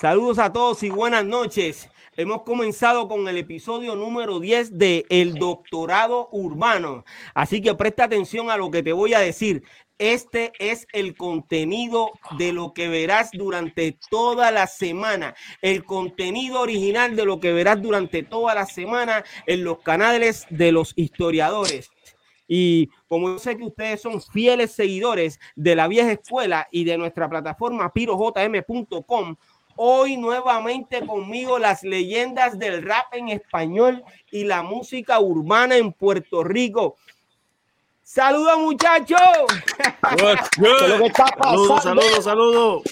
Saludos a todos y buenas noches. Hemos comenzado con el episodio número 10 de El Doctorado Urbano. Así que presta atención a lo que te voy a decir. Este es el contenido de lo que verás durante toda la semana. El contenido original de lo que verás durante toda la semana en los canales de los historiadores. Y como yo sé que ustedes son fieles seguidores de la vieja escuela y de nuestra plataforma pirojm.com, Hoy nuevamente conmigo las leyendas del rap en español y la música urbana en Puerto Rico. Saludos muchachos. Saludos, saludos, saludos.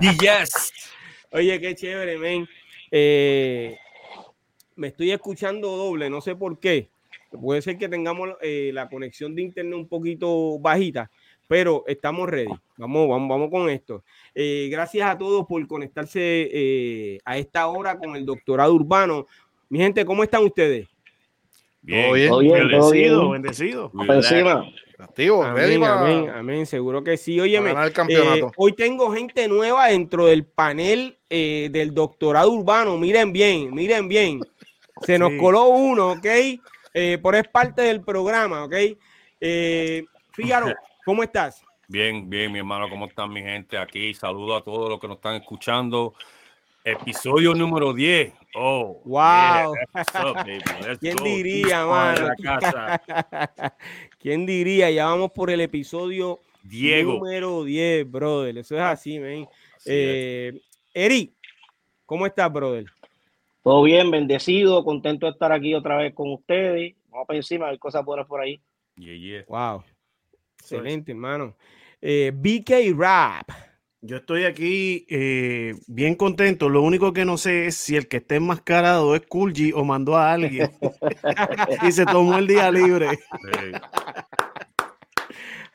yes. Oye, qué chévere, men. Eh, me estoy escuchando doble, no sé por qué. Puede ser que tengamos eh, la conexión de internet un poquito bajita, pero estamos ready. Vamos, vamos, vamos con esto. Eh, gracias a todos por conectarse eh, a esta hora con el doctorado urbano. Mi gente, ¿cómo están ustedes? Bien, bien, bendecido, bendecido. Activo, amén, amén, amén, seguro que sí. Óyeme, eh, hoy tengo gente nueva dentro del panel del doctorado urbano. Miren bien, miren bien. Se nos coló uno, ¿ok? por es parte del programa, ¿ok? Fíjate, ¿cómo estás? Bien, bien, mi hermano, ¿cómo están mi gente? Aquí saludo a todos los que nos están escuchando. Episodio número 10. Oh, wow. ¿Quién diría, mano? ¿Quién diría? Ya vamos por el episodio Diego. número 10, brother. Eso es así, man. Eh, Eri, ¿cómo estás, brother? Todo bien, bendecido, contento de estar aquí otra vez con ustedes. Vamos para encima, hay cosas buenas por ahí. Yeah, yeah. Wow. Excelente, hermano. Eh, BK Rap. Yo estoy aquí eh, bien contento. Lo único que no sé es si el que esté enmascarado es Cool G o mandó a alguien y se tomó el día libre.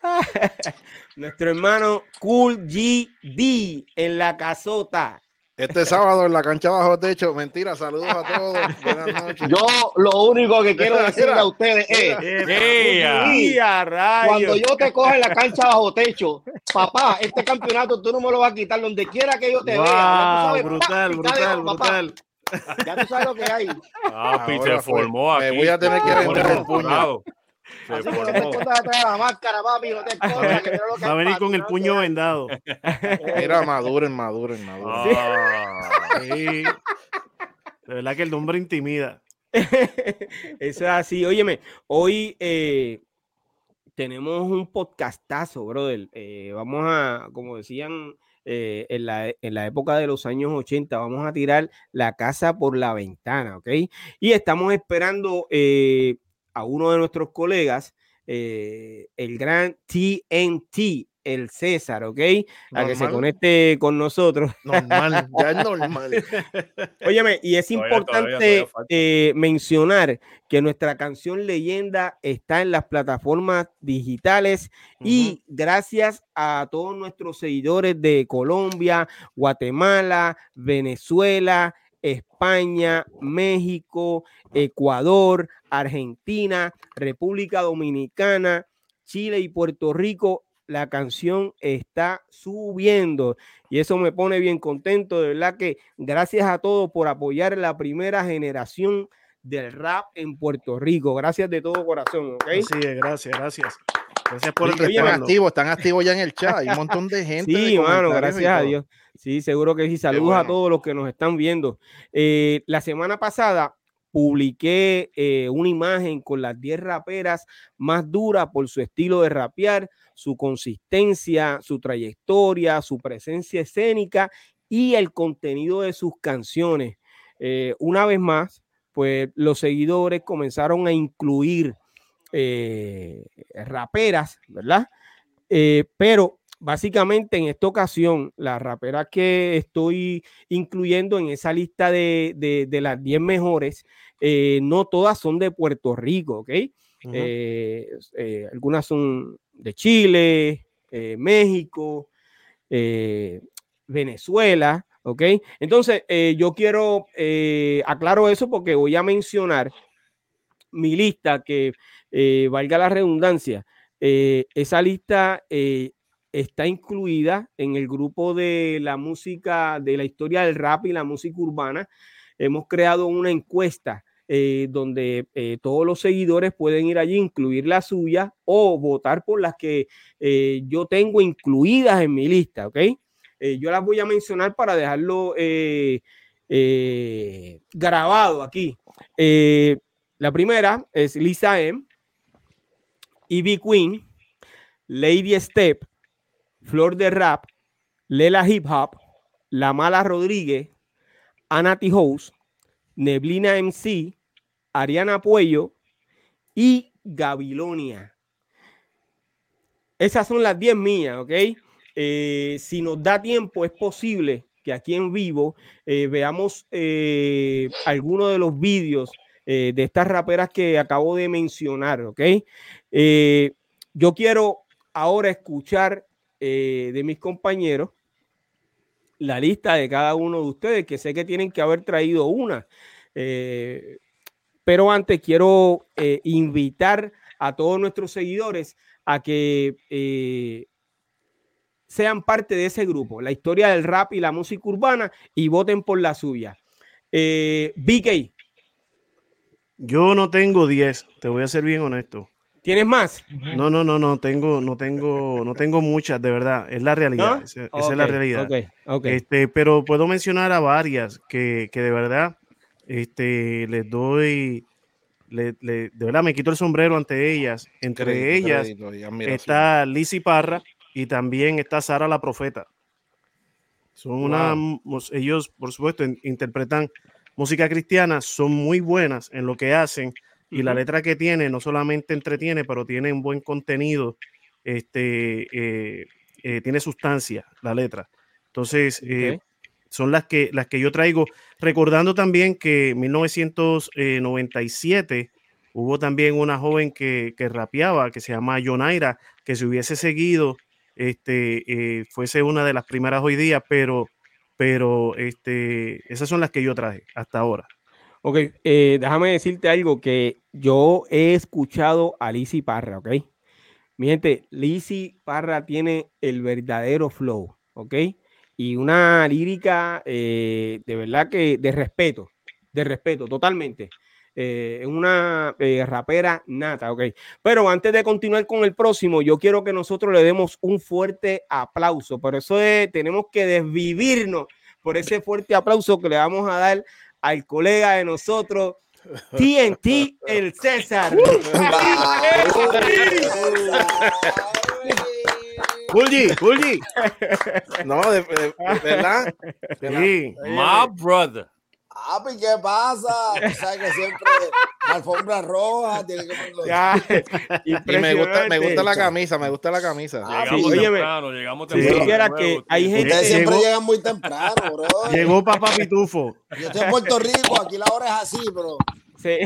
Nuestro hermano Cool GD en la casota. Este sábado en la cancha bajo techo, mentira, saludos a todos. Buenas noches. Yo lo único que quiero decirle a ustedes es, cuando yo te coja en la cancha bajo techo, papá, este campeonato tú no me lo vas a quitar donde quiera que yo te vea. brutal, brutal, brutal. Ya tú sabes lo que hay. Ah, se formó aquí. Me voy a tener que vender el puño. Así que no te escondas detrás de la máscara, papi, no te escondas. Va a venir con el puño vendado. Mira, maduren, maduren, maduren. Ah, sí. De verdad que el nombre intimida. Eso es así. Óyeme, hoy eh, tenemos un podcastazo, brother. Eh, vamos a, como decían eh, en, la, en, la, época de los años 80, vamos a tirar la casa por la ventana, ¿ok? Y estamos esperando eh, a uno de nuestros colegas, eh, el gran TNT, el César, ¿ok? A que se conecte con nosotros. Normal, ya es normal. Óyeme, y es importante eh, mencionar que nuestra canción Leyenda está en las plataformas digitales y gracias a todos nuestros seguidores de Colombia, Guatemala, Venezuela, España, México, Ecuador, Argentina, República Dominicana, Chile y Puerto Rico, la canción está subiendo y eso me pone bien contento. De verdad que gracias a todos por apoyar la primera generación del rap en Puerto Rico. Gracias de todo corazón. ¿okay? Sí, gracias, gracias. Gracias por el Están activos, están activos ya en el chat. Hay un montón de gente. Sí, hermano, gracias a Dios. Sí, seguro que sí. Saludos a todos los que nos están viendo. Eh, la semana pasada publiqué eh, una imagen con las 10 raperas más duras por su estilo de rapear, su consistencia, su trayectoria, su presencia escénica y el contenido de sus canciones. Eh, una vez más, pues los seguidores comenzaron a incluir eh, raperas, ¿verdad? pero básicamente en esta ocasión, las raperas que estoy incluyendo en esa lista de, las 10 mejores, eh, no todas son de Puerto Rico, ¿ok? Eh, eh, algunas son de Chile, México, Venezuela, ¿ok? Entonces, yo quiero, aclaro eso porque voy a mencionar mi lista que, valga la redundancia, esa lista está incluida en el grupo de la música, de la historia del rap y la música urbana. Hemos creado una encuesta eh, donde eh, todos los seguidores pueden ir allí, incluir la suya o votar por las que eh, yo tengo incluidas en mi lista, ¿ok? yo las voy a mencionar para dejarlo grabado aquí. la primera es Lisa M, Ivy Queen, Lady Step, Flor de Rap, Lela Hip Hop, La Mala Rodríguez, Anati House, Neblina MC, Ariana Puello y Gabilonia. Esas son las 10 mías, ¿ok? Eh, si nos da tiempo, es posible que aquí en vivo eh, veamos eh, algunos de los vídeos de estas raperas que acabo de mencionar, ¿ok? Yo quiero ahora escuchar de mis compañeros la lista de cada uno de ustedes, que sé que tienen que haber traído una. Pero antes quiero eh, invitar a todos nuestros seguidores a que eh, sean parte de ese grupo, la historia del rap y la música urbana, y voten por la suya. Eh, BK. Yo no tengo 10, te voy a ser bien honesto. ¿Tienes más? No, no, no, no tengo, no tengo, no tengo muchas, de verdad. Es la realidad. Esa, es la realidad. Este, pero puedo mencionar a varias que, que de verdad este, les doy, de verdad me quito el sombrero ante ellas. Entre ellas está Lizzy Parra y también está Sara la Profeta. Son una, ellos por supuesto interpretan música cristiana, son muy buenas en lo que hacen y la letra que tiene no solamente entretiene, pero tiene un buen contenido, este, eh, eh, tiene sustancia la letra. Entonces, eh, son las que, las que yo traigo. Recordando también que en 1997 hubo también una joven que, que rapeaba, que se llama Yonaira, que si hubiese seguido, este, fuese una de las primeras hoy día, pero, pero este, esas son las que yo traje hasta ahora. Ok, eh, déjame decirte algo que yo he escuchado a Lizzy Parra, ¿ok? Mi gente, Lizzy Parra tiene el verdadero flow, ¿ok? y una lírica eh, de verdad que de respeto, de respeto, totalmente. Eh, es una eh, rapera nata, ok. Pero antes de continuar con el próximo, yo quiero que nosotros le demos un fuerte aplauso. Por eso tenemos que desvivirnos por ese fuerte aplauso que le vamos a dar al colega de nosotros, TNT, el César. Bully, Bully. No, de, verdad. Sí. My brother. Ah, pues, ¿qué pasa? Tú sabes que siempre alfombra roja, tiene que y me gusta, me gusta la camisa, me gusta la camisa. Ah, llegamos temprano, llegamos temprano. que hay gente Ustedes siempre llegan muy temprano, bro. Llegó Papá Pitufo. Yo estoy en Puerto Rico, aquí la hora es así, bro. Sí.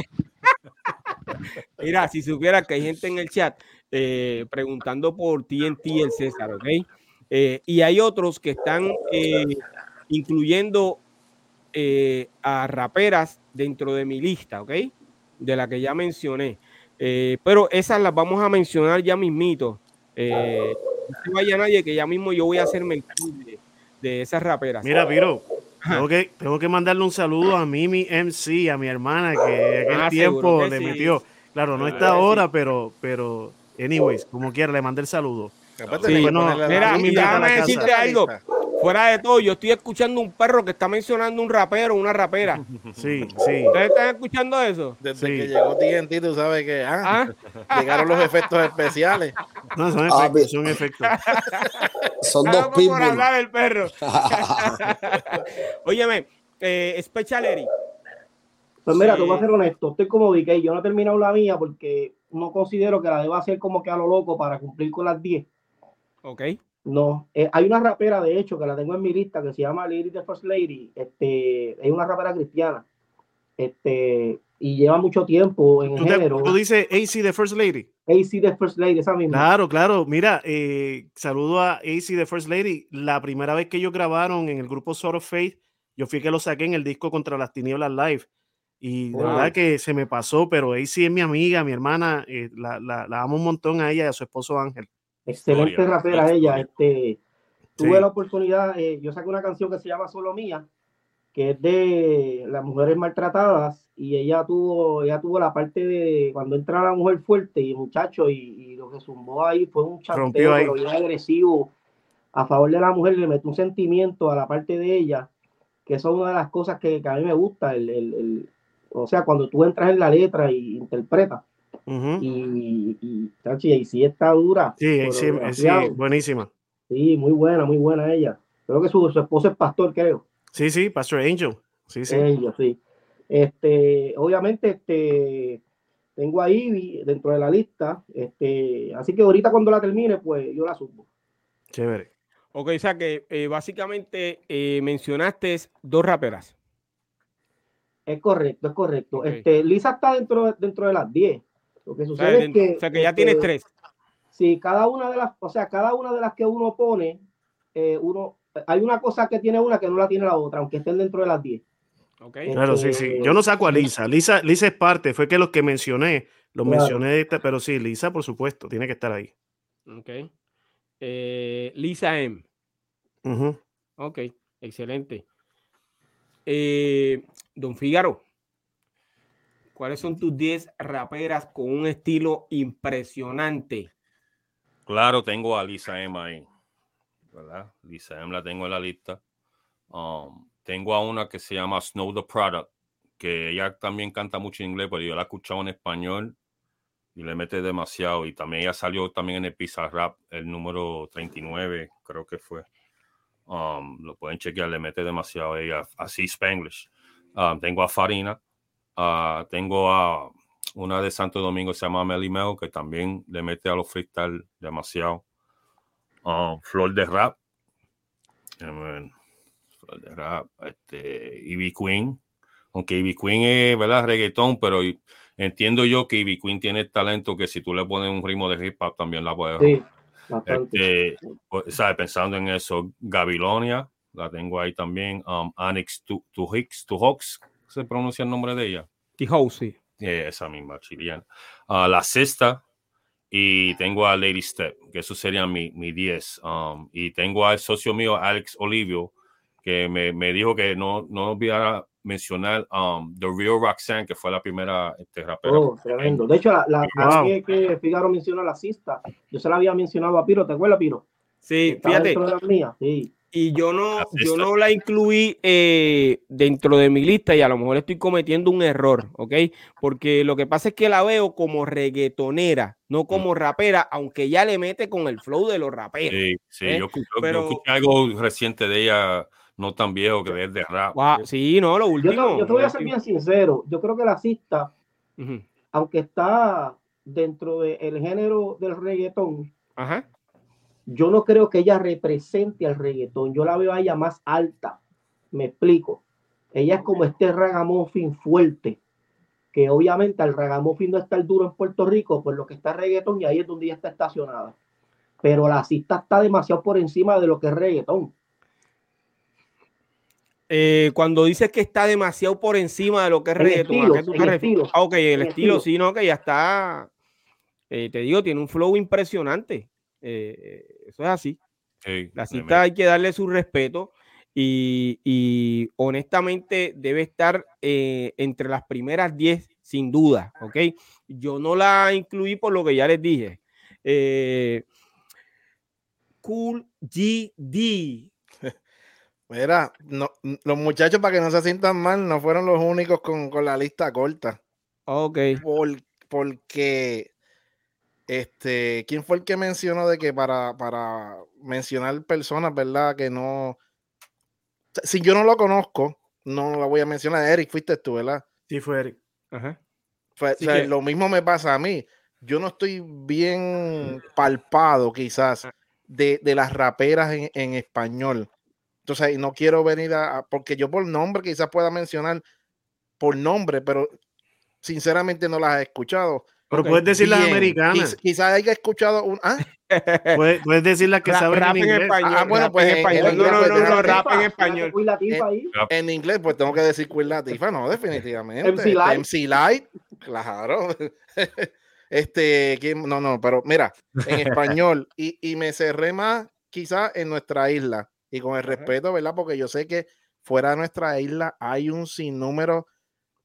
Mira, si supiera que hay gente en el chat eh, preguntando por TNT el César, ¿ok? Eh, y hay otros que están eh, incluyendo a raperas dentro de mi lista, ¿ok? De la que ya mencioné. pero esas las vamos a mencionar ya mismito. no vaya nadie que ya mismo yo voy a hacerme el de, de esas raperas. Mira, Piro, tengo que, tengo que mandarle un saludo a Mimi MC, a mi hermana, que aquel ah, tiempo le metió. Claro, no está ahora, pero, pero Anyways, como quiera, le mandé el saludo. Sí, bueno, mira, déjame decirte algo. Fuera de todo, yo estoy escuchando un perro que está mencionando un rapero, una rapera. Sí, sí. ¿Ustedes están escuchando eso? Desde que llegó TNT, tú sabes que ah, ¿Ah? llegaron los efectos especiales. No, son ah, efectos, son efectos. son dos pitbulls. por hablar del perro. Óyeme, eh, Special Eric. Pues mira, te voy a ser honesto, estoy como DK, yo no he terminado la mía porque no considero que la deba hacer como que a lo loco para cumplir con las 10. Ok. No, eh, hay una rapera de hecho que la tengo en mi lista que se llama Lady the First Lady. Este, es una rapera cristiana. Este, y lleva mucho tiempo en el género. Tú dices AC the First Lady. AC the First Lady, esa misma. Claro, claro. Mira, eh, saludo a AC the First Lady. La primera vez que ellos grabaron en el grupo Sort of Faith, yo fui que lo saqué en el disco Contra las Tinieblas Live. Y de verdad que se me pasó, pero sí es mi amiga, mi hermana, eh, la, la, amo un montón a ella y a su esposo Ángel. Excelente rapera ella. Este, tuve la oportunidad, eh, yo saqué una canción que se llama Solo Mía, que es de las mujeres maltratadas, y ella tuvo, ella tuvo la parte de cuando entra la mujer fuerte y muchacho, y, lo que sumó ahí fue un chanteo pero bien agresivo a favor de la mujer, le metió un sentimiento a la parte de ella, que eso es una de las cosas que, a mí me gusta, el, el, el, o sea, cuando tú entras en la letra y interpretas. Y, y, y, si está dura. Sí, sí, sí, buenísima. Sí, muy buena, muy buena ella. Creo que su, su esposo es pastor, creo. Sí, sí, Pastor Angel. Sí, sí. Angel, sí. Este, obviamente, este, tengo ahí dentro de la lista. Este, así que ahorita cuando la termine, pues yo la subo. Chévere. Ok, o sea que eh, básicamente eh, mencionaste dos raperas. Es correcto, es correcto. Este, Lisa está dentro, dentro de las 10. Lo que sucede es que. O sea que ya tienes este, tres. Sí, cada una de las, o sea, cada una de las que uno pone, eh, uno, hay una cosa que tiene una que no la tiene la otra, aunque estén dentro de las 10. Okay. Claro, sí, sí. Yo no saco a Lisa. Lisa, Lisa es parte, fue que los que mencioné, los mencioné, pero sí, Lisa, por supuesto, tiene que estar ahí. Ok. Eh, Lisa M. Ok, excelente. Eh, don Figaro, ¿cuáles son tus 10 raperas con un estilo impresionante? Claro, tengo a Lisa M ahí, ¿verdad? Lisa M la tengo en la lista. Um, tengo a una que se llama Snow the Product, que ella también canta mucho en inglés, pero yo la he escuchado en español y le mete demasiado. Y también ella salió también en el Pizza Rap, el número 39, creo que fue. Um, lo pueden chequear, le mete demasiado a ella. Así Spanglish. Um, tengo a Farina. Uh, tengo a una de Santo Domingo, se llama Melly Mel, que también le mete a los freestyle demasiado. Um, Flor de Rap. Flor de Rap. Este, Ivy Queen. Aunque Ivy Queen es, ¿verdad? Reggaetón, pero entiendo yo que Ivy Queen tiene talento que si tú le pones un ritmo de hip hop también la puedes. Este, pues, Pensando en eso, Gabilonia, la tengo ahí también. Um, Annex to, to Hicks, to Hawks, ¿se pronuncia el nombre de ella? Tihousi. esa misma, chilena. Uh, la sexta, y tengo a Lady Step, que eso sería mi 10. Um, y tengo al socio mío, Alex Olivio, que me, me dijo que no, no olvidara mencionar um, The Real Roxanne, que fue la primera este, rapera. Oh, tremendo. De hecho, la, la, que, que, Figaro menciona la cista, yo se la había mencionado a Piro, ¿te acuerdas, Piro? Sí, fíjate. Sí. Y yo no, yo no la incluí eh, dentro de mi lista y a lo mejor estoy cometiendo un error, ¿ok? Porque lo que pasa es que la veo como reggaetonera, no mm. como rapera, aunque ya le mete con el flow de los raperos. Sí, sí, ¿eh? yo, yo escuché algo reciente de ella no tan viejo que es de rap. sí, no, lo último. Yo, te voy a ser bien sincero. Yo creo que la cista, aunque está dentro del género del reggaetón, yo no creo que ella represente al reggaetón. Yo la veo a ella más alta. Me explico. Ella es como este ragamuffin fuerte, que obviamente al ragamuffin no está el duro en Puerto Rico, pues lo que está reggaetón y ahí es donde ella está estacionada. Pero la cista está demasiado por encima de lo que es reggaetón. Eh, cuando dices que está demasiado por encima de lo que es reggaetón, Estilo, ah, ok, el, estilo, sí, no, que ya está. Eh, te digo, tiene un flow impresionante. Eh, eso es así. la cita hay que darle su respeto y, honestamente debe estar entre las primeras 10, sin duda. Ok, yo no la incluí por lo que ya les dije. cool GD Mira, no, los muchachos, para que no se sientan mal, no fueron los únicos con, la lista corta. Ok. porque, este, ¿quién fue el que mencionó de que para, para mencionar personas, verdad, que no. Si yo no lo conozco, no la voy a mencionar. Eric, fuiste tú, ¿verdad? Sí, fue Eric. Ajá. Lo mismo me pasa a mí. Yo no estoy bien palpado, quizás, de, las raperas en, en español. Entonces, no quiero venir a, porque yo por nombre quizás pueda mencionar por nombre, pero sinceramente no las he escuchado. Pero puedes decir las americanas. Quizás haya escuchado un. ¿ah? puedes, puedes, decir las que saben en, inglés. español. Ah, bueno, pues en español. no, no, no, no, rap en español. En, inglés, pues tengo que decir Queen Latifa, no, definitivamente. MC Light. MC Light, claro. Este, no, no, pero mira, en español, y, y me cerré más quizás en nuestra isla, y con el respeto, ¿verdad? Porque yo sé que fuera de nuestra isla hay un sinnúmero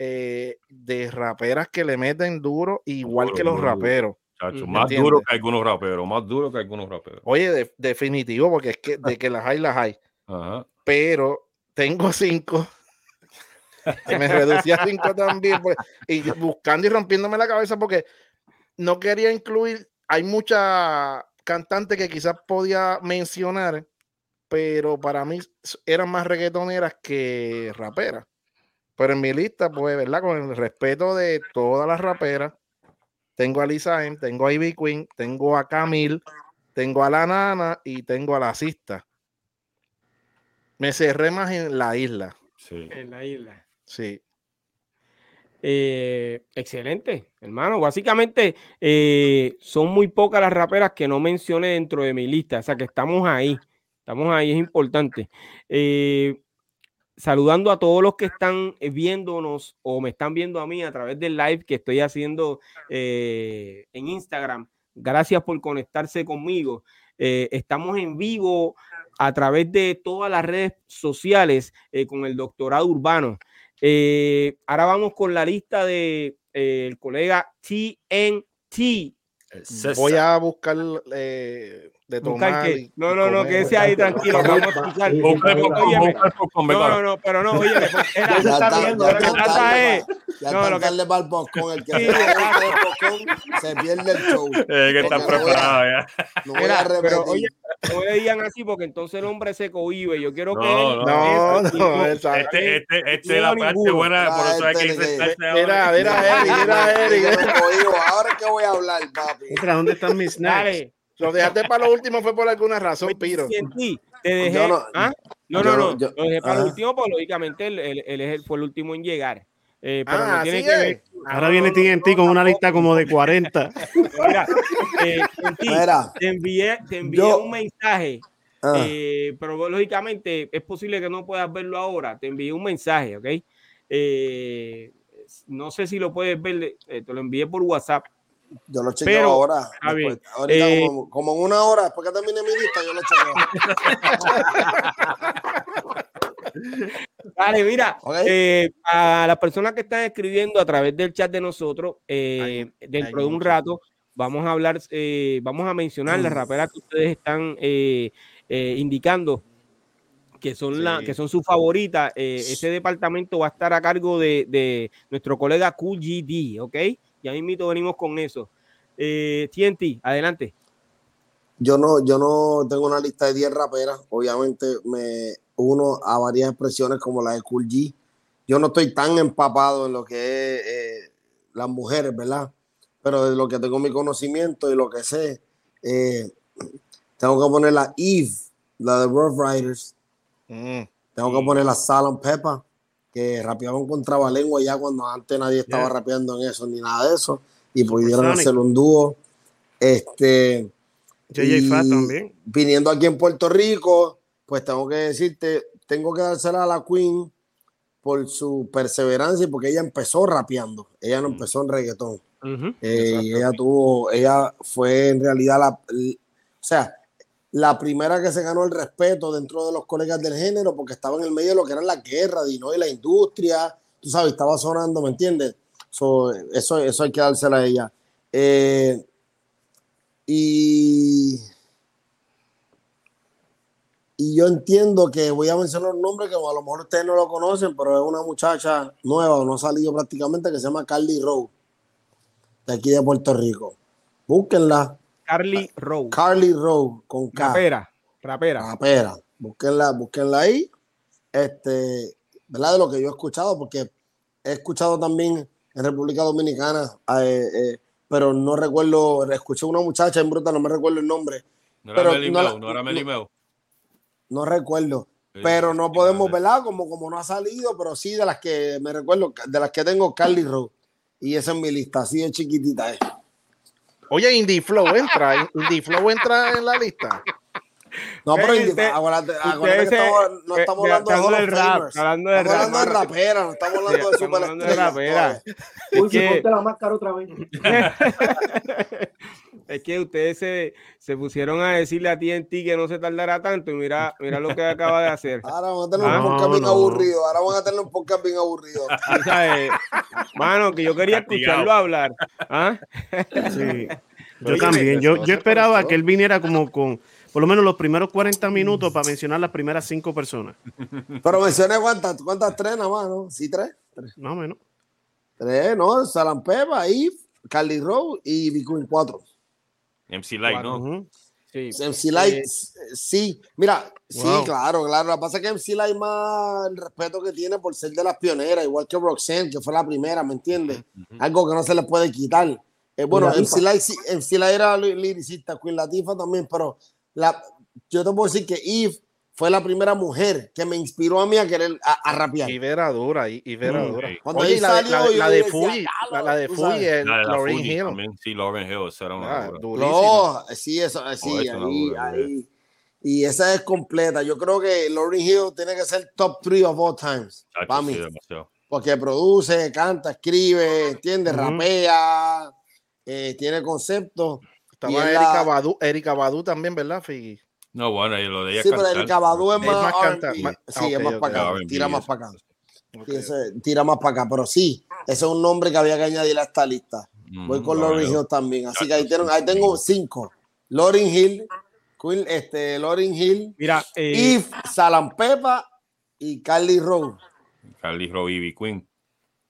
eh, de raperas que le meten duro, igual que los raperos. más duro que algunos raperos, más duro que algunos raperos. Oye, definitivo, porque es que de que las hay, las hay. Pero tengo cinco. que me reducía a cinco también. Pues, y buscando y rompiéndome la cabeza porque no quería incluir. Hay mucha cantante que quizás podía mencionar pero para mí eran más reggaetoneras que raperas. Pero en mi lista, pues, ¿verdad? Con el respeto de todas las raperas, tengo a Lisa M, tengo a Ivy Queen, tengo a Camille, tengo a la Nana y tengo a la Sista. Me cerré más en la isla. Sí. En la isla. Sí. Eh, excelente, hermano. Básicamente eh, son muy pocas las raperas que no mencioné dentro de mi lista, o sea que estamos ahí. Estamos ahí, es importante. Eh, saludando a todos los que están eh, viéndonos o me están viendo a mí a través del live que estoy haciendo eh, en Instagram. Gracias por conectarse conmigo. estamos en vivo a través de todas las redes sociales con el doctorado urbano. ahora vamos con la lista de el colega TNT. Voy a buscar de tomar. no, no, no, que ahí tranquilo. Vamos a escuchar. No, no, no, pero no, oye, ya está viendo, ya está no, lo que darle mal con el que se pierde el show. Es que está preparado ya. No voy a repetir. Pero, oye, no me digan así porque entonces el hombre se cohibe. Yo quiero que. No, no, no. Este, este, este es la parte buena, por eso hay que sentarse Mira, mira, Eric, mira, Eric. Ahora que voy a hablar, papi. ¿Dónde están mis snacks? Lo dejaste para lo último fue por alguna razón, Piro. Te dejé. No, ¿ah? no, no, no, lo dejé para lo último, pues lógicamente él, él, fue el último en llegar. Eh, pero no ah, tiene que ver. Ahora viene TNT con una lista como de 40. Mira, eh, te envié, te envié un mensaje, ah. eh, pero lógicamente es posible que no puedas verlo ahora. Te envié un mensaje, ¿ok? Eh, no sé si lo puedes ver, te lo envié por WhatsApp. Yo lo chequeo ahora. ahorita eh, como, en una hora, después que termine mi lista, yo lo chequeo. Vale, mira, eh, a las personas que están escribiendo a través del chat de nosotros, eh, dentro de un rato vamos a hablar, vamos a mencionar las raperas que ustedes están indicando que son la, que son sus favoritas. ese departamento va a estar a cargo de, de nuestro colega QGD, ¿ok? Ya mismito venimos con eso. Eh, TNT, adelante. Yo no, yo no tengo una lista de 10 raperas. Obviamente me uno a varias expresiones como la de Cool G. Yo no estoy tan empapado en lo que es eh, las mujeres, ¿verdad? Pero de lo que tengo mi conocimiento y lo que sé, eh, tengo que poner la Eve, la de Rough Riders. Mm. Tengo que poner la Salon Peppa que rapeaban contra lengua ya cuando antes nadie estaba rapeando en eso ni nada de eso y pudieron hacer un dúo. Este, JJ también. Viniendo aquí en Puerto Rico, pues tengo que decirte, tengo que dársela a la Queen por su perseverancia porque ella empezó rapeando, ella no mm. empezó en reggaetón. Eh, y ella tuvo, ella fue en realidad la, o sea, la primera que se ganó el respeto dentro de los colegas del género porque estaba en el medio de lo que era la guerra y la industria, tú sabes, estaba sonando, ¿me entiendes? eso, eso hay que dársela a ella. Eh, y, y yo entiendo que voy a mencionar un nombre que a lo mejor ustedes no lo conocen, pero es una muchacha nueva, no ha salido prácticamente, que se llama Carly Rowe, de aquí de Puerto Rico. Búsquenla, Carly Rowe. Carly Rowe con K. Rapera, rapera. Rapera. Búsquenla, búsquenla ahí. Este, ¿verdad? De lo que yo he escuchado, porque he escuchado también en República Dominicana, eh, eh, pero no recuerdo, escuché una muchacha en bruta, no me recuerdo el nombre. No era Melimeo, no, era Melimeo. No, recuerdo. pero no podemos, ¿verdad? Como, como no ha salido, pero sí de las que me recuerdo, de las que tengo, Carly Rowe. Y esa es mi lista, así de chiquitita. Eh. Oye, Indie Flow entra, Indie Flow entra en la lista. No, pero acuérdate, acuérdate que estamos, no estamos hablando de del rap, hablando de rap. Hablando de rapera, no estamos hablando de super de rapera. Uy, si ponte la máscara otra vez. es que ustedes se, se, pusieron a decirle a ti en ti que no se tardará tanto y mira, mira lo que acaba de hacer. Ahora vamos a tener un ah, podcast bien aburrido. Ahora vamos a tener un podcast bien aburrido. Mano, que yo quería escucharlo hablar. ¿Ah? Sí. Yo también. Yo, yo esperaba que él viniera como con por lo menos los primeros 40 minutos para mencionar las primeras cinco personas. Pero mencioné cuántas, cuántas tres nada más, ¿no? ¿Sí tres? tres. Más o menos. Tres, ¿no? Salam Pepa, Eve, Carly Rowe y Bitcoin cuatro. MC Light, ¿no? Sí. MC Light, sí. Mira, sí, claro, claro. Lo que pasa es que MC Light más el respeto que tiene por ser de las pioneras, igual que Roxanne, que fue la primera, ¿me entiendes? Algo que no se le puede quitar. Eh, bueno, MC Light, MC Light era liricista, Queen Latifah también, pero la, yo te puedo decir que Eve fue la primera mujer que me inspiró a mí a querer a, rapear. Y Vera dura, y, Vera dura. Oye, la, la, de Fuji, la, de Fuji es Lauren Hill. sí, Lauren Hill, esa era una ah, No, sí, eso, sí, ahí, ahí. Y esa es completa. Yo creo que Lauren Hill tiene que ser top 3 of all times. para mí. Porque produce, canta, escribe, entiende, rapea, eh, tiene conceptos. Estaba Erika, Badu, Erika Badu también, ¿verdad, Figgy? No, bueno, y lo de ella Sí, pero Erika Badu es más, sí, es más para acá, tira más para acá. tira más para acá, pero sí, ese es un nombre que había que añadir a esta lista. Mm, Voy con Lauryn Hill también, así que ahí tengo, ahí tengo cinco. Lauryn Hill, Queen, este, Lauryn Hill, Mira, eh, Eve, Salam Pepa y Carly Rowe. Carly Rowe, Ivy Queen.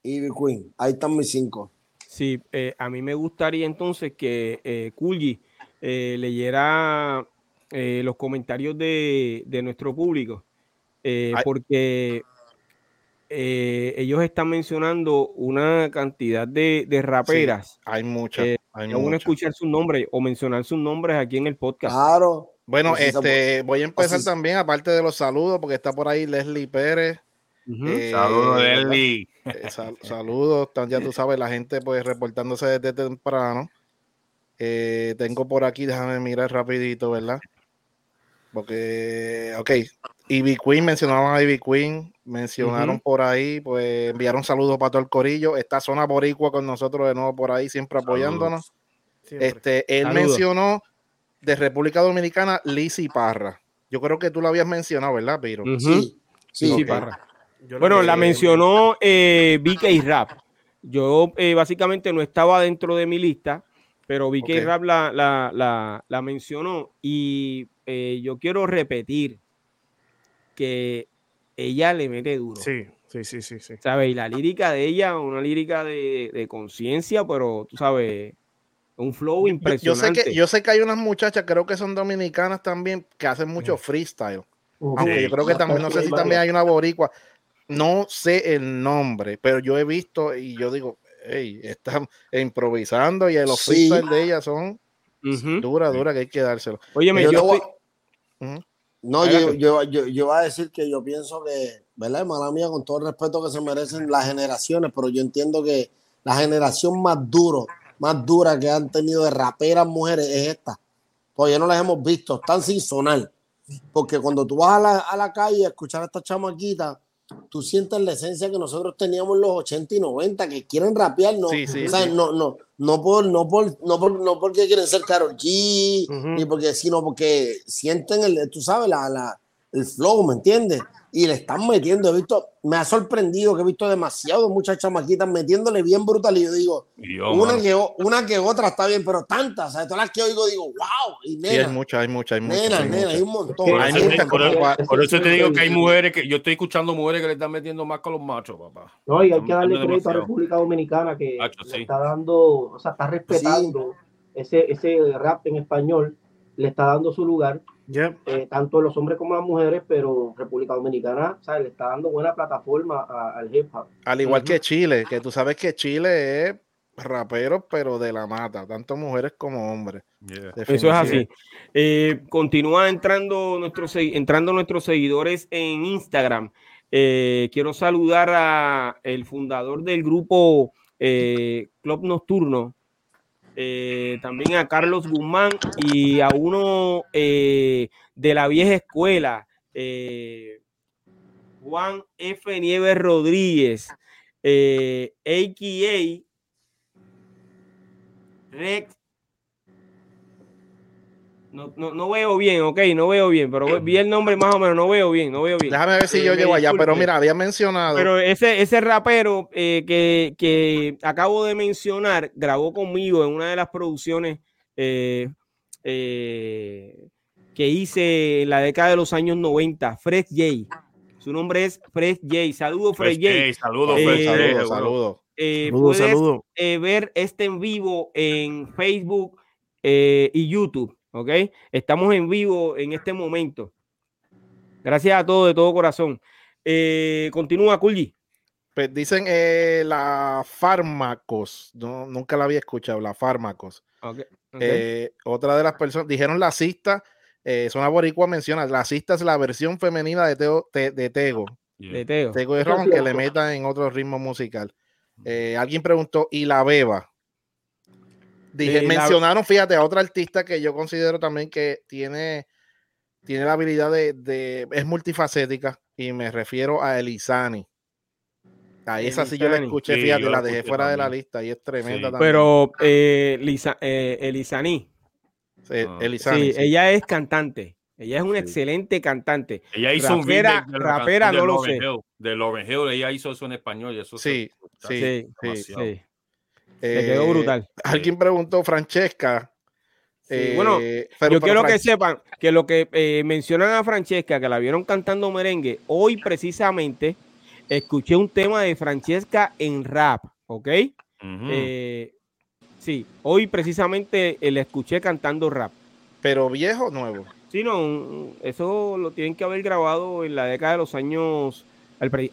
Ivy Queen, ahí están mis cinco. Sí, eh, a mí me gustaría entonces que eh, eh leyera eh, los comentarios de, nuestro público, porque ellos están mencionando una cantidad de, raperas. hay muchas. hay muchas. escuchar sus nombres o mencionar sus nombres aquí en el podcast. Claro. Bueno, pues este, voy a empezar también, aparte de los saludos, porque está por ahí Leslie Pérez. saludos, Leslie. Eh, saludos, ya tú sabes, la gente pues reportándose desde temprano. Eh, tengo por aquí, déjame mirar rapidito, ¿verdad? Porque, ok, Ivy Queen, mencionaban a Ivy Queen, mencionaron por ahí, pues enviaron saludos para todo el corillo. Esta zona boricua con nosotros de nuevo por ahí, siempre apoyándonos. Este, él mencionó de República Dominicana Lizzy Parra. Yo creo que tú lo habías mencionado, ¿verdad, Piro? Sí, sí, Parra bueno, la mencionó eh, BK Rap. Yo eh, básicamente no estaba dentro de mi lista, pero BK Rap la, mencionó y eh, yo quiero repetir que ella le mete duro. Sí, sí, sí, sí. sí. ¿Sabes? Y la lírica de ella, una lírica de, conciencia, pero tú sabes, un flow impresionante. Yo, sé que, yo sé que hay unas muchachas, creo que son dominicanas también, que hacen mucho freestyle. Aunque yo creo que también, no sé si también hay una boricua no sé el nombre, pero yo he visto y yo digo, hey, están improvisando y los sí. de ella son dura, dura, que hay que dárselo. Oye, yo, yo No, yo, yo, yo, voy a decir que yo pienso que, ¿verdad, hermana mía? Con todo el respeto que se merecen las generaciones, pero yo entiendo que la generación más duro, más dura que han tenido de raperas mujeres es esta. Pues ya no las hemos visto, están sin sonar. Porque cuando tú vas a la, a la calle a escuchar a esta chamaquita, tú sientes la esencia que nosotros teníamos en los 80 y 90, que quieren rapear, no, no, no, no, por, no, por, no, por, no porque quieren ser Karol G, ni porque, sino porque sienten el, tú sabes, la, la, el flow, ¿me entiendes? Y le están metiendo. He visto, me ha sorprendido que he visto demasiado muchas chamaquitas metiéndole bien brutal. Y yo digo, una, que, una que otra está bien, pero tantas, sea, todas las que oigo digo, wow. Y nena, sí, hay muchas, hay muchas, hay muchas. Nena, nena, hay un montón. por, eso te digo que hay mujeres que yo estoy escuchando mujeres que le están metiendo más con los machos, papá. No, y hay que darle crédito a República Dominicana que está dando, o sea, está respetando ese, ese rap en español, le está dando su lugar eh, tanto los hombres como las mujeres, pero República Dominicana le está dando buena plataforma al hip hop. Al igual que Chile, que tú sabes que Chile es rapero, pero de la mata, tanto mujeres como hombres. Eso es así. Eh, continúa entrando nuestros, entrando nuestros seguidores en Instagram. Eh, quiero saludar a el fundador del grupo Club Nocturno, eh, también a Carlos Guzmán y a uno de la vieja escuela, Juan F. Nieves Rodríguez, a.k.a. Rex no, no, no, veo bien, ok, no veo bien, pero vi el nombre más o menos, no veo bien, no veo bien. Déjame ver si eh, yo llego allá, pero mira, había mencionado. Pero ese, ese rapero eh, que, que, acabo de mencionar grabó conmigo en una de las producciones eh, que hice en la década de los años 90, Fred J. Su nombre es Fred J. Saludos, Fred, J. Saludos, Fred Saludos, saludos. Saludos, ver este en vivo en Facebook y YouTube. ¿Ok? Estamos en vivo en este momento. Gracias a todos de todo corazón. Eh, continúa, Kulji. Pues dicen eh, la fármacos, no, nunca la había escuchado, la fármacos. Eh, otra de las personas, dijeron la cista, eh, una boricua menciona, la cista es la versión femenina de, Teo, de Tego. De Tego. Tego es Ron que le metan en otro ritmo musical. alguien preguntó, ¿y la beba? Dije, mencionaron, fíjate, a otra artista que yo considero también que tiene, tiene la habilidad de, es multifacética y me refiero a Elizani. A esa sí yo la escuché, fíjate, la dejé fuera de la lista y es tremenda también. Pero eh, eh Elizani. Sí, ah. Elizani, sí, ella es cantante. Ella es una excelente cantante. Ella hizo un video de rapera, no lo sé. de Lauren Hill, ella hizo eso en español y eso sí, sí, sí, sí. Se quedó brutal. Eh, alguien preguntó, Francesca. bueno, eh, yo quiero que sepan que lo que eh, mencionan a Francesca, que la vieron cantando merengue, hoy precisamente escuché un tema de Francesca en rap, ¿ok? sí, hoy precisamente la escuché cantando rap. ¿Pero viejo o nuevo? Sí, no, eso lo tienen que haber grabado en la década de los años,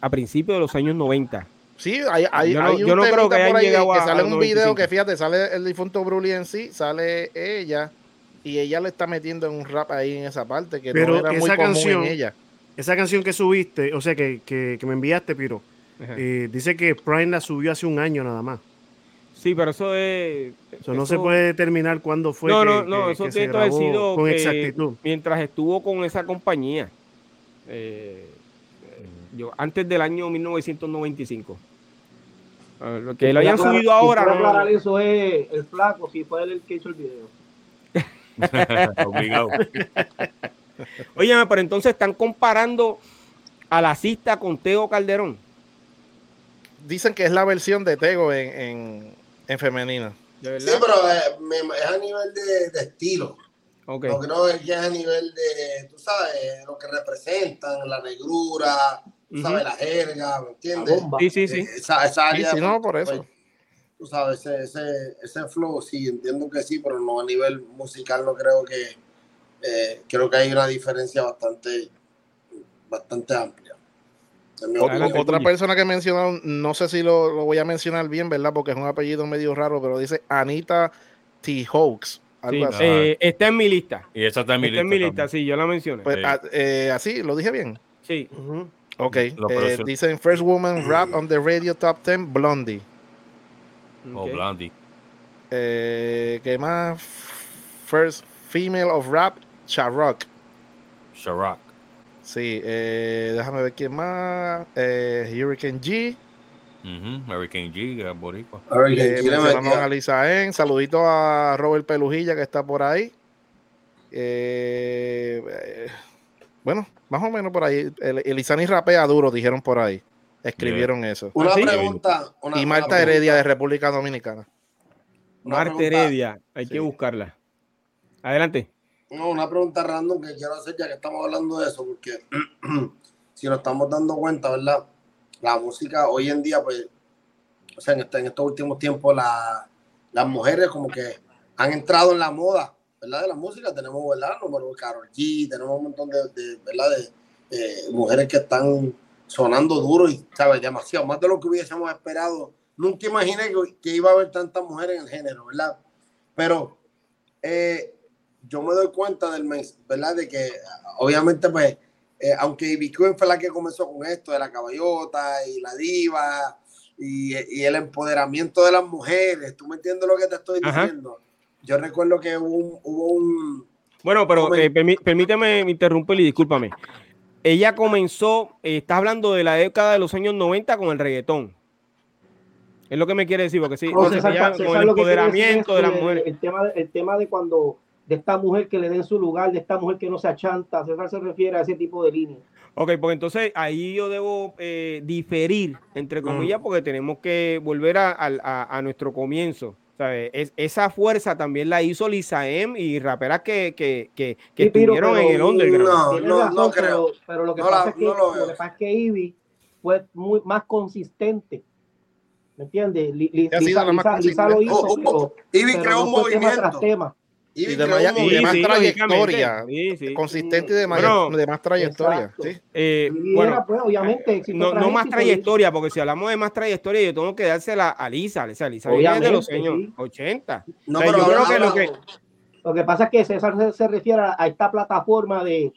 a principios de los años 90. Sí, hay, hay, yo no, yo no creo que hayan llegado que sale un video que fíjate, sale el difunto Bruli en sí, sale ella y ella le está metiendo en un rap ahí en esa parte que Pero no era esa muy canción, en ella. Esa canción que subiste, o sea, que, que, que me enviaste, Piro, eh, dice que Prime la subió hace un año nada más. Sí, pero eso es. Eso, no se puede determinar cuándo fue. No, no, no, eso tiene que haber sido con exactitud. mientras estuvo con esa compañía. Eh, yo, antes del año 1995 que lo hayan subido ahora. Para aclarar eso es el flaco, si fue él el que hizo el video. Obligado. Óyeme, pero entonces están comparando a la cista con Tego Calderón. Dicen que es la versión de Tego en, en, en femenina. Sí, pero es, a nivel de, de estilo. Okay. No creo que es a nivel de, tú sabes, lo que representan, la negrura, sabes, la jerga, ¿me entiendes? Sí, sí, sí. Esa, esa área, sí, no, por eso. Pues, tú sabes, ese, ese, ese, flow, sí, entiendo que sí, pero no a nivel musical no creo que, eh, creo que hay una diferencia bastante, bastante amplia. Otra persona que mencionaron, no sé si lo, lo, voy a mencionar bien, ¿verdad? Porque es un apellido medio raro, pero dice Anita T. Hoax. Sí, eh, está en mi lista. Y esa está en mi está lista. en mi lista, sí, yo la mencioné. Pues, ah, eh, así, ¿lo dije bien? Sí. Ok, eh, dicen First Woman Rap on the Radio Top 10, Blondie. Oh, Blondie. Eh, ¿Qué más? First Female of Rap, Sharrock. Sharrock. Sí, eh, déjame ver quién más. Eh, Hurricane G. Hurricane G, boricua. Hurricane G. a Lisa En. Saludito a Robert Pelujilla que está por ahí. Eh, bueno, más o menos por ahí. El, Elizani rapea duro, dijeron por ahí. Escribieron eso. Una pregunta. y Marta Heredia de República Dominicana. Marta Heredia, hay que buscarla. Adelante. No, una pregunta random que quiero hacer ya que estamos hablando de eso, porque si nos estamos dando cuenta, ¿verdad? La música hoy en día, pues, o sea, en, este, en estos últimos tiempos, las mujeres como que han entrado en la moda ¿verdad? De la música tenemos, ¿verdad? Número Carol G, tenemos un montón de, ¿verdad? De mujeres que están sonando duro y, ¿sabes? Demasiado, más de lo que hubiésemos esperado. Nunca imaginé que, iba a haber tantas mujeres en el género, ¿verdad? Pero eh, yo me doy cuenta del mes, ¿verdad? De que obviamente, pues, eh, aunque Ivy fue la que comenzó con esto de la caballota y la diva y, el empoderamiento de las mujeres. ¿Tú me entiendes lo que te estoy diciendo? Yo recuerdo que hubo un... bueno, pero eh, permíteme interrumpir y discúlpame. Ella comenzó, eh, estás hablando de la década de los años 90 con el reggaetón. Es lo que me quiere decir, porque sí, con el empoderamiento de las mujeres. El tema, el tema de cuando de esta mujer que le den su lugar, de esta mujer que no se achanta, César se refiere a ese tipo de línea. Ok, pues entonces ahí yo debo eh, diferir, entre comillas, porque tenemos que volver a, nuestro comienzo. Es, esa fuerza también la hizo Lisa M y raperas que, que, que, estuvieron en el underground. No, no, creo. Pero, lo que pasa es que, lo, que pasa es que Ivy fue muy más consistente ¿Me entiendes? Lisa, lo hizo, oh, oh, oh. Ivy creó un movimiento. Y, de, más trayectoria, consistente y de, de más trayectoria. Eh, bueno, pues, obviamente, no, no más trayectoria, porque si hablamos de más trayectoria, yo tengo que dársela a Lisa. Lisa, Lisa viene de los años 80. No, pero yo creo que lo que... Lo que pasa es que César se, refiere a esta plataforma de,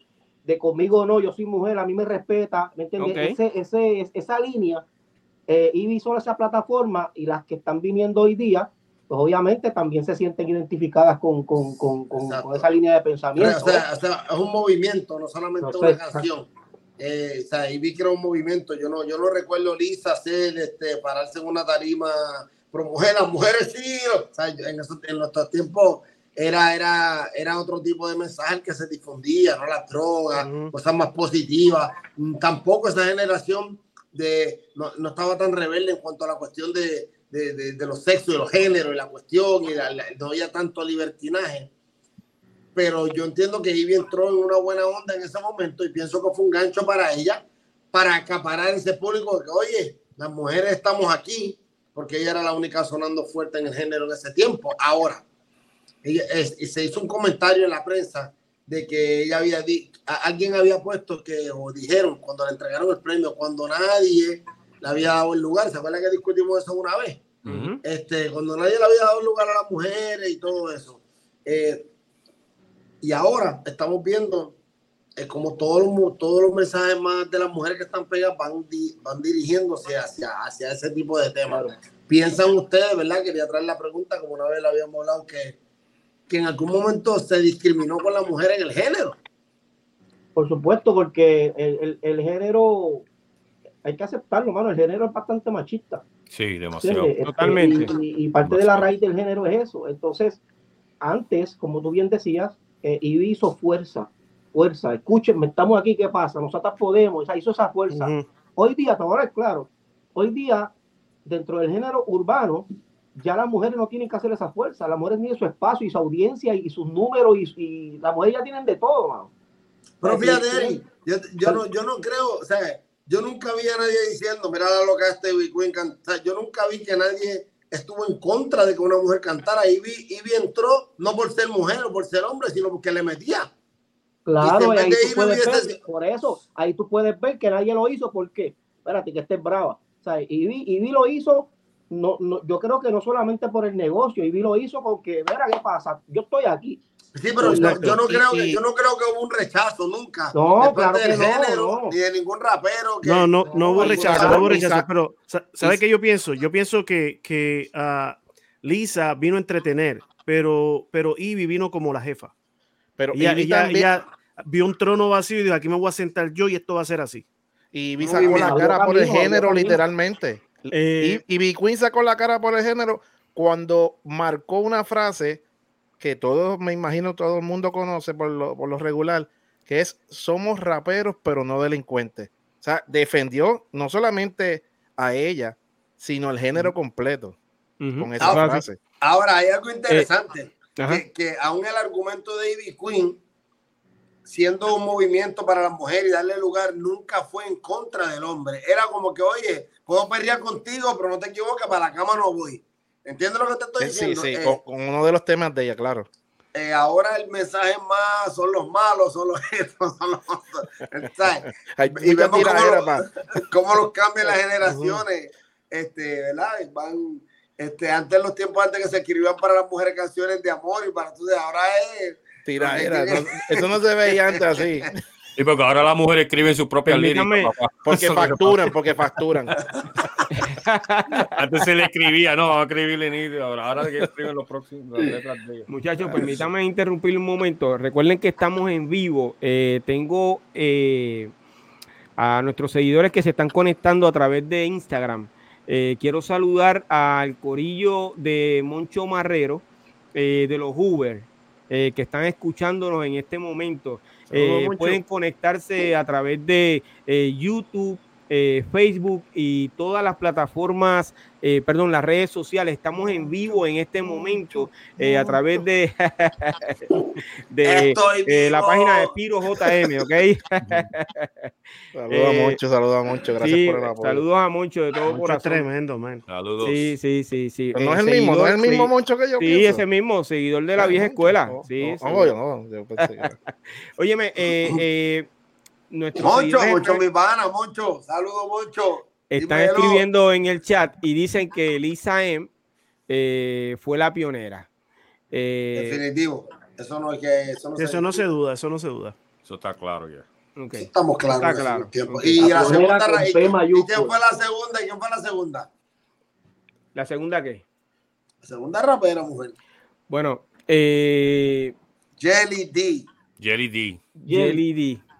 de conmigo no, yo soy mujer, a mí me respeta, ¿me entiendes? Ese, ese, esa línea, eh, y solo esa plataforma y las que están viniendo hoy día, pues obviamente también se sienten identificadas con, con, con, con esa línea de pensamiento. o, sea, es un movimiento, no solamente una canción. Eh, o sea, y vi que era un movimiento. Yo no, yo no recuerdo Lisa hacer, este, pararse en una tarima, promover a las mujeres, sí. O sea, en, en nuestros tiempos era, era, era otro tipo de mensaje que se difundía, no las drogas, cosas más positivas. Tampoco esa generación de, no, no estaba tan rebelde en cuanto a la cuestión de, de, de, los sexos y los géneros y la cuestión, y no había tanto libertinaje. Pero yo entiendo que Ivy entró en una buena onda en ese momento y pienso que fue un gancho para ella, para acaparar ese público de que, oye, las mujeres estamos aquí, porque ella era la única sonando fuerte en el género en ese tiempo. Ahora, ella, se hizo un comentario en la prensa de que ella había, alguien había puesto que, o dijeron cuando le entregaron el premio, cuando nadie le había dado el lugar. ¿Se acuerdan que discutimos eso una vez? este, cuando nadie le había dado el lugar a las mujeres y todo eso. Eh, y ahora estamos viendo eh, como todos los, todos los mensajes más de las mujeres que están pegadas van, van dirigiéndose hacia, hacia ese tipo de temas. ¿Piensan ustedes, verdad? Quería traer la pregunta, como una vez la habíamos hablado, que, que en algún momento se discriminó con la mujer en el género. Por supuesto, porque el, el, el género hay que aceptarlo, mano. El género es bastante machista. Sí, demasiado. Este, Totalmente. Y, parte de la raíz del género es eso. Entonces, antes, como tú bien decías, eh, hizo fuerza. Fuerza. Escúchenme, estamos aquí, ¿qué pasa? Nosotros podemos. hizo esa fuerza. Hoy día, ahora es claro, hoy día, dentro del género urbano, ya las mujeres no tienen que hacer esa fuerza. Las mujeres tienen su espacio y su audiencia y, sus números y, las mujeres ya tienen de todo, mano. Pero fíjate, yo, yo, no, yo no creo, o sea, yo nunca vi a nadie diciendo, mira lo que este Queen canta. Yo nunca vi que nadie estuvo en contra de que una mujer cantara. Y vi, y vi entró no por ser mujer o por ser hombre, sino porque le metía. Claro, ahí tú puedes ver, por eso, ahí tú puedes ver que nadie lo hizo porque, espérate, que estés brava. O sea, Ivy, Ivy lo hizo, no, no, yo creo que no solamente por el negocio, Ivy lo hizo porque, mira, ¿qué pasa? Yo estoy aquí, Sí, pero yo, no creo que, yo no creo que hubo un rechazo nunca. No, claro del género, ni de ningún rapero. Que, no, no, no hubo rechazo, no hubo rechazo. Pero, ¿sabes qué yo pienso? Yo pienso que, que uh, Lisa vino a entretener, pero, pero Ivy vino como la jefa. Pero ella, ella, vio un trono vacío y dijo, aquí me voy a sentar yo y esto va a ser así. Y Ivy sacó la cara por el género, literalmente. Eh, y, y Queen sacó la cara por el género cuando marcó una frase que todos, me imagino, todo el mundo conoce por lo, por lo regular, que es somos raperos, pero no delincuentes. O sea, defendió no solamente a ella, sino al género completo con esa ahora, frase. Ahora, hay algo interesante, eh, que, aún el argumento de Ivy Queen, siendo un movimiento para la mujer y darle lugar, nunca fue en contra del hombre. Era como que, oye, puedo pelear contigo, pero no te equivoques, para la cama no voy. ¿Entiendes lo que te estoy diciendo? Sí, sí, eh, con, uno de los temas de ella, claro. Eh, ahora el mensaje más son los malos, son los estos, son los y vemos cómo, los cambian las generaciones, este, ¿verdad? Van, este, antes los tiempos antes que se escribían para las mujeres canciones de amor y para tú ahora es Tira, eso no se veía antes así. Y porque ahora las mujeres escriben sus propias líricas. Porque facturan, porque facturan. Antes se le escribía, no, vamos a escribirle ni ahora, ahora que escriben los próximos letras de ellos. Muchachos, permítanme interrumpir un momento. Recuerden que estamos en vivo. Eh, tengo eh, a nuestros seguidores que se están conectando a través de Instagram. Eh, quiero saludar al corillo de Moncho Marrero, de los Uber, que están escuchándonos en este momento. Pueden conectarse a través de YouTube, eh, Facebook y todas las plataformas, eh, perdón, las redes sociales. Estamos en vivo en este momento eh, a través de, de la página de Piro JM, ¿ok? saludos a Moncho, saludos a Moncho, gracias por el apoyo. Saludos a Moncho de todo corazón. tremendo, man. Saludos. Sí, sí, sí, sí. no es el mismo, no es el mismo Moncho que yo. Sí, ese mismo, seguidor de la vieja escuela. sí, no, Óyeme, eh, Moncho, Moncho, mi pana, Moncho. Saludos, Moncho. Están escribiendo en el chat y dicen que Lisa M eh, fue la pionera. Eh, Definitivo. Eso no, es que, eso no, eso no se duda, eso no se duda. Eso está claro ya. Okay. Estamos claros. Está claro. Y la, segunda raíz. ¿Y quién fue la segunda? ¿Y quién fue la segunda? ¿La segunda qué? La segunda rapera, mujer. Bueno, eh, Jelly D. Jelly D. Jelly D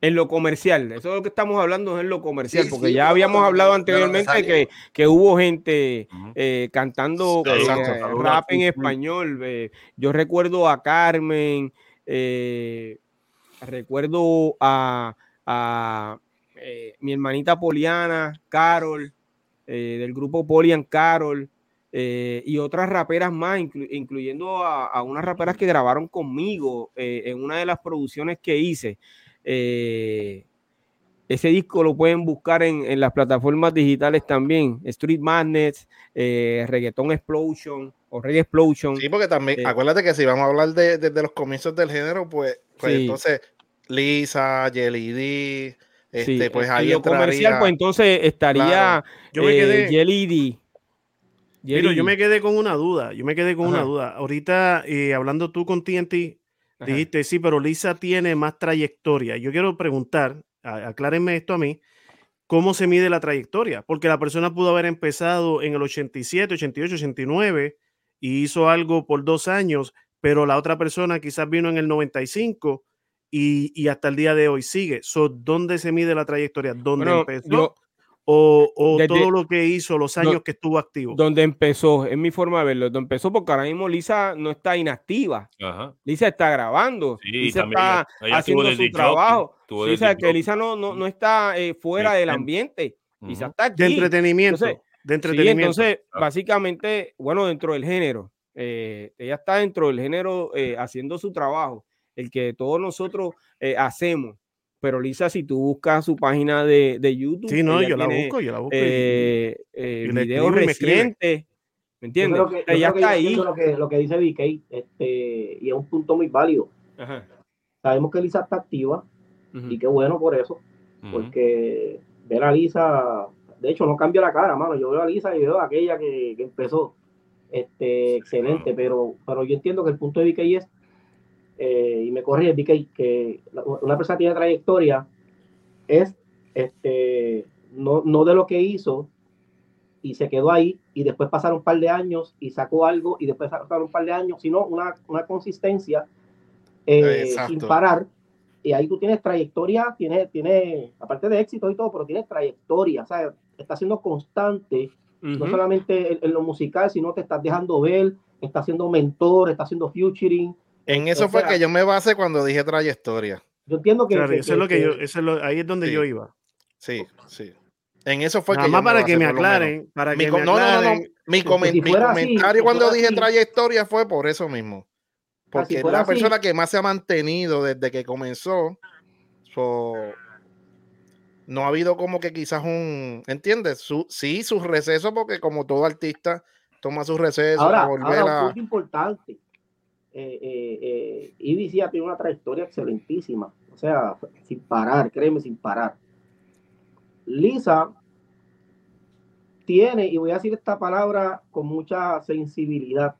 en lo comercial. Eso es lo que estamos hablando es en lo comercial, porque ya habíamos hablado anteriormente que, que, hubo gente eh, cantando eh, rap en español. Eh, yo recuerdo a Carmen, recuerdo a, mi hermanita Poliana, Carol, del grupo Polian Carol. y otras raperas más, incluyendo a, a, unas raperas que grabaron conmigo en una de las producciones que hice. Eh, ese disco lo pueden buscar en, las plataformas digitales también. Street Madness, eh, Reggaeton Explosion o Reggae Explosion. Sí, porque también, eh, acuérdate que si vamos a hablar de, los comienzos del género, pues, pues entonces Lisa, Jelly D, este, pues ahí lo comercial, pues entonces estaría yo me quedé, Jelly D. Pero yo me quedé con una duda, yo me quedé con una duda. Ahorita, hablando tú con TNT, Dijiste, sí, pero Lisa tiene más trayectoria. Yo quiero preguntar, aclárenme esto a mí, ¿cómo se mide la trayectoria? Porque la persona pudo haber empezado en el 87, 88, 89 y hizo algo por dos años, pero la otra persona quizás vino en el 95 y, y hasta el día de hoy sigue. So, ¿Dónde se mide la trayectoria? ¿Dónde empezó? O, todo lo que hizo, los años que estuvo activo. Donde empezó, es mi forma de verlo, donde empezó porque ahora mismo Lisa no está inactiva. Lisa está grabando, Lisa está haciendo su trabajo. Lisa, que Lisa no, no, no está eh, fuera del ambiente. Lisa está aquí. De entretenimiento. Entonces, de entretenimiento. entonces, ah. básicamente, bueno, dentro del género, eh, ella está dentro del género eh, haciendo su trabajo, el que todos nosotros hacemos pero Lisa, si tú buscas su página de, de YouTube, sí, no, yo la busco, yo la busco. Eh, eh, videos recientes, ¿me entiendes? Ella está ahí. Lo que, lo que dice VK, este, y es un punto muy válido. Sabemos que Lisa está activa, y qué bueno por eso, porque ver a Lisa, de hecho, no cambia la cara, mano. Yo veo a Lisa y veo a aquella que, que empezó. Este, excelente, pero, pero yo entiendo que el punto de VK es eh, y me corrí que, que una persona tiene trayectoria es este, no, no de lo que hizo y se quedó ahí y después pasaron un par de años y sacó algo y después pasaron un par de años, sino una, una consistencia eh, sin parar. Y ahí tú tienes trayectoria, tienes, tiene aparte de éxito y todo, pero tienes trayectoria, o sea, está siendo constante, no solamente en, en, lo musical, sino que estás dejando ver, está siendo mentor, está haciendo futuring, en eso fue que yo me basé cuando dije trayectoria. Yo entiendo que. eso es lo que, yo, eso es lo, ahí es donde yo iba. Sí, sí. En eso fue Nada que. Más para, que me aclaren, para mi, que me no, no, no, Mi, comentario cuando dije trayectoria fue por eso mismo. Porque es la persona que más se ha mantenido desde que comenzó. no ha habido como que quizás un. ¿Entiendes? Su, sí, sus recesos, porque como todo artista toma sus recesos. Ahora, ahora un importante eh, eh, eh tiene una trayectoria excelentísima, o sea, sin parar, créeme, sin parar. Lisa tiene, y voy a decir esta palabra con mucha sensibilidad,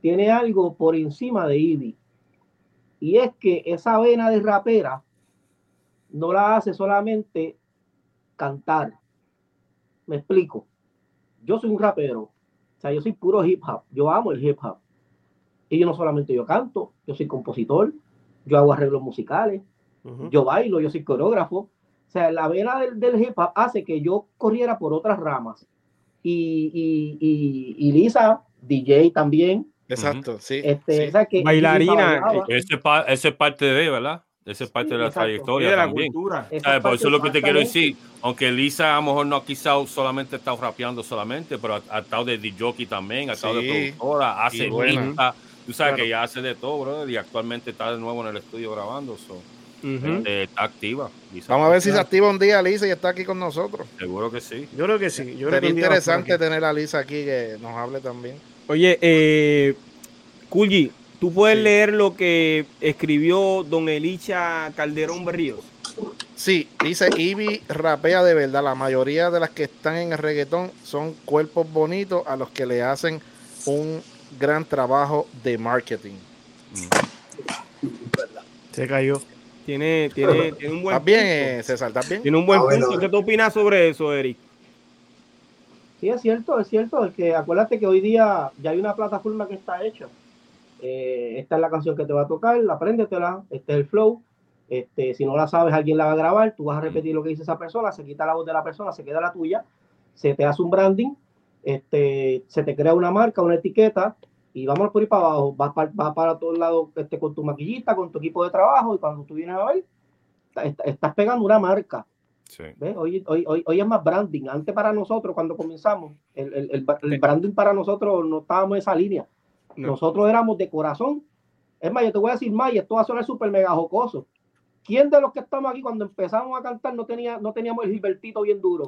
tiene algo por encima de Ivy. Y es que esa vena de rapera no la hace solamente cantar. Me explico. Yo soy un rapero. O sea, yo soy puro hip hop. Yo amo el hip hop. Y yo no solamente yo canto, yo soy compositor, yo hago arreglos musicales, yo bailo, yo soy coreógrafo. O sea, la vena del, hip hop hace que yo corriera por otras ramas. Y, y, y, Lisa, DJ también. Exacto, sí. Este, Bailarina. Ese, es parte de, ¿verdad? Esa es parte de la trayectoria de la también. Cultura. Por eso es lo que te quiero decir. Aunque Lisa a lo mejor no ha quizás solamente estado rapeando solamente, pero ha, estado de DJ también, ha estado de productora, hace lista, Tú sabes que ya hace de todo, brother, y actualmente está de nuevo en el estudio grabando. So. Este, está activa. Vamos a ver si se activa un día Lisa y está aquí con nosotros. Seguro que sí. Yo creo que sí. Yo Sería interesante tener a Lisa aquí que nos hable también. Oye, eh, Kulji, ¿tú puedes leer lo que escribió don Elicha Calderón Berríos? Sí, dice Ivy rapea de verdad. La mayoría de las que están en el reggaetón son cuerpos bonitos a los que le hacen un gran trabajo de marketing. Se cayó. Tiene, tiene, tiene un buen bien, eh, César? ¿Estás bien? Tiene un buen punto. ¿Qué tú opinas sobre eso, Eric? Sí, es cierto, es cierto. Es que acuérdate que hoy día ya hay una plataforma que está hecha. Eh, esta es la canción que te va a tocar, apréndetela, este es el flow. Este, si no la sabes, alguien la va a grabar, tú vas a repetir lo que dice esa persona, se quita la voz de la persona, se queda la tuya, se te hace un branding este, se te crea una marca, una etiqueta, y vamos por ir para abajo, vas para, vas para todos lados este, con tu maquillita, con tu equipo de trabajo, y cuando tú vienes a ver, estás pegando una marca. Hoy, hoy, hoy, hoy, es más branding. Antes para nosotros, cuando comenzamos, el, el, el, branding para nosotros no estábamos en esa línea. Nosotros éramos de corazón. Es más, yo te voy a decir más, y esto va a sonar súper mega jocoso. ¿Quién de los que estamos aquí cuando empezamos a cantar no, tenía, no teníamos el Gilbertito bien duro?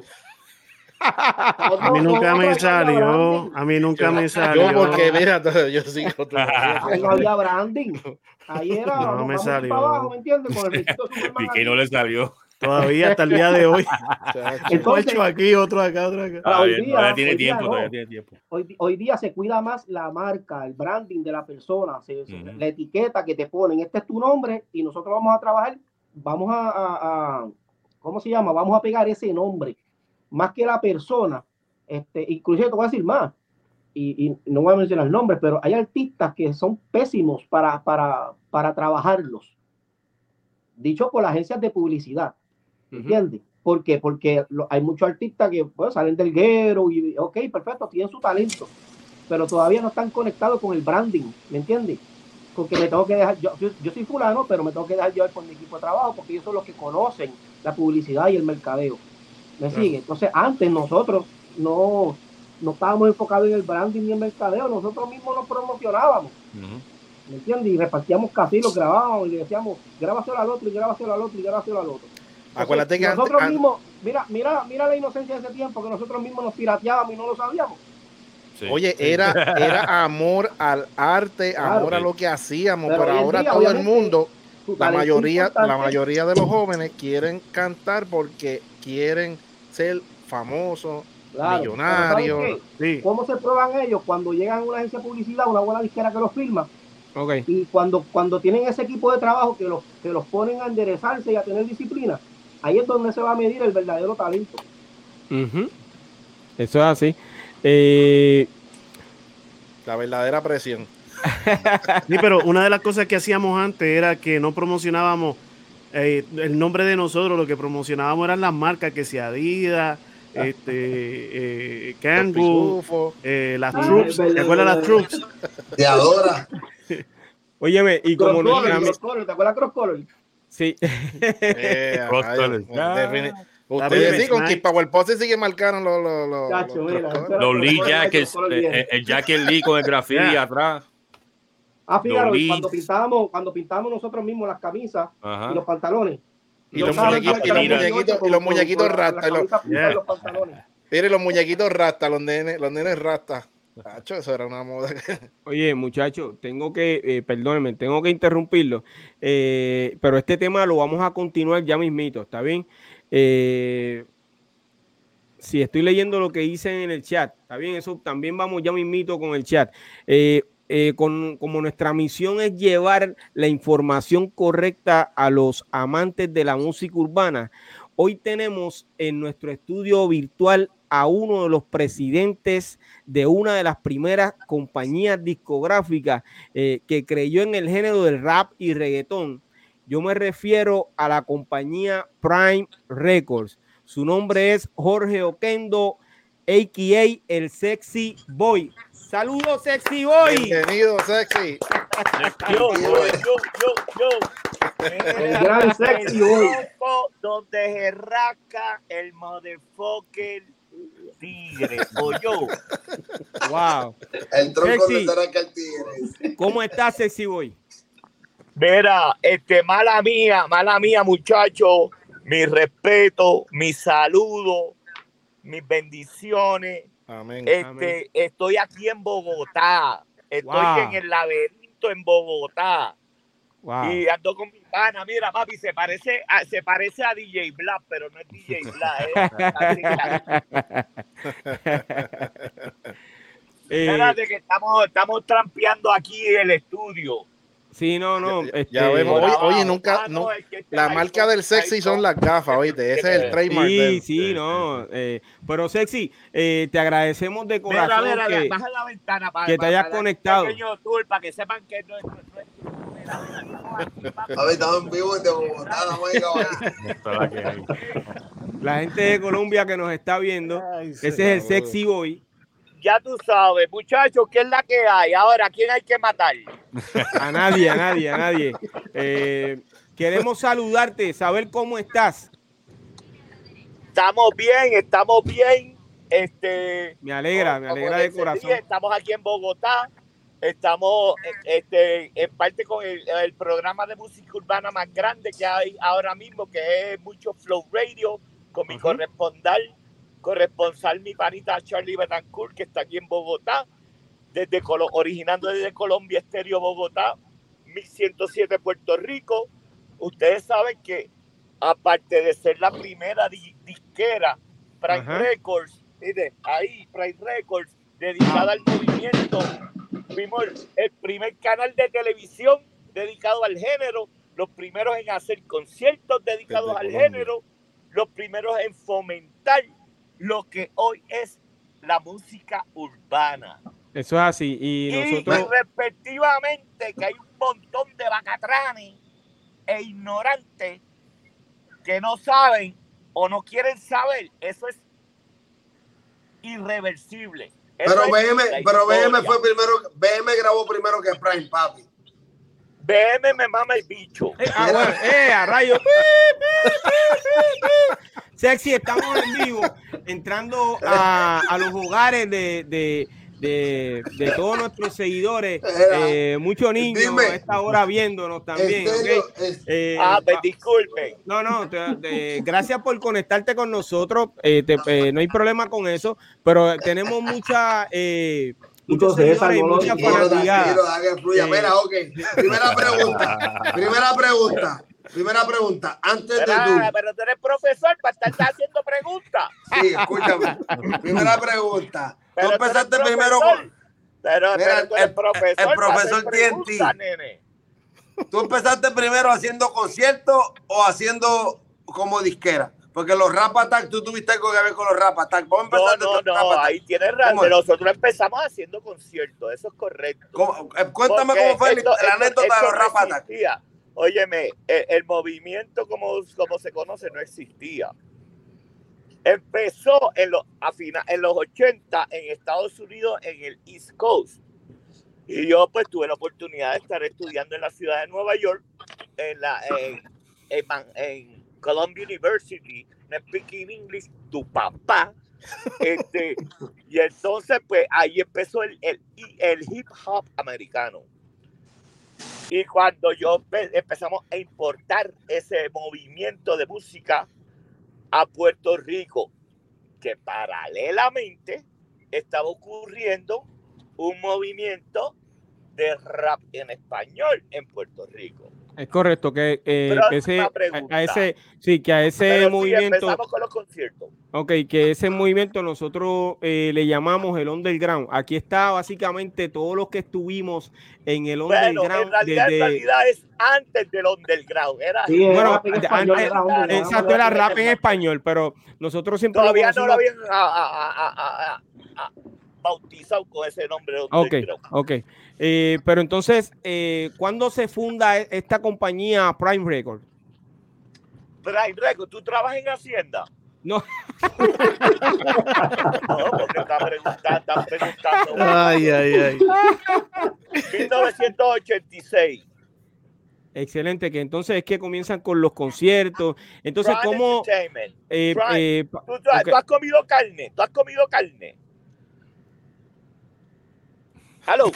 A mí nunca me salió. A mí nunca me salió. Yo porque mira, yo sigo. No había branding. Ahí era. No me salió. Abajo, ¿me entiendes? Con el y que no le salió. Todavía hasta el día de hoy. Entonces, aquí, otro acá, otro acá. Ah, hoy día, tiene tiempo, todavía tiene tiempo. Hoy, hoy, día se cuida más la marca, el branding de la persona, se, la etiqueta que te ponen. Este es tu nombre y nosotros vamos a trabajar, vamos a, a, a ¿cómo se llama? Vamos a pegar ese nombre más que la persona, este, inclusive te voy a decir más, y, no voy a mencionar nombres, pero hay artistas que son pésimos para, para, para trabajarlos. Dicho por las agencias de publicidad. ¿Entiendes? ¿Por qué? Porque hay muchos artistas que salen del guero y, ok, perfecto, tienen su talento, pero todavía no están conectados con el branding, ¿me entiendes? Porque me tengo que dejar, yo, yo, soy fulano, pero me tengo que dejar llevar por mi equipo de trabajo, porque ellos son los que conocen la publicidad y el mercadeo. ¿Me sigue? Entonces, antes nosotros no, no estábamos enfocados en el branding ni en el mercadeo, nosotros mismos nos promocionábamos. ¿Me entiendes? Y repartíamos casi, los grabábamos y le decíamos, grábaselo al otro y grábaselo al otro y grábaselo al otro. Acuérdate que nosotros mismos, mira, mira, mira la inocencia de ese tiempo, que nosotros mismos nos pirateábamos y no lo sabíamos. Oye, Era, era amor al arte, amor a lo que hacíamos, pero, ahora todo el mundo, la mayoría, la mayoría de los jóvenes quieren cantar porque quieren ser famoso, millonario. ¿Cómo se prueban ellos cuando llegan a una agencia de publicidad, una buena disquera que los firma? Y cuando, cuando tienen ese equipo de trabajo que los, que los ponen a enderezarse y a tener disciplina, ahí es donde se va a medir el verdadero talento. Eso es así. Eh, La verdadera presión. sí, pero una de las cosas que hacíamos antes era que no promocionábamos eh, el nombre de nosotros, lo que promocionábamos eran las marcas que se Adidas, este, eh, Kangoo, eh, las ah, Troops, ¿te acuerdas las Troops? Te adora. Óyeme, y como no. ¿Te acuerdas Cross Color? Sí. Eh, Cross Color. Ustedes sí, con que Power Pose sí que marcaron los los los, los, Lee Jackets, el Jacket Lee con el graffiti atrás. Ah, fíjate, cuando pintábamos, cuando pintábamos nosotros mismos las camisas y los pantalones. Y, los, muñequitos, y los muñequitos, y los muñequitos rastas. Mire, los muñequitos rastas, los nenes, los nenes rastas. eso era una moda. Oye, muchachos, tengo que, eh, perdónenme, tengo que interrumpirlo, eh, pero este tema lo vamos a continuar ya mismito, ¿está bien? Eh, si estoy leyendo lo que dicen en el chat, ¿está bien? Eso también vamos ya mismito con el chat. Eh, eh, como nuestra misión es llevar la información correcta a los amantes de la música urbana, hoy tenemos en nuestro estudio virtual a uno de los presidentes de una de las primeras compañías discográficas eh, que creyó en el género del rap y reggaetón. Yo me refiero a la compañía Prime Records. Su nombre es Jorge Oquendo, a.k.a. el Sexy Boy. Saludos, Sexy Boy. Bienvenido, Sexy. yo, yo, yo, yo, yo. El gran Sexy Boy. Donde se raca el motherfucker tigre o yo. Wow. El tronco Sexy. de el tigre. ¿Cómo estás, Sexy Boy? Mira, este, mala mía, mala mía, muchacho. Mi respeto, mi saludo, mis bendiciones. Amén. Este, estoy aquí en Bogotá. Estoy en el laberinto en Bogotá. Y ando con mi pana, mira, papi, se parece a, se parece a DJ Black, pero no es DJ Black. ¿eh? Espérate que estamos, estamos trampeando aquí el estudio. Sí, no, no. Ya, este, vemos. Oye, nunca. no, la marca del sexy son las gafas, oíste. Ese es el trademark. Sí, sí, no. Eh, pero sexy, eh, te agradecemos de corazón. Mira, mira, que, baja la ventana para que te hayas conectado. Tour para que sepan que no es. Ver, estamos en vivo de Bogotá, La gente de Colombia que nos está viendo, ese es el sexy boy ya tú sabes, muchachos, ¿qué es la que hay? Ahora, ¿quién hay que matar? A nadie, a nadie, a nadie. Eh, queremos saludarte, saber cómo estás. Estamos bien, estamos bien. Este, me alegra, me alegra de corazón. estamos aquí en Bogotá, estamos este, en parte con el, programa de música urbana más grande que hay ahora mismo, que es mucho Flow Radio, con mi corresponsal corresponsal mi panita Charlie Betancourt, que está aquí en Bogotá, desde originando desde Colombia Estéreo Bogotá, 1107 Puerto Rico. Ustedes saben que aparte de ser la primera disquera, Prime Records, ahí Prime Records, dedicada al movimiento, fuimos el, primer canal de televisión dedicado al género, los primeros en hacer conciertos dedicados al género, los primeros en fomentar lo que hoy es la música urbana. Eso es así. Y, nosotros. respectivamente, que hay un montón de bacatranes e ignorantes que no saben o no quieren saber. Eso es irreversible. pero BM, pero BM fue primero, BM grabó primero que Prime Papi. BM me mama el bicho. Eh, ah, bueno, eh, a rayo. Sexy, estamos en vivo, entrando a, a los hogares de, de, de, de, todos nuestros seguidores, eh, muchos niños a esta hora viéndonos también. Eh, ah, pues disculpen. No, no, gracias por conectarte con nosotros. Eh, te, no hay problema con eso, pero tenemos mucha muchos. Mira, ok. Primera pregunta. Primera pregunta. Primera pregunta, antes de tú. Pero tú eres profesor para estar haciendo preguntas. Sí, escúchame. Primera pregunta. tú empezaste primero con. Pero, el, profesor. El profesor ¿Tú empezaste primero haciendo conciertos o haciendo como disquera? Porque los rap attack, tú tuviste algo que ver con los rap attack. ¿Cómo empezaste no, no, no, ahí tienes razón. Nosotros empezamos haciendo conciertos, eso es correcto. Eh, cuéntame cómo fue la anécdota de los rap attack. Óyeme, el, movimiento como, como se conoce no existía. Empezó en los, a en los 80 en Estados Unidos, en el East Coast. Y yo pues tuve la oportunidad de estar estudiando en la ciudad de Nueva York, en, la, en, Columbia University, speaking English, tu papá. Este, y entonces, pues ahí empezó el, el, el hip hop americano. Y cuando yo empezamos a importar ese movimiento de música a Puerto Rico, que paralelamente estaba ocurriendo un movimiento de rap en español en Puerto Rico. Es correcto, que eh, ese, a, ese, sí, que a ese movimiento. con los conciertos. Ok, que ese movimiento nosotros eh, le llamamos el underground. Aquí está básicamente todos los que estuvimos en el underground. En realidad, en realidad es antes del underground. Era, bueno, antes, exacto, era rap en español, pero nosotros siempre. Todavía no lo habían bautizado con ese nombre. Ok, ok. Eh, pero entonces, eh, ¿cuándo se funda e-, esta compañía Prime Record? Prime Record, ¿tú trabajas en Hacienda? No. no, porque está preguntando, está preguntando. Ay, ay, ay. 1986. Excelente, que entonces es que comienzan con los conciertos. Entonces, ¿cómo? Eh, eh, ¿Tú, tú, has comido carne, tú has comido carne. Hello.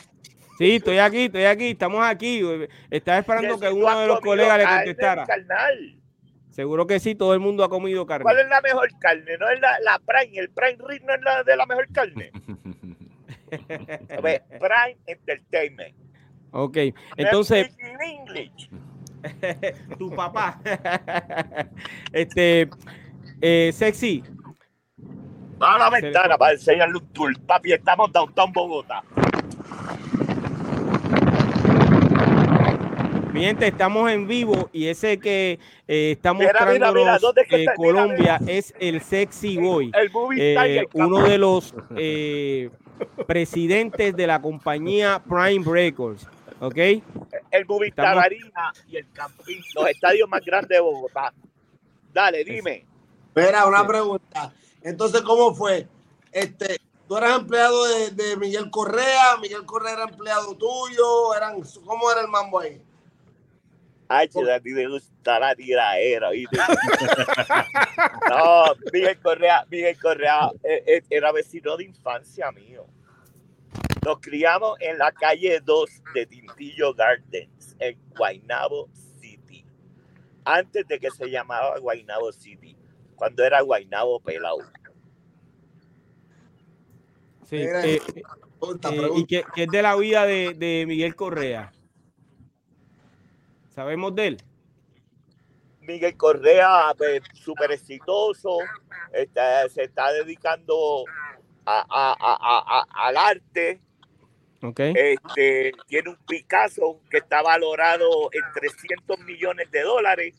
Sí, estoy aquí, estoy aquí, estamos aquí. Estaba esperando que uno de los colegas le contestara. Seguro que sí, todo el mundo ha comido carne. ¿Cuál es la mejor carne? No es la, la Prime, el Prime Rib no es la de la mejor carne. Prime Entertainment. Ok, entonces. tu papá. este, eh, sexy. Va a la ventana para enseñarle un tour. Papi, estamos downtown Bogotá. Mi estamos en vivo y ese que eh, estamos mostrando eh, Colombia es el Sexy Boy, eh, uno de los presidentes de la compañía Prime Records. ¿Ok? El Movistar Arena y el Campín, los estadios más grandes de Bogotá. Dale, dime. Espera, una pregunta. Entonces, ¿cómo fue? Este, tú eras empleado de, de, Miguel Correa, Miguel Correa era empleado tuyo, eran, ¿cómo era el mambo ahí? Ay, a ti te gusta la tiraera, ¿viste? no, Miguel Correa, Miguel Correa eh, eh, era vecino de infancia mío. Nos criamos en la calle 2 de Tintillo Gardens, en Guaynabo City. Antes de que se llamaba Guaynabo City, cuando era Guaynabo Pelao. Sí, eh, y que, es de la vida de, de Miguel Correa. ¿Sabemos de él? Miguel Correa, pues, súper exitoso, se está dedicando al arte. Okay. Este, tiene un Picasso que está valorado en 300 millones de dólares,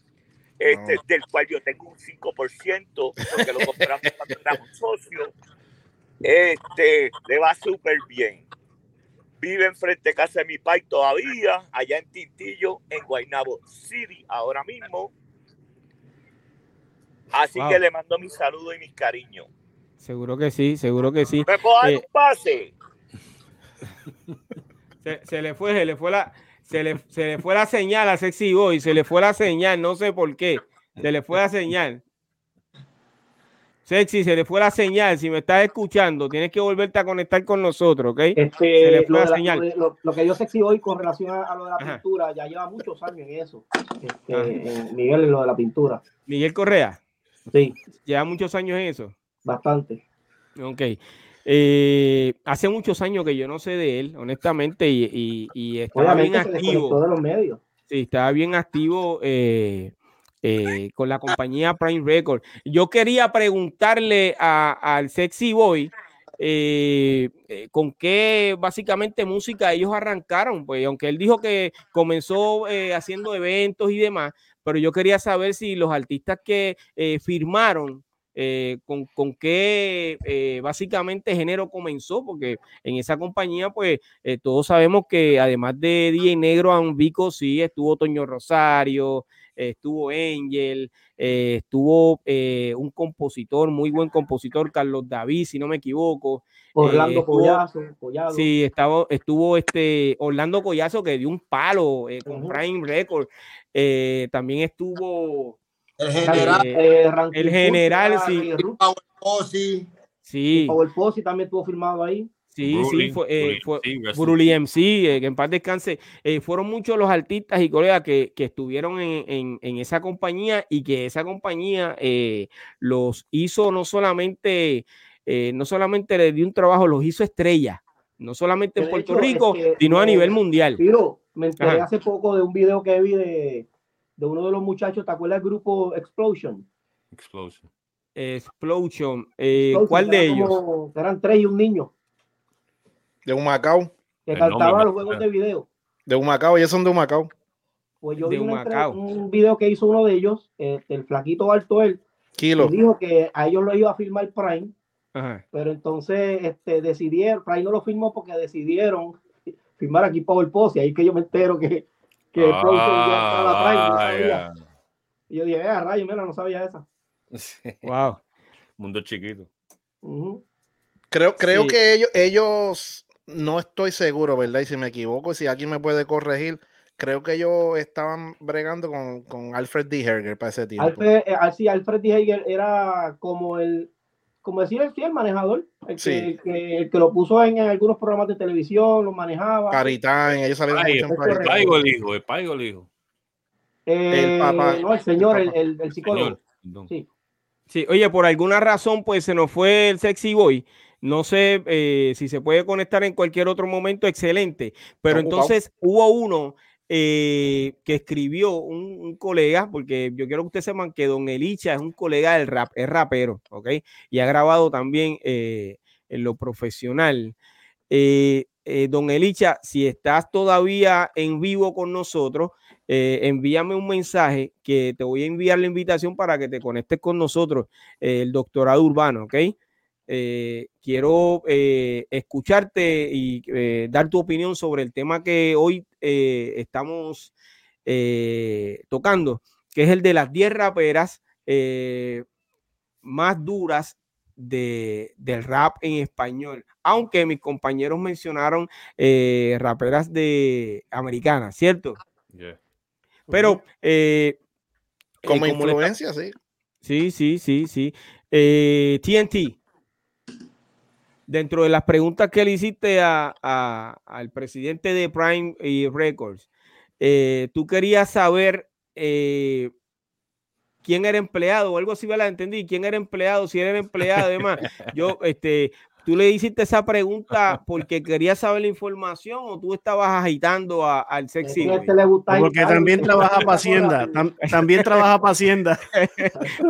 este, del cual yo tengo un 5%, porque lo compramos cuando éramos socios. Este, le va súper bien vive enfrente de casa de mi pai todavía, allá en Tintillo, en Guaynabo City, ahora mismo. Así que le mando mi saludo y mis cariños. Seguro que sí, seguro que sí. ¿Me puedo dar eh, un pase? Se, le fue, se le fue la, se le, se le fue la señal a Sexy Boy, se le fue la señal, no sé por qué. Se le fue la señal. Sexy, se le fue la señal. Si me estás escuchando, tienes que volverte a conectar con nosotros, ¿ok? Este, se le fue la, señal. Lo, que yo Sexy hoy con relación a, lo de la pintura, ya lleva muchos años en eso. Este, Miguel, en lo de la pintura. Miguel Correa. Sí. Lleva muchos años en eso. Bastante. Ok. Eh, hace muchos años que yo no sé de él, honestamente, y, y, estaba bien activo. De los medios. Sí, estaba bien activo. Eh, eh, con la compañía Prime Record. Yo quería preguntarle al Sexy Boy eh, eh, con qué básicamente música ellos arrancaron, pues aunque él dijo que comenzó haciendo eventos y demás, pero yo quería saber si los artistas que firmaron con, con, qué básicamente género comenzó, porque en esa compañía, pues todos sabemos que además de DJ Negro, Vico, sí, estuvo Toño Rosario, estuvo Angel, eh, estuvo eh, un compositor, muy buen compositor, Carlos David, si no me equivoco. Orlando eh, Collazo, Sí, estaba, estuvo este Orlando Collazo que dio un palo con Prime Record. también estuvo el general, el general, sí. Sí. Power Posse también estuvo firmado ahí. Sí, sí, fue, eh, fue MC, eh, que en paz descanse. Eh, fueron muchos los artistas y colegas que, que estuvieron en, en, en, esa compañía y que esa compañía eh, los hizo no solamente, no solamente le dio un trabajo, los hizo estrella, no solamente en Puerto Rico, sino a nivel mundial. Pero me enteré hace poco de un video que vi de, de uno de los muchachos, ¿te acuerdas del grupo Explosion? Explosion. Explosion. Eh, ¿Cuál de ellos? eran tres y un niño. De un Macao. Que cantaba los juegos de video. De un Macao, ellos son de un Macao. Pues yo vi un, video que hizo uno de ellos, el flaquito alto él, Kilo. dijo que a ellos lo iba a filmar Prime, pero entonces este, decidieron, Prime no lo filmó porque decidieron filmar aquí Power Post y ahí que yo me entero que, que ah, ya estaba Prime, no sabía. Y yo dije, ah, rayo, mira, no sabía esa. Wow. Mundo chiquito. Creo, creo que ellos, ellos, no estoy seguro, ¿verdad? Y si me equivoco, si alguien me puede corregir, creo que ellos estaban bregando con, con Alfred D. Herger para ese tiempo. Alfred, eh, ah, sí, Alfred D. Herger era como el, como decir el, el manejador, el, que, el, que, lo puso en, algunos programas de televisión, lo manejaba. Caritán, ellos salieron Ay, mucho El Paigo el hijo, el Paigo el hijo. el papá. No, el señor, el, el, psicólogo. sí. sí, oye, por alguna razón, pues se nos fue el sexy boy. No sé eh, si se puede conectar en cualquier otro momento, excelente. Pero entonces hubo uno eh, que escribió un, colega, porque yo quiero que ustedes sepan que Don Elicha es un colega del rap, es rapero, ¿ok? Y ha grabado también eh, en lo profesional. Eh, don Elicha, si estás todavía en vivo con nosotros, envíame un mensaje que te voy a enviar la invitación para que te conectes con nosotros, el doctorado urbano, ¿ok? Eh, quiero eh, escucharte y eh, dar tu opinión sobre el tema que hoy estamos tocando, que es el de las 10 raperas más duras de, del rap en español, aunque mis compañeros mencionaron raperas de americanas, ¿cierto? Pero como, influencia, sí. Sí, sí, sí, sí. TNT, dentro de las preguntas que le hiciste al presidente de Prime y Records, eh, tú querías saber eh, quién era empleado o algo así, ¿verdad? Entendí, quién era empleado, si era empleado, además. Yo, este, ¿Tú le hiciste esa pregunta porque querías saber la información o tú estabas agitando al sexy? Porque también trabaja para Hacienda. también trabaja para Hacienda.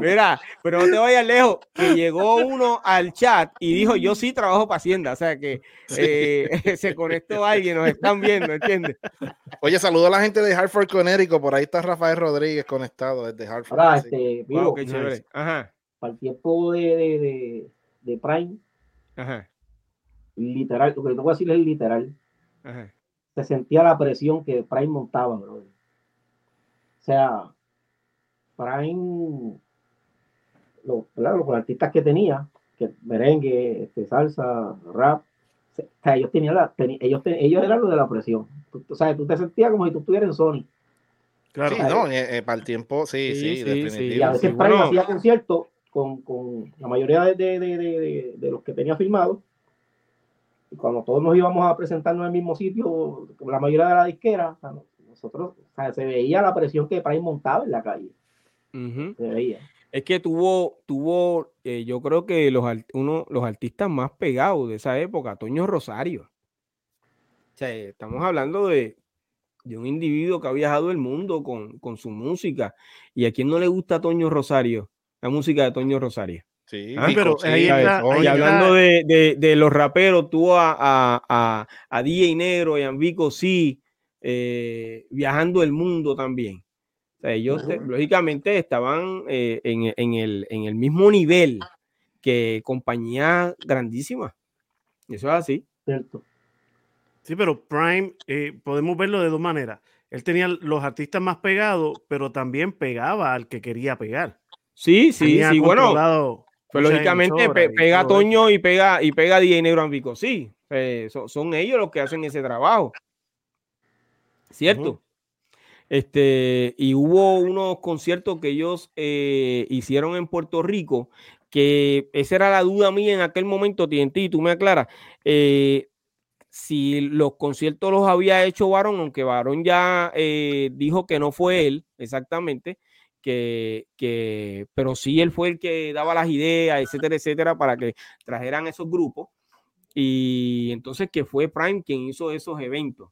Mira, pero no te vayas lejos, que llegó uno al chat y dijo, yo sí trabajo para Hacienda. O sea que eh, se conectó alguien, nos están viendo, ¿entiendes? Oye, saludo a la gente de Hartford, Connecticut. Por ahí está Rafael Rodríguez conectado desde Hartford. Ahora, este, qué chévere. Ajá. Para el tiempo de, de, de Prime Ajá. Literal, lo que te voy a decir es literal. Se sentía la presión que Prime montaba, bro. O sea, Prime, lo, los artistas que tenía, que merengue, este, salsa, rap, ellos tenían la, ellos, ellos eran los de la presión. o sea, tú te sentías como si tú estuvieras en Sony. Claro, sí, no, eh, eh, para el tiempo, sí, sí, definitivamente. Y a veces Prime hacía conciertos con, con la mayoría de, de, de, de, los que tenía firmado. Y cuando todos nos íbamos a presentarnos en el mismo sitio, la mayoría de la disquera, nosotros, o sea, se veía la presión que Prime montaba en la calle. Se veía. Es que tuvo, tuvo eh, yo creo que los, uno, los artistas más pegados de esa época, Toño Rosario. O sea, estamos hablando de, de un individuo que ha viajado el mundo con, con, su música. ¿Y a quién no le gusta Toño Rosario? La música de Toño Rosario. Sí, ah, pero ahí y hablando de, de, los raperos, tuvo a, a, a, DJ Negro y a Vico sí, eh, viajando el mundo también. O sea, ellos lógicamente estaban eh, en, en, el, en el mismo nivel que compañías grandísimas. Eso es así. Cierto. Sí, pero Prime, eh, podemos verlo de dos maneras. Él tenía los artistas más pegados, pero también pegaba al que quería pegar. Sí, sí, sí, bueno. Pues lógicamente pega Toño y pega y pega DJ Negro Ambico. Sí, eh, son, ellos los que hacen ese trabajo. ¿Cierto? Este, y hubo unos conciertos que ellos eh, hicieron en Puerto Rico, que esa era la duda mía en aquel momento, TNT, tú me aclaras. Eh, si los conciertos los había hecho Varón, aunque Varón ya dijo que no fue él exactamente, que, pero sí él fue el que daba las ideas, etcétera, etcétera, para que trajeran esos grupos. Y entonces que fue Prime quien hizo esos eventos.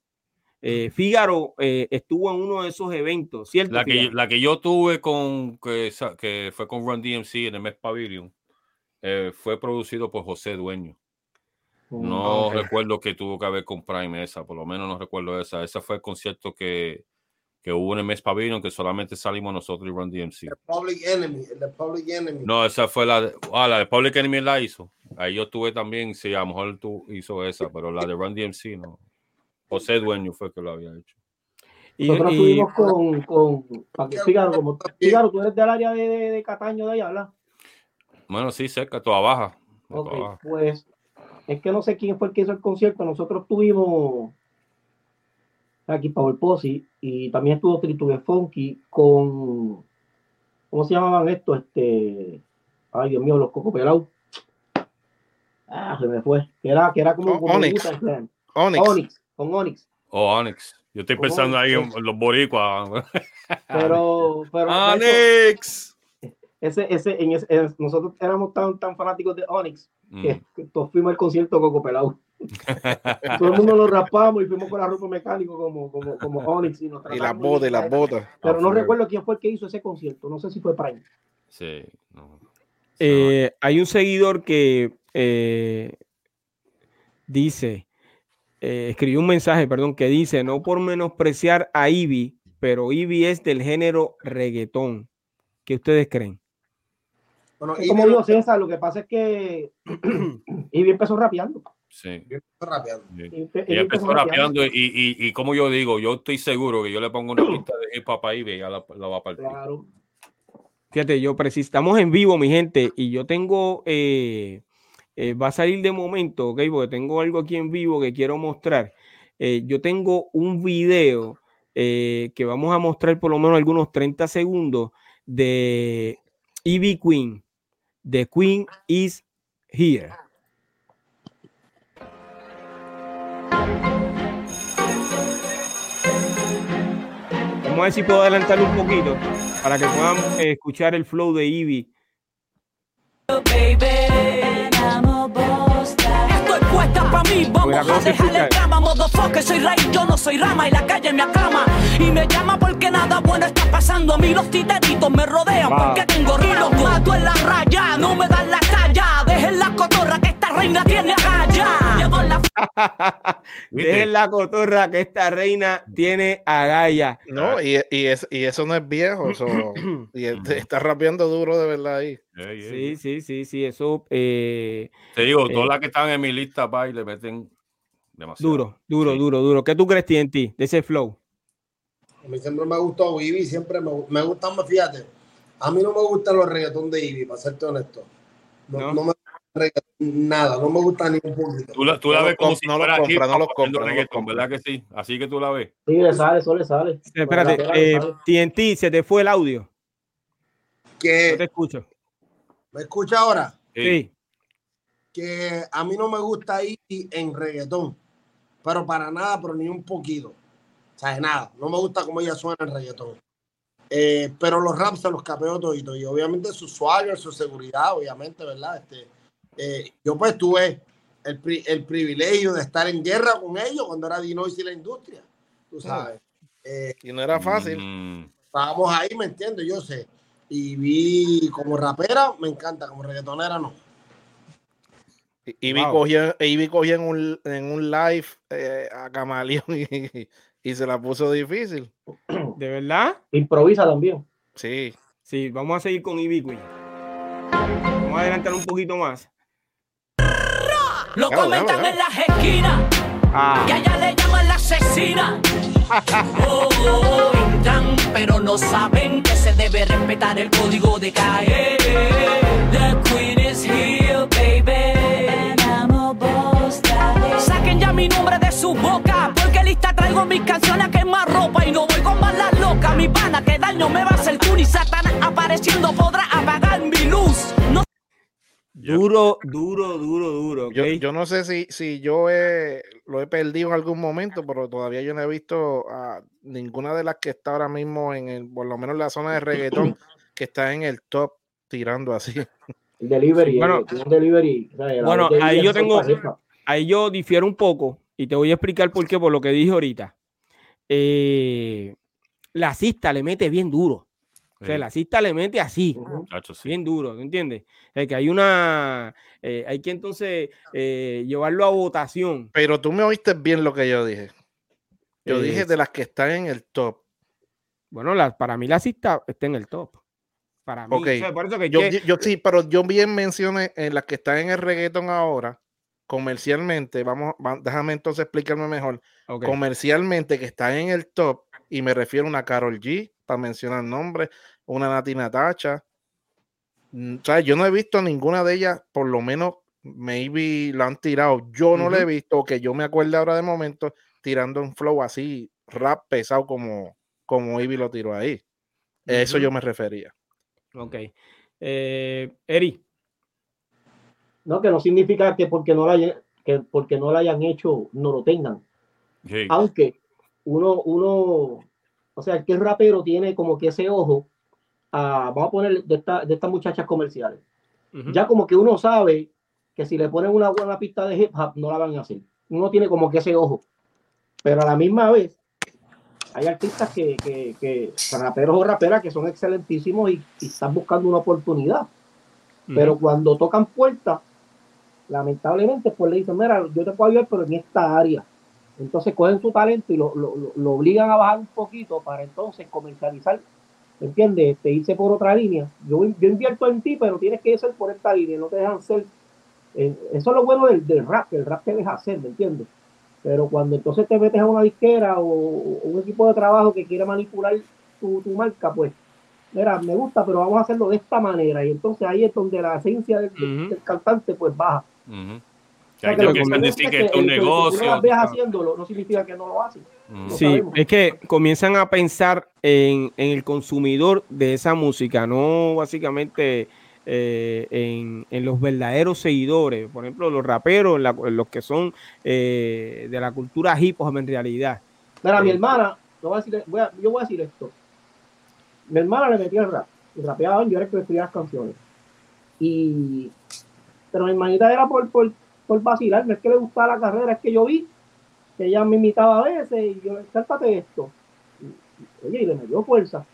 Eh, Fígaro eh, estuvo en uno de esos eventos, ¿cierto? La que, la que yo tuve con, que, que, fue con Run DMC en el Mes Pavilion, eh, fue producido por José Dueño. No recuerdo que tuvo que haber con Prime esa, por lo menos no recuerdo esa. Ese fue el concierto que, que hubo en el mes Pavilion, que solamente salimos nosotros y Run DMC. The Public Enemy, the Public Enemy. No, esa fue la de, ah, la de Public Enemy la hizo. Ahí yo tuve también, sí, a lo mejor tú hizo esa, pero la de Run DMC no. José Dueño fue que lo había hecho. Y, Nosotros estuvimos con, con Fígaro, como Fígaro, tú eres del área de, de, de Cataño de allá, ¿verdad? Bueno, sí, cerca, toda baja. Ok, pues es que no sé quién fue el que hizo el concierto. Nosotros tuvimos aquí Power Posse y también estuvo Tritugue Funky con ¿cómo se llamaban estos? Este ay Dios mío, los Coco Pelados. Ah, se me fue. Que era, que era como, como Onyx. Onyx. Onyx. Con Onyx. Oh, Onyx. Yo estoy pensando ahí en los boricuas. Pero, pero Onyx. Ese, ese, en ese, nosotros éramos tan, tan fanáticos de Onyx que, mm. todos fuimos al concierto Coco Pelado. Todo el mundo lo raspamos y fuimos con la ropa mecánico como, como, como Onyx. Y, y las botas, las botas. Pero no recuerdo quién fue el que hizo ese concierto. No sé si fue Prime. Sí. Eh, hay un seguidor que eh, dice, eh, escribió un mensaje, perdón, que dice, no por menospreciar a Ivy, pero Ivy es del género reggaetón. ¿Qué ustedes creen? Bueno, como digo César, lo que pasa es que Ivy empezó rapeando. Sí. Empezó rapeando. Y, empezó rapeando y, y, y, como yo digo, yo estoy seguro que yo le pongo una pista de hip hop a Ivy y ya la, la, va a partir. Claro. Fíjate, yo estamos en vivo, mi gente, y yo tengo, eh, eh, va a salir de momento, ok, porque tengo algo aquí en vivo que quiero mostrar. Eh, yo tengo un video que vamos a mostrar por lo menos algunos 30 segundos de Ivy Queen. The Queen is here. Vamos a ver si puedo adelantar un poquito para que puedan eh, escuchar el flow de Ivy. Estoy puesta para mí, vamos a dejar el drama, motherfucker, soy rey, yo no soy rama y la calle me aclama. Y me llama porque nada bueno está pasando a mí, los titanitos me rodean porque tengo río, mato en la raya, no me dan la talla, dejen la reina tiene agallas. Dejen la cotorra que esta reina tiene agallas. No, y, y, y, eso no es viejo, eso, y está rapeando duro de verdad ahí. Sí, sí, sí, sí, eso. Eh, Te digo, todas eh, las que están en mi lista, pa, y le meten demasiado. Duro, duro, duro, duro. ¿Qué tú crees, ti de ese flow? A mí siempre me ha gustado Ivy, siempre me, me gustan, fíjate, a mí no me gustan los reggaetón de Ivy, para serte honesto. No, no. no me nada, no me gusta ni un poquito. Tú la, tú la ves como si no lo compra, no lo compra, reggaetón, ¿verdad que sí? Así que tú la ves. Sí, le sale, eso le sale. Espérate, eh, TNT, se te fue el audio. Que, no te escucho. ¿Me escucha ahora? Sí. Que a mí no me gusta ir en reggaetón, pero para nada, pero ni un poquito. O sea, nada. No me gusta cómo ella suena en reggaetón. Eh, pero los raps se los capeo todito. Y obviamente su swagger, su seguridad, obviamente, ¿verdad? Este, eh, yo pues tuve el, el, privilegio de estar en guerra con ellos cuando era Dinois y la industria. Tú sabes. Eh, y no era fácil. Mm. Estábamos ahí, me entiendo, yo sé y vi como rapera, me encanta, como reggaetonera no. Y, vi, cogía, vi cogía en un, en un live eh, a Camaleón y, y, se la puso difícil. ¿De verdad? Improvisa también. Sí. Sí, vamos a seguir con Ivy Vamos a adelantar un poquito más. Lo comentan en las esquinas. Ah. Que allá le llaman la asesina. oh, entran, pero no saben que se debe respetar el código de caer. The queen is here, baby. Saquen ya mi nombre de su boca, porque lista traigo mis canciones a quemar ropa y no voy con balas locas. Mi pana, que daño me va a hacer tú ni Satanás apareciendo podrá apagar Duro, duro, duro, duro. Yo, no sé si, si yo he, lo he perdido en algún momento, pero todavía yo no he visto a ninguna de las que está ahora mismo en el, por lo menos la zona de reggaetón, que está en el top tirando así. Delivery, bueno, delivery. bueno ahí yo tengo, ahí yo difiero un poco y te voy a explicar por qué, por lo que dije ahorita. eh, la cista le mete bien duro. O sea, la cista le mete así, bien duro, ¿entiendes? Es que hay una, eh, hay que entonces eh, llevarlo a votación. Pero tú me oíste bien lo que yo dije. Yo dije de las que están en el top. Bueno, para mí la cista está en el top. Para mí. por eso que yo, yo, sí, pero yo bien mencioné en las que están en el reggaeton ahora, comercialmente, vamos, déjame entonces explicarme mejor. Comercialmente que están en el top, y me refiero a una Carol G, para mencionar nombres, una Nati Natacha. Mm, o sea, yo no he visto ninguna de ellas, por lo menos, maybe la han tirado. Yo no la he visto, que yo me acuerdo ahora de momento, tirando un flow así, rap pesado como, como Ivy lo tiró ahí. Eso yo me refería. Ok. Eh, Eri. No, que no significa que porque no la hayan, que porque no la hayan hecho, no lo tengan. Aunque uno, uno, o sea, el que es rapero tiene como que ese ojo, a, vamos a poner de, esta, de estas muchachas comerciales. Ya como que uno sabe que si le ponen una buena pista de hip hop, no la van a hacer. Uno tiene como que ese ojo. Pero a la misma vez, hay artistas que, que, que raperos o raperas que son excelentísimos y, están buscando una oportunidad. Pero cuando tocan puertas, lamentablemente, pues le dicen, mira, yo te puedo ayudar, pero en esta área. Entonces cogen su talento y lo, lo, obligan a bajar un poquito para entonces comercializar, ¿entiendes? Te irse por otra línea. Yo, yo invierto en ti, pero tienes que ser por esta línea, no te dejan ser. Eh, eso es lo bueno del, del rap, que el rap te deja hacer, ¿me entiendes? Pero cuando entonces te metes a una disquera o, un equipo de trabajo que quiere manipular tu, marca, pues, mira, me gusta, pero vamos a hacerlo de esta manera. Y entonces ahí es donde la esencia del, cantante, pues, baja. Que, que decir que, es un negocio. Que no haciéndolo, no significa que no lo hacen. sí, es que comienzan a pensar en, en, el consumidor de esa música, no básicamente eh, en, los verdaderos seguidores, por ejemplo, los raperos, los que son eh, de la cultura hip hop en realidad. Mira, mi eh, hermana, yo voy, a decir, esto. Mi hermana le metía el rap, y rapeaban, yo era el que escribía las canciones. Y, pero mi hermanita era por, por, por vacilar, no es que le gustaba la carrera, es que yo vi que ella me imitaba a veces y yo, cáltate esto. oye, y le metió fuerza.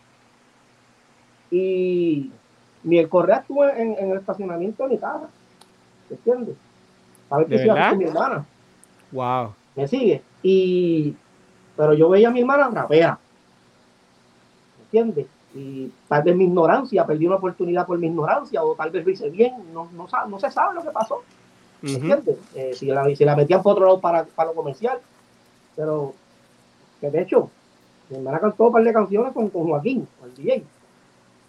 Y ni el Correa estuvo en, el estacionamiento de mi casa. ¿Entiendes? A ver qué se con mi hermana. Wow. ¿Me sigue? Y, pero yo veía a mi hermana rapera. ¿Entiendes? Y tal vez mi ignorancia, perdí una oportunidad por mi ignorancia, o tal vez lo hice bien, no, no, no se sabe lo que pasó. ¿Entiendes? Eh, si, la, si la metían por otro lado para, para lo comercial. Pero, que de hecho, mi hermana cantó un par de canciones con, con Joaquín, con el DJ.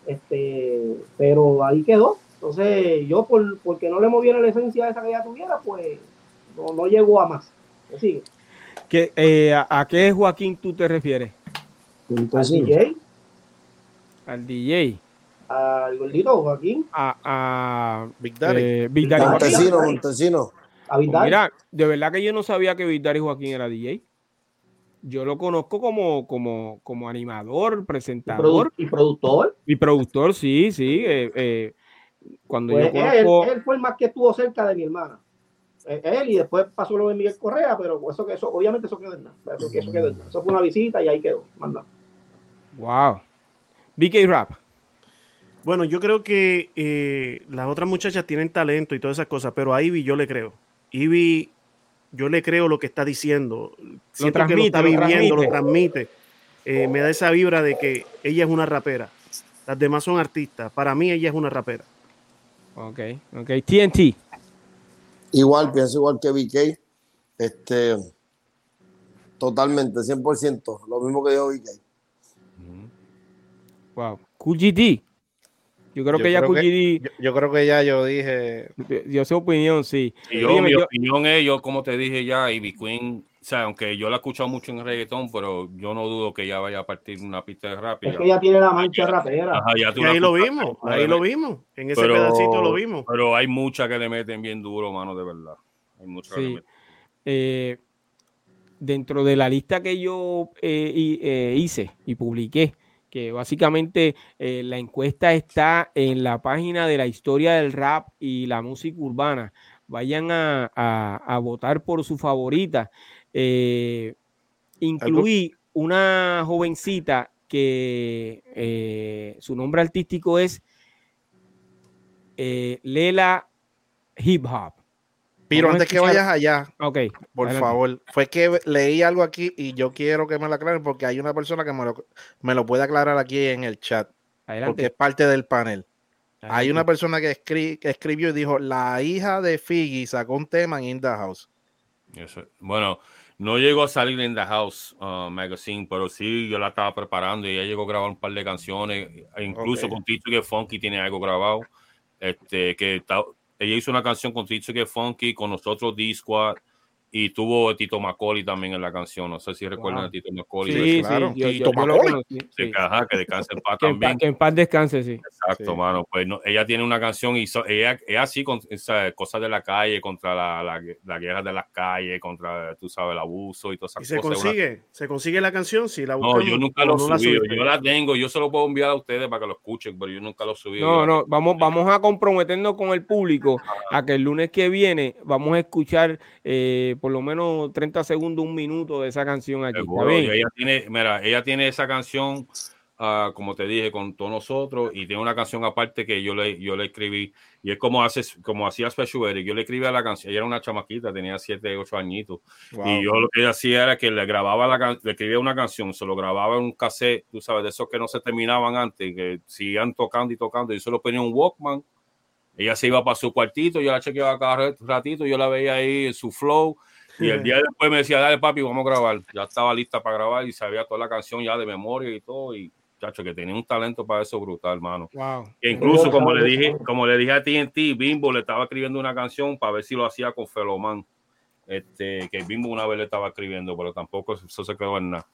Este, pero ahí quedó. Entonces, yo por, porque no le moviera la esencia esa que ella tuviera, pues no, no llegó a más. Sigue. ¿Qué, eh, a, qué Joaquín tú te refieres? Al DJ. Al DJ. Al gordito Joaquín. A, a Big Daddy. Eh, Big Daddy Montesino, Montesino. A Big Daddy. Mira, de verdad que yo no sabía que Big Daddy Joaquín era DJ yo lo conozco como, como, como animador, presentador. ¿Y, productor? Y productor, sí, sí. Eh, eh, cuando yo pues conozco... él, fue el más que estuvo cerca de mi hermana. Eh, él y después pasó lo de Miguel Correa, pero eso que eso, obviamente eso quedó en nada. Eso, eso, quedó eso fue una visita y ahí quedó. Manda. Wow. BK Rap. Bueno, yo creo que las otras muchachas tienen talento y todas esas cosas, pero a Ivy yo le creo. Ivy yo le creo lo que está diciendo. Siento lo transmite, que lo está viviendo, lo transmite. Eh, me da esa vibra de que ella es una rapera. Las demás son artistas. Para mí ella es una rapera. Ok, ok. TNT. Igual, pienso igual que BK. Este, totalmente, 100%. Lo mismo que dijo BK. Wow. QGD. Yo creo que ya yo, creo que ya yo dije. Yo sé opinión, sí. yo, mi opinión es, yo como te dije ya, Ivy Queen, o sea, aunque yo la he escuchado mucho en reggaetón, pero yo no dudo que ella vaya a partir una pista de rap. Es que ella tiene la mancha rapera. y ahí lo vimos, ahí lo vimos. En ese pedacito lo vimos. Pero hay muchas que le meten bien duro, mano, de verdad. Hay muchas que le meten. Eh, dentro de la lista que yo eh, eh, hice y publiqué, que básicamente eh, la encuesta está en la página de la historia del rap y la música urbana. Vayan a, votar por su favorita. Eh, incluí una jovencita que eh, su nombre artístico es Lela Hip Hop. Pero antes que vayas allá, okay, por favor, fue que leí algo aquí y yo quiero que me lo aclaren porque hay una persona que me lo, me lo puede aclarar aquí en el chat. Porque es parte del panel. Hay una persona que, escribió y dijo, la hija de Figgy sacó un tema en In The House. Bueno, no llegó a salir en The House uh, Magazine, pero sí, yo la estaba preparando y ella llegó a grabar un par de canciones, incluso con Tito que Funky tiene algo grabado. Este, que está, ella hizo una canción con Tito que Funky, con nosotros D-Squad, y tuvo Tito Macaulay también en la canción. No sé si recuerdan a Tito Macaulay. Sí, claro. Sí, Tito Macaulay. Sí. Ajá, que descanse en paz que también. que en paz descanse, sí. Exacto, mano. Pues no, ella tiene una canción y ella, ella sí, con cosas de la calle, contra la, la, la, guerra de las calles, contra, tú sabes, el abuso y todas esas ¿Y se consigue? ¿Se consigue la canción? Si la no, yo nunca lo subí. yo la tengo, yo se lo puedo enviar a ustedes para que lo escuchen, pero yo nunca lo subí. No, no, vamos, vamos a comprometernos con el público a que el lunes que viene vamos a escuchar eh, por lo menos 30 segundos, un minuto de esa canción aquí. ella tiene, mira, ella tiene esa canción, uh, como te dije, con todos nosotros, y tiene una canción aparte que yo le, yo le escribí, y es como hace, como hacía Special Eric, yo le escribía la canción, ella era una chamaquita, tenía 7, 8 añitos, y yo lo que hacía era que le grababa la le escribía una canción, se lo grababa en un cassette, tú sabes, de esos que no se terminaban antes, que seguían tocando y tocando, y solo ponía un Walkman, ella se iba para su cuartito, yo la chequeaba cada ratito, yo la veía ahí en su flow, y el día después me decía, dale papi, vamos a grabar. Ya estaba lista para grabar y sabía toda la canción ya de memoria y todo. Y chacho, que tenía un talento para eso brutal, hermano. Wow. incluso, como le dije, como le dije a TNT, Bimbo le estaba escribiendo una canción para ver si lo hacía con Feloman. Este, que Bimbo una vez le estaba escribiendo, pero tampoco eso se quedó en nada.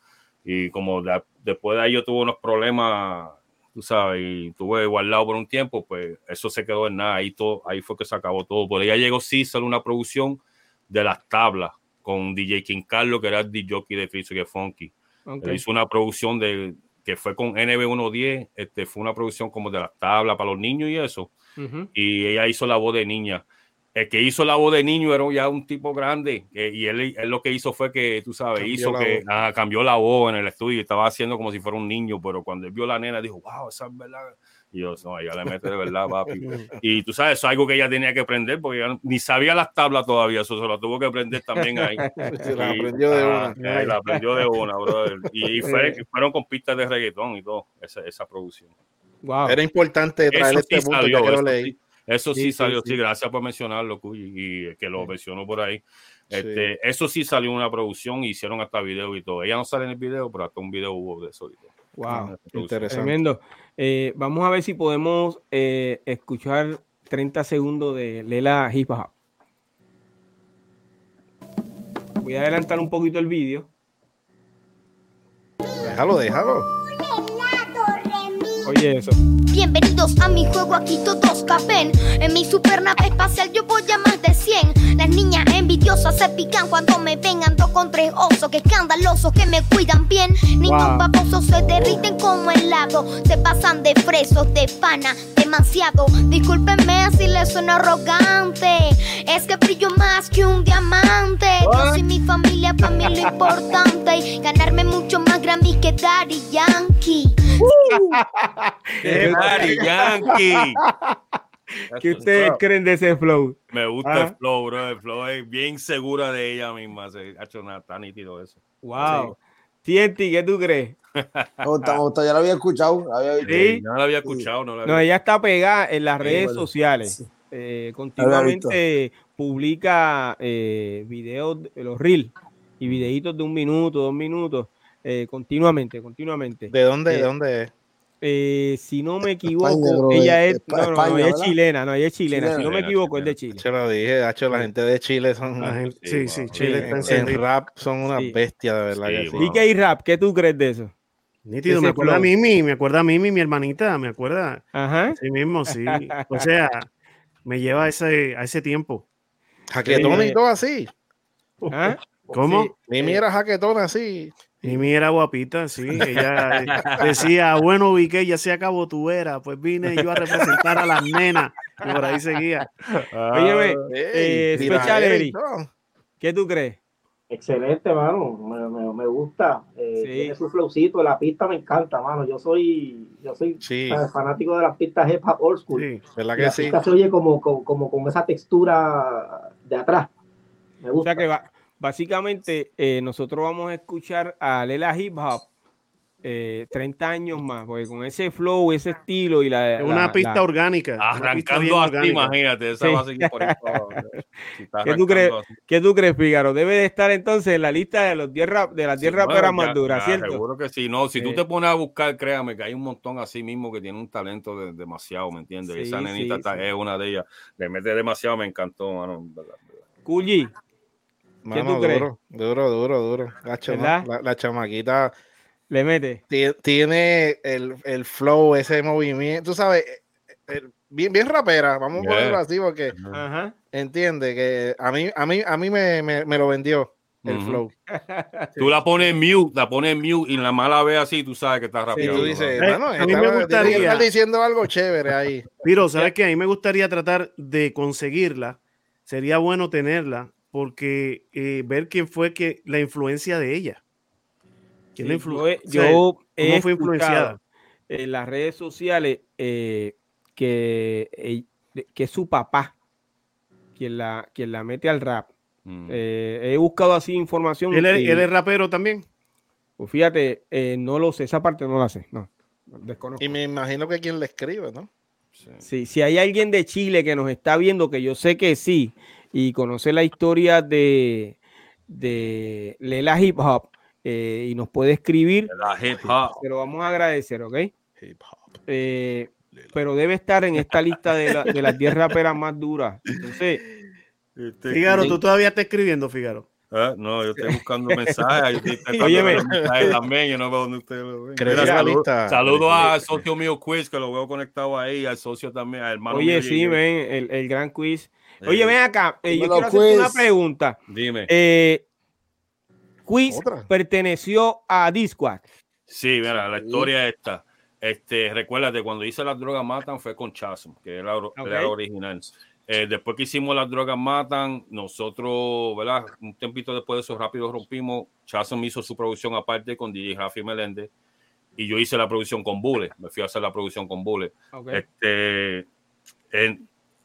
Y como después de ahí yo tuve unos problemas, tú sabes, y tuve guardado por un tiempo, pues eso se quedó en nada. Ahí, todo, ahí fue que se acabó todo. Por ella llegó César, una producción de las tablas con DJ King Carlos, que era el DJ de que Funky. Hizo una producción de que fue con NB110, este, fue una producción como de las tablas para los niños y eso. Y ella hizo la voz de niña. El que hizo la voz de niño era ya un tipo grande y él, lo que hizo fue que, tú sabes, hizo que cambió la voz en el estudio y estaba haciendo como si fuera un niño, pero cuando él vio a la nena dijo, wow, esa es verdad y yo, no, ella le mete de verdad, papi. Y tú sabes, eso es algo que ella tenía que aprender porque ella ni sabía las tablas todavía, eso se lo tuvo que aprender también ahí. la aprendió de una. la aprendió de una, brother. Y, fueron con pistas de reggaetón y todo, esa, esa producción. Wow. Era importante traer este sí salió, eso, Sí, eso sí, salió, sí, gracias por mencionarlo, y, y que lo mencionó por ahí. Este, Eso sí salió una producción, hicieron hasta video y todo. Ella no sale en el video, pero hasta un video hubo de eso. Wow, interesante. Tremendo. Eh, vamos a ver si podemos eh, escuchar 30 segundos de Lela Hip Hop. Voy a adelantar un poquito el vídeo. Déjalo, déjalo. Oye eso. Bienvenidos a mi juego, aquí todos capen. En mi super nave espacial yo voy a más de 100. Las niñas se pican cuando me ven. Ando con tres osos que escandalosos que me cuidan bien. Niños babosos se derriten como helado. Se pasan de fresos, de pana, demasiado. Discúlpenme así les suena arrogante. Es que brillo más que un diamante. Yo y mi familia para mí lo importante. Y ganarme mucho más Grammy que Daddy Yankee. Daddy Yankee. ¿Qué ustedes creen de ese flow? Me gusta el ¿Ah? flow, bro. El flow es bien segura de ella misma. Se ha hecho nada tan nítido eso. Wow. Tienti, ¿qué tú crees? ya lo había escuchado. había ¿Sí? No la había escuchado. No, no, ella está pegada en las redes sociales. Eh, continuamente publica eh, videos, los reels y videitos de un minuto, dos minutos, eh, continuamente, continuamente. ¿De dónde, de dónde es? Eh, si no me equivoco, ella es, no, no, ella es chilena, no, ella es chilena, si no me equivoco, es de Chile. Se lo dije, hecho, la gente de Chile son, sí, sí, Chile en, rap son una bestia, de verdad. ¿Y qué hay rap? ¿Qué tú crees de eso? Nítido, me acuerda a Mimi, me acuerda a Mimi, mi hermanita, me acuerda. Ajá. Sí mismo, sí. O sea, me lleva a ese, a ese tiempo. Jaquetón y todo así. ¿Ah? ¿Cómo? Mimi era jaquetón así. Mimi era guapita, sí. Ella decía, bueno, vi que ya se acabó tu era, pues vine yo a representar a las nenas. Y por ahí seguía. Oye, eh, Special Eric, ¿qué tú crees? Excelente, mano. Me, me, gusta. Eh, Tiene su flowcito. La pista me encanta, mano. Yo soy, yo soy fanático de las pistas hip hop old school. Sí, ¿verdad que la pista se oye como, como, como, esa textura de atrás. Me gusta. O sea que va, básicamente eh, nosotros vamos a escuchar a Lela Hip Hop eh, 30 años más, porque con ese flow, ese estilo y la. Una pista orgánica. Arrancando así, imagínate. Esa por ¿Qué, tú crees, ¿Qué tú crees, Fígaro? Debe de estar entonces en la lista de, los tierra, de las 10 raperas más duras, ¿cierto? Seguro que sí. No, si tú te pones a buscar, créame que hay un montón así mismo que tiene un talento de, demasiado, ¿me entiendes? Esa nenita es una de ellas. Le mete demasiado, me encantó, mano. Culli. ¿Qué tú crees? Duro, duro, duro, La, la chamaquita le mete. Tiene el, el flow, ese movimiento, tú sabes, eh, bien, bien rapera, vamos a ponerlo así porque entiende que a mí, a mí, a mí me, me, me lo vendió el flow. Tú la pones mute, la pones mute y la mala ve así, tú sabes que está rápido. tú dices, eh, a mí me gustaría estar diciendo algo chévere ahí. Pero, ¿sabes qué? A mí me gustaría tratar de conseguirla. Sería bueno tenerla porque eh, ver quién fue que la influencia de ella. ¿Quién yo, he fue influenciada? En las redes sociales eh, que, eh, que es su papá quien la, quien la mete al rap. Mm. Eh, he buscado así información. ¿Él es, rapero también? Pues fíjate, no lo sé, esa parte no la sé, no, desconozco. Y me imagino que quien le escribe, ¿no? Sí. si hay alguien de Chile que nos está viendo, que yo sé que sí, y conoce la historia de, de Lela Hip Hop, eh, y nos puede escribir. Se lo vamos a agradecer, ¿ok? Eh, pero debe estar en esta lista de, las 10 raperas más duras. Entonces, este, Figaro, tú todavía estás escribiendo, Figaro. Ah, no, yo estoy buscando mensajes. Oye, mensajes también. Yo no veo dónde ustedes lo ven. Saludo, al socio mío Quiz, que lo veo conectado ahí, al socio también, al hermano. Oye, sí, ven, el, el, gran Quiz. Oye, ven acá, eh, yo quiero hacerte una pregunta. Dime. Eh, Quiz perteneció a Discord. Sí, mira, la historia esta. Este, recuérdate, cuando hice Las Drogas Matan fue con Chasm, que era, la original. Eh, después que hicimos Las Drogas Matan, nosotros, ¿verdad? Un tempito después de eso, rápido rompimos. Chasm hizo su producción aparte con DJ Rafi Meléndez y yo hice la producción con Bule. Me fui a hacer la producción con Bule. Este,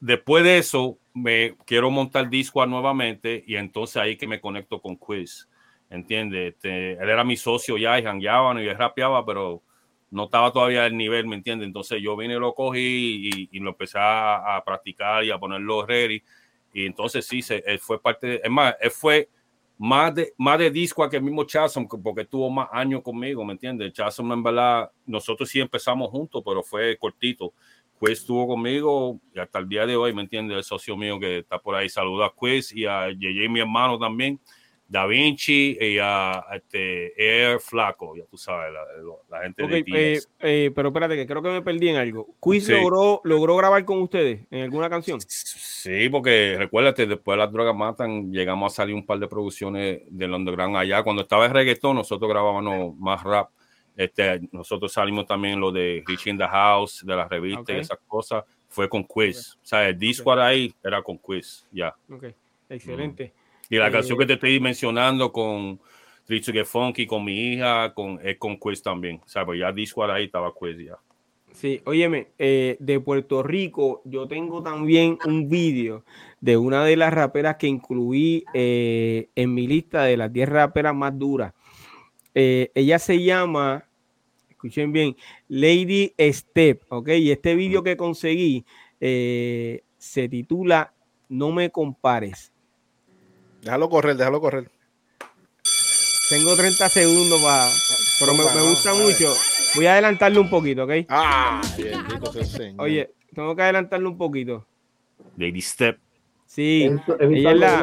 después de eso, me quiero montar Discord nuevamente y entonces ahí que me conecto con Quiz. ¿entiendes? Este, él era mi socio ya y jangueaba y rapeaba, pero no estaba todavía al nivel, ¿me entiendes? Entonces yo vine y lo cogí y, lo empecé a, practicar y a ponerlo ready. Y entonces sí, se, él fue parte, de, es más, él fue más de, más de disco que el mismo Chasom, porque tuvo más años conmigo, ¿me entiendes? Chasom en verdad, nosotros sí empezamos juntos, pero fue cortito. Quiz estuvo conmigo y hasta el día de hoy, ¿me entiendes? El socio mío que está por ahí, saluda a Quiz y a JJ, mi hermano también Da Vinci y a este, Air Flaco, ya tú sabes, la, gente de eh, eh, Pero espérate, que creo que me perdí en algo. ¿Quiz logró, logró grabar con ustedes en alguna canción? Sí, porque recuérdate, después de las drogas matan, llegamos a salir un par de producciones del underground allá. Cuando estaba el reggaetón, nosotros grabábamos más rap. Este, nosotros salimos también lo de Rich in the House, de las revistas y esas cosas. Fue con Quiz. O sea, el disco ahí era con Quiz, ya. Ok, excelente. Y la canción que te estoy mencionando con Rich Get Funky, con mi hija, con, es con Quiz también. O sea, pues ya disco ahí estaba Quiz ya. Sí, óyeme, eh, de Puerto Rico yo tengo también un vídeo de una de las raperas que incluí eh, en mi lista de las 10 raperas más duras. Eh, ella se llama, escuchen bien, Lady Step, ¿ok? Y este vídeo que conseguí se titula No me compares. Déjalo correr, déjalo correr. Tengo 30 segundos para. Pero me, gusta mucho. Voy a adelantarle un poquito, ¿ok? Ah, Oye, tengo que adelantarle un poquito. Lady Step. Sí, ella es la.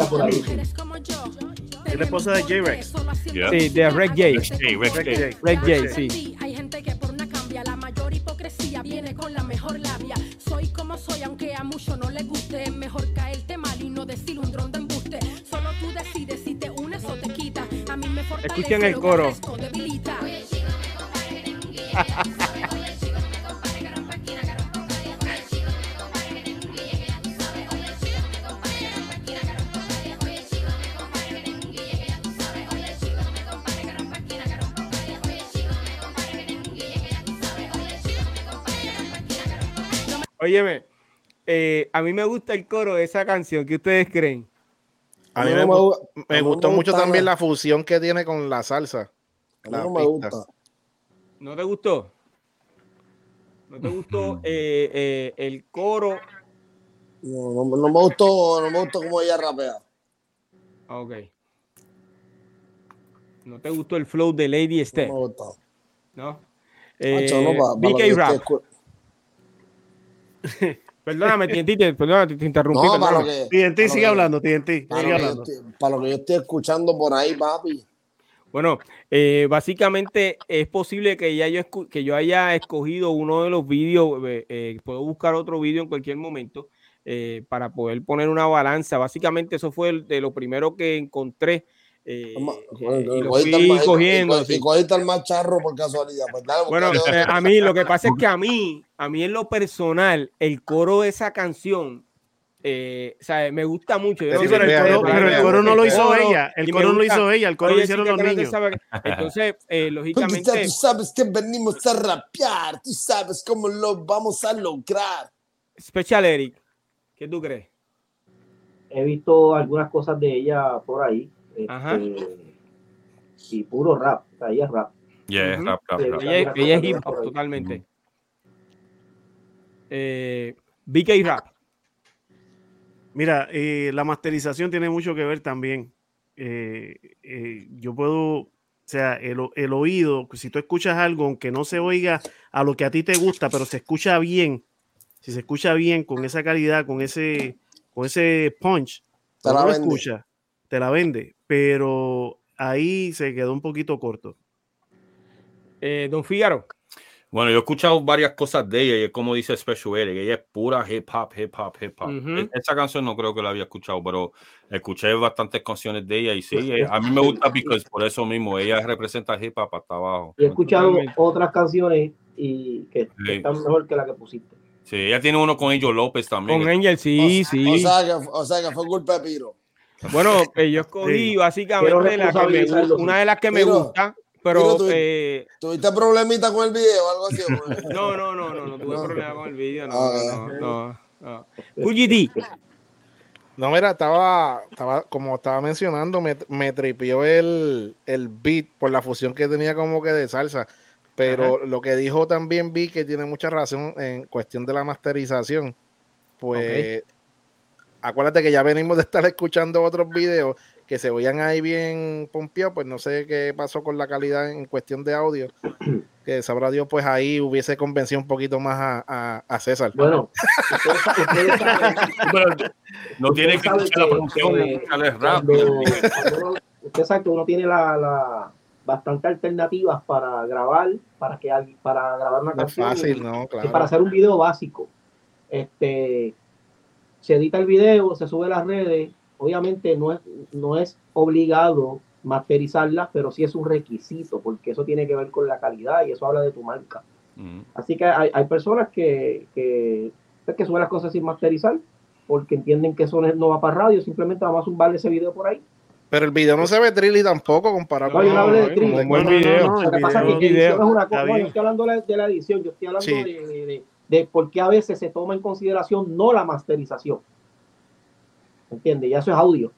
Es la esposa de J-Rex. Sí, de Reg J. Reg J, sí. soy, aunque a muchos no les guste. Es mejor caerte mal y no decir un dron de embuste. Solo tú decides si te unes o te quitas. A mí me fortalece Escuchen el coro. Óyeme, eh, a mí me gusta el coro de esa canción. ¿Qué ustedes creen? A mí me, me, gustó mucho también la fusión que tiene con la salsa. no me gusta. ¿No te gustó? ¿No te gustó eh, eh, el coro? No, no, me gustó, no me gustó cómo ella rapea. Ok. ¿No te gustó el flow de Lady Steph? No me gustó. ¿No? Eh, BK Rap. Perdóname, TNT, perdóname, te interrumpí. No, para lo que, TNT, sigue hablando, TNT. Para, sigue hablando. para lo que yo estoy escuchando por ahí, papi. Bueno, eh, básicamente es posible que, ya yo, que yo haya escogido uno de los vídeos, eh, eh, puedo buscar otro vídeo en cualquier momento para poder poner una balanza. Básicamente eso fue de lo primero que encontré eh, y lo fui cogiendo. Y, cogiste el más charro por casualidad. Pues bueno, eh, a mí lo que pasa es que a mí, a mí en lo personal, el coro de esa canción, eh, o sea, me gusta mucho. pero, el coro, pero, el coro, no lo hizo ella, el coro no lo hizo ella, el coro lo hicieron los niños. Entonces, eh, lógicamente. Tú sabes que venimos a rapear, tú sabes cómo lo vamos a lograr. Special Eric, ¿qué tú crees? He visto algunas cosas de ella por ahí este, y puro rap, ella es rap. Yeah, rap, rap, rap. Ella, es hip hop totalmente. Eh, BK Rap. Mira, eh, la masterización tiene mucho que ver también. Eh, eh, yo puedo, o sea, el, el, oído, si tú escuchas algo, aunque no se oiga a lo que a ti te gusta, pero se escucha bien, si se escucha bien, con esa calidad, con ese, con ese punch, te la lo escucha, te la vende pero ahí se quedó un poquito corto. Eh, don Figaro. Bueno, yo he escuchado varias cosas de ella y es como dice Special Eric, ella es pura hip hop, hip hop, hip hop. E-, esa canción no creo que la había escuchado, pero escuché bastantes canciones de ella y sí, eh, a mí me gusta porque por eso mismo ella representa hip hop hasta abajo. he escuchado otras canciones y que, están mejor que la que pusiste. Sí, ella tiene uno con Angel López también. Con Angel, sí, sí. O sea, que, o sea que fue culpa de Piro. Bueno, eh, yo escogí básicamente la que me, una de las que me gusta, pero... Eh, ¿Tuviste problemita con el video o algo así? no, no, no, no, no tuve problema con el video, no, ah, no, no, no. No, mira, estaba, estaba, como estaba mencionando, me, me tripió el, el beat por la fusión que tenía como que de salsa. Pero lo que dijo también vi que tiene mucha razón en cuestión de la masterización. Pues acuérdate que ya venimos de estar escuchando otros videos que se veían ahí bien pompeados, pues no sé qué pasó con la calidad en cuestión de audio. Que sabrá Dios, pues ahí hubiese convencido un poquito más a, a, César. Bueno, no tiene que escuchar la producción Usted sabe que uno tiene la, la bastante alternativas para grabar, para que para grabar una canción. fácil, no, claro. Y para hacer un video básico. Este, se edita el video, se sube a las redes, obviamente no es, no es obligado masterizarla, pero sí es un requisito, porque eso tiene que ver con la calidad y eso habla de tu marca. Así que hay, hay personas que, que, que suben las cosas sin masterizar, porque entienden que eso no va para radio, simplemente vamos a zumbarle ese video por ahí. Pero el video no se ve trilly tampoco comparado con... No, de trilly. buen video. Lo que pasa es que es una cosa, yo estoy hablando de la, edición, yo estoy hablando de de por qué a veces se toma en consideración no la masterización. ¿Entiendes? Ya eso es audio.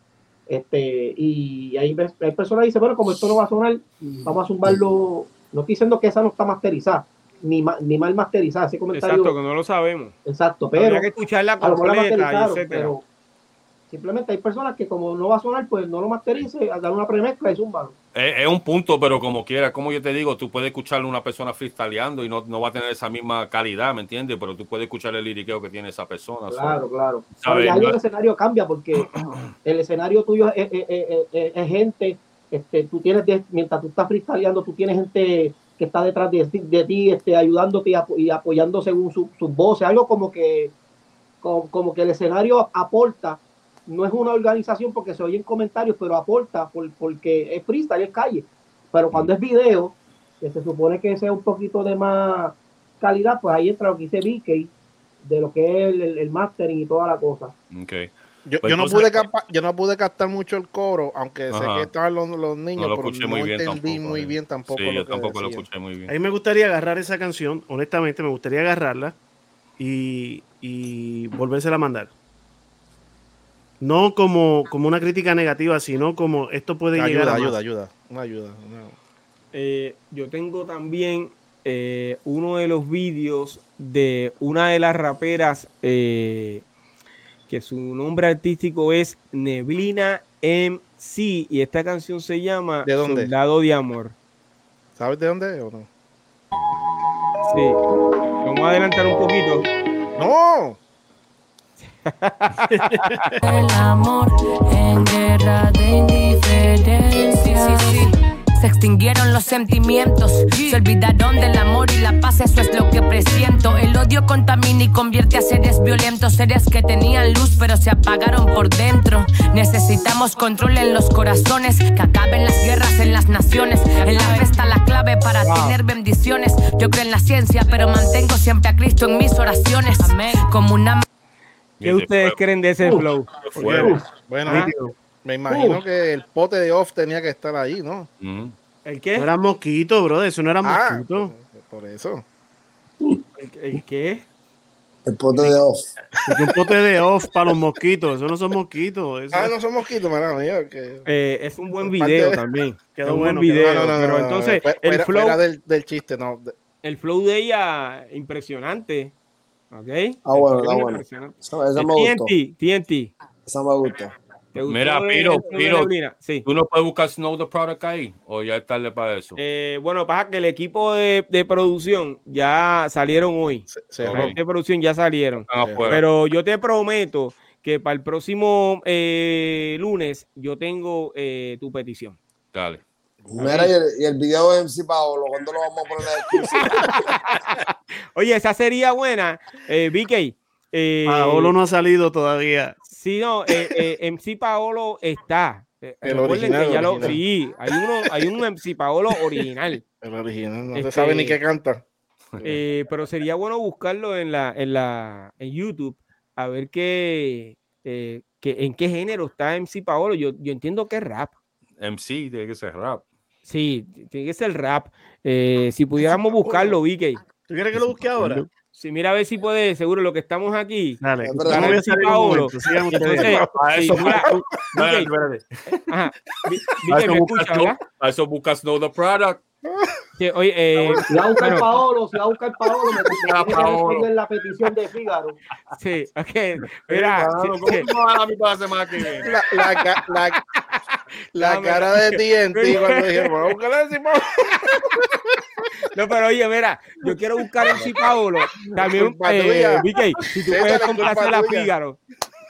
Este, y hay, hay personas que dicen, bueno, como esto no va a sonar, vamos a zumbarlo. No estoy diciendo que esa no está masterizada, ni, ni mal masterizada. Ese comentario. Exacto, que no lo sabemos. Exacto, pero. Habría que escucharla completa, etcétera. Simplemente hay personas que como no va a sonar, pues no lo masterice, dar una premezcla y zumba. Es, es, un punto, pero como quiera, como yo te digo, tú puedes escucharle a una persona freestyleando y no, no va a tener esa misma calidad, ¿me entiendes? Pero tú puedes escuchar el liriqueo que tiene esa persona. Claro, claro. Y ahí el escenario cambia porque el escenario tuyo es, es, gente, este, tú tienes, mientras tú estás freestyleando, tú tienes gente que está detrás de, de ti, este, ayudándote y, apoyando según sus su voces, algo como que, como, como que el escenario aporta no es una organización porque se oyen comentarios, pero aporta por, porque es freestyle, es calle. Pero cuando es video, que se supone que sea un poquito de más calidad, pues ahí entra lo que dice BK, de lo que es el, mastering y toda la cosa. Okay. Yo, pues no pude captar, yo no pude captar mucho el coro, aunque sé que estaban los, los niños, no pero no muy bien entendí tampoco, muy bien tampoco. Sí, yo tampoco lo escuché muy bien. A mí me gustaría agarrar esa canción, honestamente me gustaría agarrarla y, y volvérsela a mandar. No como, como una crítica negativa, sino como esto puede ayuda, llegar a ayuda, ayuda, una ayuda. Eh, yo tengo también eh, uno de los vídeos de una de las raperas eh, que su nombre artístico es Neblina MC y esta canción se llama ¿De dónde? Soldado de Amor. ¿Sabes de dónde es o no? Sí. Vamos a adelantar un poquito. ¡No! El amor en guerra de indiferencia. Se extinguieron los sentimientos, se olvidaron del amor y la paz, eso es lo que presiento. El odio contamina y convierte a seres violentos, seres que tenían luz pero se apagaron por dentro. Necesitamos control en los corazones, que acaben las guerras en las naciones. En la fe está la clave para tener bendiciones. Yo creo en la ciencia, pero mantengo siempre a Cristo en mis oraciones. Amén. Como una ¿Qué ustedes creen de ese flow? Bueno, me imagino que el pote de off tenía que estar ahí, ¿no? ¿El qué? No era mosquito, bro. Eso no era Ah, mosquito. Por eso. ¿El, el qué? El pote de off. Un pote de off para los mosquitos. Eso no son mosquitos. Eso Ah, no son mosquitos, mano. Eh, es un buen video de- también. Quedó un buen video. No, no, no, pero no, no, entonces, el flow, del, del chiste, no. de- el flow de ella, impresionante. ¿Ok? Ah, bueno, está bueno. Esa, esa me gustó. TNT, TNT. Esa me gustó. ¿Te gustó Mira, Piro, Piro. Sí. ¿Tú no puedes buscar Snow the Product ahí? ¿O ya es tarde para eso? Eh, bueno, pasa que el equipo de, de producción ya salieron hoy. se- cerró. gente de producción ya salieron. Pero yo te prometo que para el próximo eh, lunes yo tengo eh, tu petición. Dale. Mira, y el, y el video de MC Paolo, ¿cuándo lo vamos a poner en exclusiva? Oye, esa sería buena, eh, BK. Eh, Paolo no ha salido todavía. Sí, no, eh, eh, MC Paolo está. Eh, El recuerden original, que ya lo- original. sí, hay uno, hay un MC Paolo original. El original. No Este- se sabe ni qué canta. Eh, pero sería bueno buscarlo en la, en la, en YouTube, a ver qué, eh, qué- en qué género está MC Paolo. Yo, yo entiendo que es rap. MC tiene que ser rap. Sí, tiene que ser rap. Eh, si pudiéramos buscarlo, BK. ¿Tú quieres que lo busque ahora? Sí, mira a ver si puede, seguro lo que estamos aquí. Dale. Verdad. me voy a salir Paolo. A sí, eso, buscas Snow the Product. Sí, oye, eh, Si va a buscar bueno, Paolo, si va a buscar Paolo, me, me tiene que Paolo. responder la petición de Fígaro. sí, ok, mira, sí, ¿cómo sí. la? La, la, la, No, cara de TNT cuando dijeron, vamos a buscar a MC Paolo". No, pero oye, mira, yo quiero buscar en sí Paolo. También, eh. BK, si tú puedes es la complacer a. Fígaro,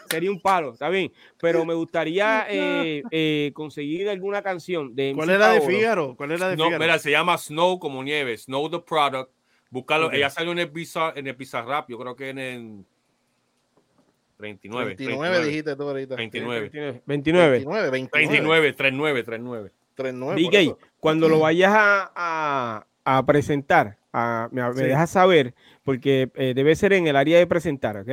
sería un palo, está bien. Pero me gustaría eh, eh, conseguir alguna canción de ¿Cuál era de. Fígaro? ¿Cuál era de No, Fígaro? mira, se llama Snow como nieve, Snow the Product. Búscalo, ella salió en el Bizarrap, en el Bizarrap, yo creo que en el 39. 29 dijiste tú ahorita. 29. 29. 29, 29. 39, 39, 39. 39. por BK, eso. cuando lo vayas a, a- a presentar, a- me, me Sí. dejas saber, porque eh, debe ser en el área de presentar, ¿ok?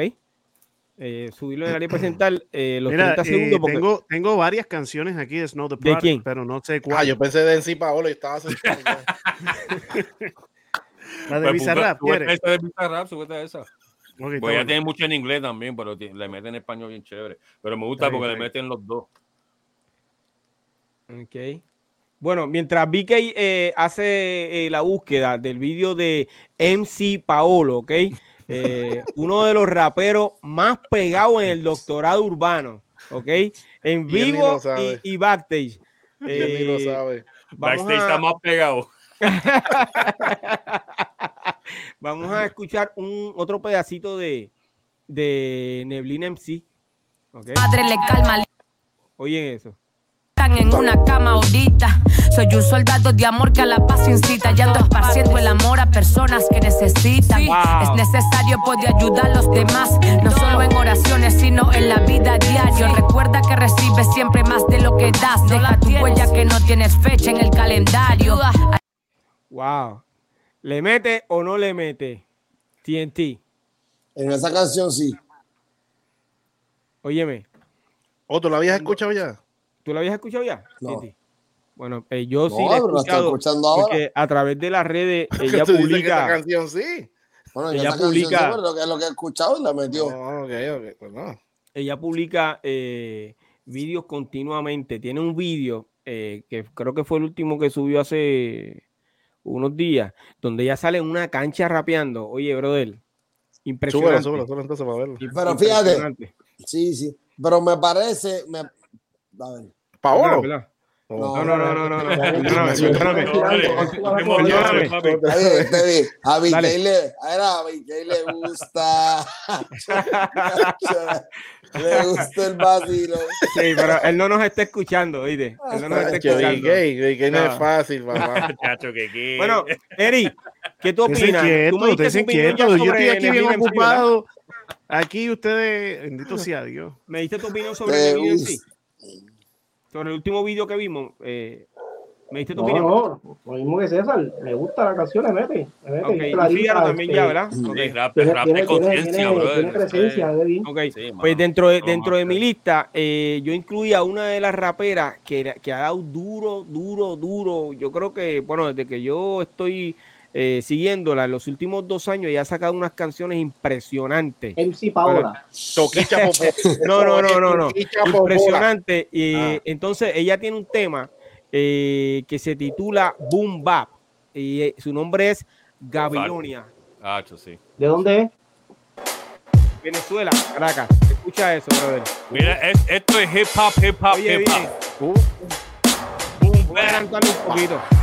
Eh, subirlo en el área de presentar eh, los Mira, 30 eh, segundos. Porque, tengo, tengo varias canciones aquí de Snow the Product, quién? pero no sé Ah, cuál. yo pensé de MC Paolo y estaba. La de Pues, Bizarrap, ¿quieres? esa de Bizarrap, esa. Ok, está Pues tiene mucho en inglés también, pero le meten español bien chévere. Pero me gusta Está bien, porque le meten los dos. Ok. Bueno, mientras BK eh, hace eh, la búsqueda del vídeo de MC Paolo, ¿ok? Eh, uno de los raperos más pegados en el doctorado urbano, ¿ok? En vivo y, y backstage. Lo Eh, sabe. Backstage está más pegado. vamos a escuchar un otro pedacito de, de Neblina MC. ¿ok? madre le calma Oyen eso. Están en una cama ahorita. Soy un soldado de amor que a la paz incita. Y ando esparciendo el amor a personas que necesitan. Wow. Es necesario, puede ayudar a los demás. No solo en oraciones, sino en la vida diaria. Recuerda que recibes siempre más de lo que das. Deja tu huella que no tienes fecha en el calendario. Wow. ¿Le mete o no le mete? TNT. En esa canción sí. Óyeme, ¿O tú lo habías escuchado ya? ¿tú la habías escuchado ya? No. TNT? Bueno, eh, yo sí No, la he la escuchado escuchando ahora. porque a través de las redes ella Tú dices que esta publica. canción sí. Bueno, ella publica. lo, que, lo que he escuchado la metió. Pues ella publica eh, vídeos continuamente. Tiene un vídeo eh, que creo que fue el último que subió hace unos días, donde ella sale en una cancha rapeando. Oye, brother, impresionante. Súbelo, súbelo, entonces para verlo. Pero fíjate, sí, sí, pero me parece, me, a ver. Paolo. No, no, no, no, no. A Vicky le, a le gusta. Le gusta el vacilo. Sí, pero él no nos está escuchando, oíste. Él no nos está escuchando. Vicky no es fácil, mamá. Bueno, Eri, ¿qué tú opinas? Tú me dices inquieto. Yo estoy aquí bien ocupado. Aquí ustedes, bendito sea Dios. Me diste tu opinión sobre el sobre el último vídeo que vimos, eh, ¿me diste tu opinión? No, lo mismo que César, me gusta la canción, le mete. Le mete okay. y Fígaro también ya, ¿verdad? Okay. rap, tiene, rap tiene, de conciencia, bro. Tiene presencia, de okay. Sí, pues dentro de, dentro de mi lista, eh, yo incluía una de las raperas que, que ha dado duro, duro, duro. Yo creo que, bueno, desde que yo estoy eh, siguiéndola en los últimos dos años ya ha sacado unas canciones impresionantes. MC Paola. no, no, no, no, no. Impresionante. Y ah. entonces ella tiene un tema eh, que se titula Boom Bap y eh, su nombre es Gabilonia. Ah, sí. ¿De dónde es? Venezuela, Caracas. Escucha eso, brother. Mira, esto es hip hop, hip hop, hip hop. Uh.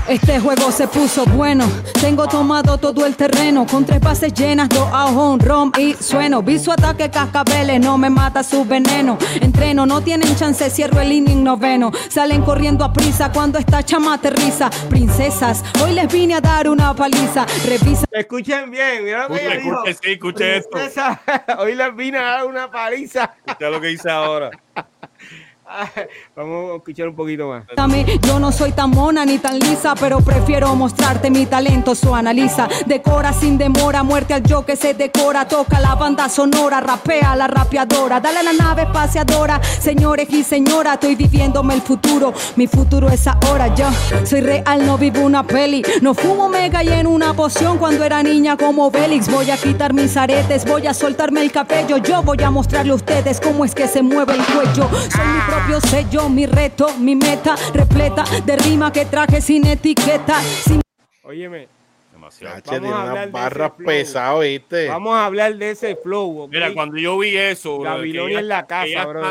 Este juego se puso bueno. Tengo tomado todo el terreno. Con tres bases llenas, dos un rom y sueno. Vi su ataque cascabeles, no me mata su veneno. Entreno, no tienen chance, cierro el inning noveno. Salen corriendo a prisa cuando esta chama aterriza. Princesas, hoy les vine a dar una paliza. Revisa. Escuchen bien, mira lo que esto. Hoy les vine a dar una paliza. Escucha lo que dice ahora. Vamos a escuchar un poquito más. Yo no soy tan mona ni tan lisa, pero prefiero mostrarte mi talento. Su analiza, decora sin demora, muerte al yo que se decora. Toca la banda sonora, rapea la rapeadora. Dale a la nave espaciadora, señores y señora. Estoy viviéndome el futuro, mi futuro es ahora. Yo soy real, no vivo una peli. No fumo mega y en una poción cuando era niña como Bélix. Voy a quitar mis aretes, voy a soltarme el cabello. Yo voy a mostrarle a ustedes cómo es que se mueve el cuello. Soy propio sello, mi reto, mi meta repleta de rima que traje sin etiqueta. Sin... Óyeme. Demasiado. Vamos a hablar barras pesado, ¿viste? Vamos a hablar de ese flow. Mira, cuando yo vi eso, Babilonia en la casa, bro.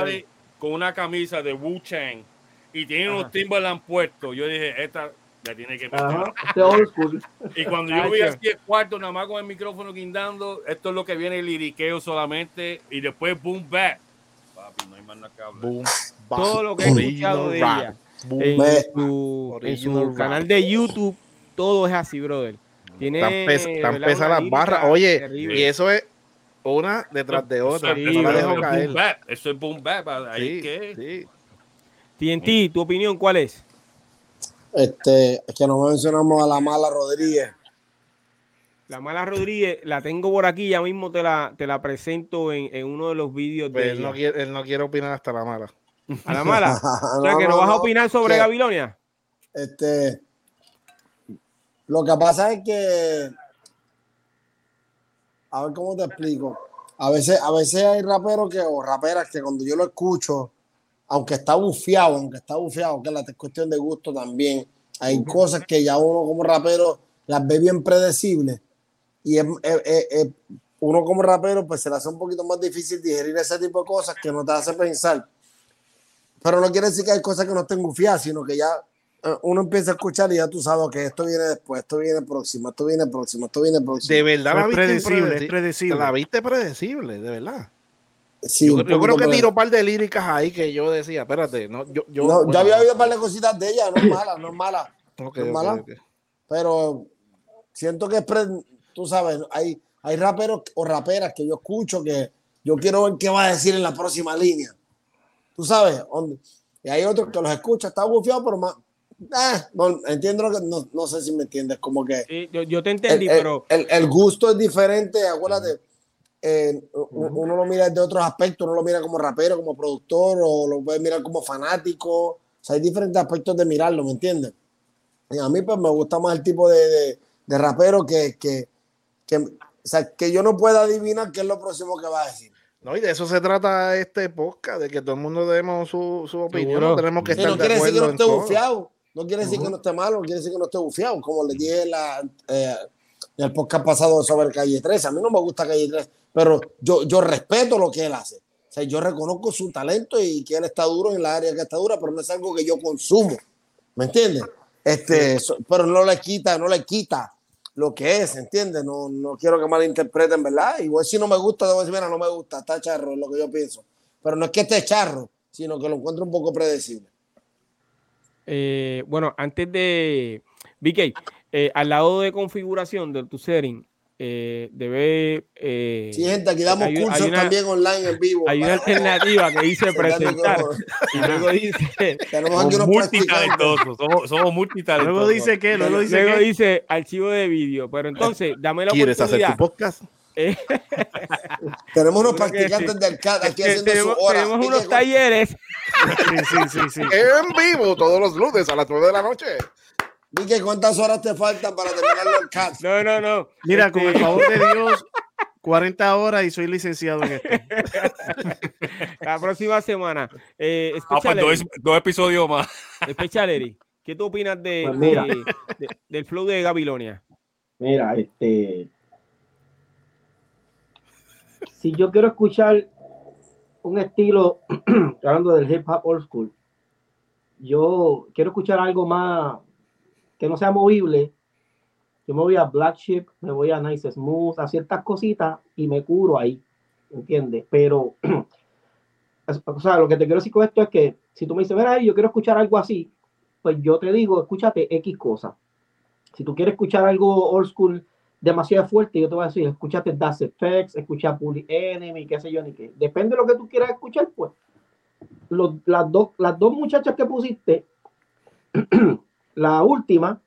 Con una camisa de Wu Chang y tiene unos Timberland puestos, yo dije, esta la tiene que. Este y cuando yo vi así el cuarto, nada más con el micrófono guindando, esto es lo que viene el liriqueo solamente y después boom back. Papi, no hay más nada que hablar. Boom todo lo que he escuchado de ella en su, canal de YouTube, todo es así, brother. Tiene tan, pesa, las barras. Oye, y eso es una detrás de otra. Eso es boom bap. Ahí que. TNT, ¿tu opinión cuál es? Este, es que no mencionamos a la mala Rodríguez. La mala Rodríguez, la tengo por aquí, ya mismo te la, te la presento en, en uno de los vídeos pues de él, no quiere, él no quiere opinar hasta la mala. A la mala. o sea, que no, vas a opinar sobre Gabilonia. Este. Lo que pasa es que. A ver cómo te explico. A veces, a veces hay raperos que, o raperas que cuando yo lo escucho, aunque está bufiado, aunque está bufiado, que es cuestión de gusto también, hay cosas que ya uno como rapero las ve bien predecibles. Y uno como rapero, pues se le hace un poquito más difícil digerir ese tipo de cosas que no te hace pensar. Pero no quiere decir que hay cosas que no estén gufiadas, sino que ya eh, uno empieza a escuchar y ya tú sabes que esto viene después, esto viene próximo, esto viene próximo, esto viene próximo. De verdad la viste predecible, predecible. La viste predecible, de verdad. Sí, yo, creo que tiro un par de líricas ahí que yo decía, espérate, no, yo, yo, no, yo había oído un par de cositas de ella, no es mala, no es mala. no es mala Pero siento que es, tú sabes, hay, hay raperos o raperas que yo escucho que yo quiero ver qué va a decir en la próxima línea tú sabes, y hay otros que los escucha, está bufiado, pero más, ah, no, entiendo que, no, no, sé si me entiendes, como que... yo, te entendí, pero... El, gusto es diferente, acuérdate, eh, uno lo mira de otros aspectos, uno lo mira como rapero, como productor, o lo puede mirar como fanático, o sea, hay diferentes aspectos de mirarlo, ¿me entiendes? Y a mí pues me gusta más el tipo de, de, rapero que, que, que, O sea, que yo no pueda adivinar qué es lo próximo que va a decir. No, y de eso se trata este podcast, de que todo el mundo demos su, su opinión. No tenemos que estar no quiere decir que no esté bufiado. No quiere decir que no esté malo, no quiere decir que no esté bufiado. Como le dije la, eh, en el podcast pasado sobre Calle 13. A mí no me gusta Calle 13, pero yo, yo respeto lo que él hace. O sea, yo reconozco su talento y que él está duro en la área que está dura, pero no es algo que yo consumo. ¿Me entiendes? Este, pero no le quita, no le quita lo que es, ¿entiendes? No, no quiero que malinterpreten, ¿verdad? Igual si no me gusta, debo decir, mira, no me gusta, está charro, es lo que yo pienso. Pero no es que esté charro, sino que lo encuentro un poco predecible. Eh, bueno, antes de BK, eh, al lado de configuración de tu setting, eh, debe. Eh, sí, gente, aquí damos cursos también online en vivo. Hay una alternativa que dice presentar. y luego dice. Aquí multitalentosos. Somos, somos multitalentosos. Luego dice que, luego dice, luego dice archivo de vídeo. Pero entonces, dame la ¿Quieres hacer tu podcast? Eh, tenemos unos practicantes del CAD aquí haciendo tenemos, su hora. Tenemos unos talleres. sí, sí, sí, sí. En vivo todos los lunes a las 9 de la noche. Dije, ¿cuántas horas te faltan para terminar el cast? No, no, no. Mira, con el este favor de Dios, 40 horas y soy licenciado en esto. La próxima semana. Eh, ah, pues dos, episodios más. Especial, Eri. ¿Qué tú opinas de, pues del flow de Gabilonia? Mira, este. Si yo quiero escuchar un estilo, hablando del hip hop old school, yo quiero escuchar algo más que no sea movible, yo me voy a Black Ship, me voy a Nice Smooth, a ciertas cositas y me curo ahí, ¿entiendes? Pero, o sea, lo que te quiero decir con esto es que si tú me dices, mira, yo quiero escuchar algo así, pues yo te digo, escúchate X cosa. Si tú quieres escuchar algo old school demasiado fuerte, yo te voy a decir, escúchate Das Effects, escucha Bully Enemy, qué sé yo, ni qué. Depende de lo que tú quieras escuchar, pues. las, dos, las dos muchachas que pusiste La última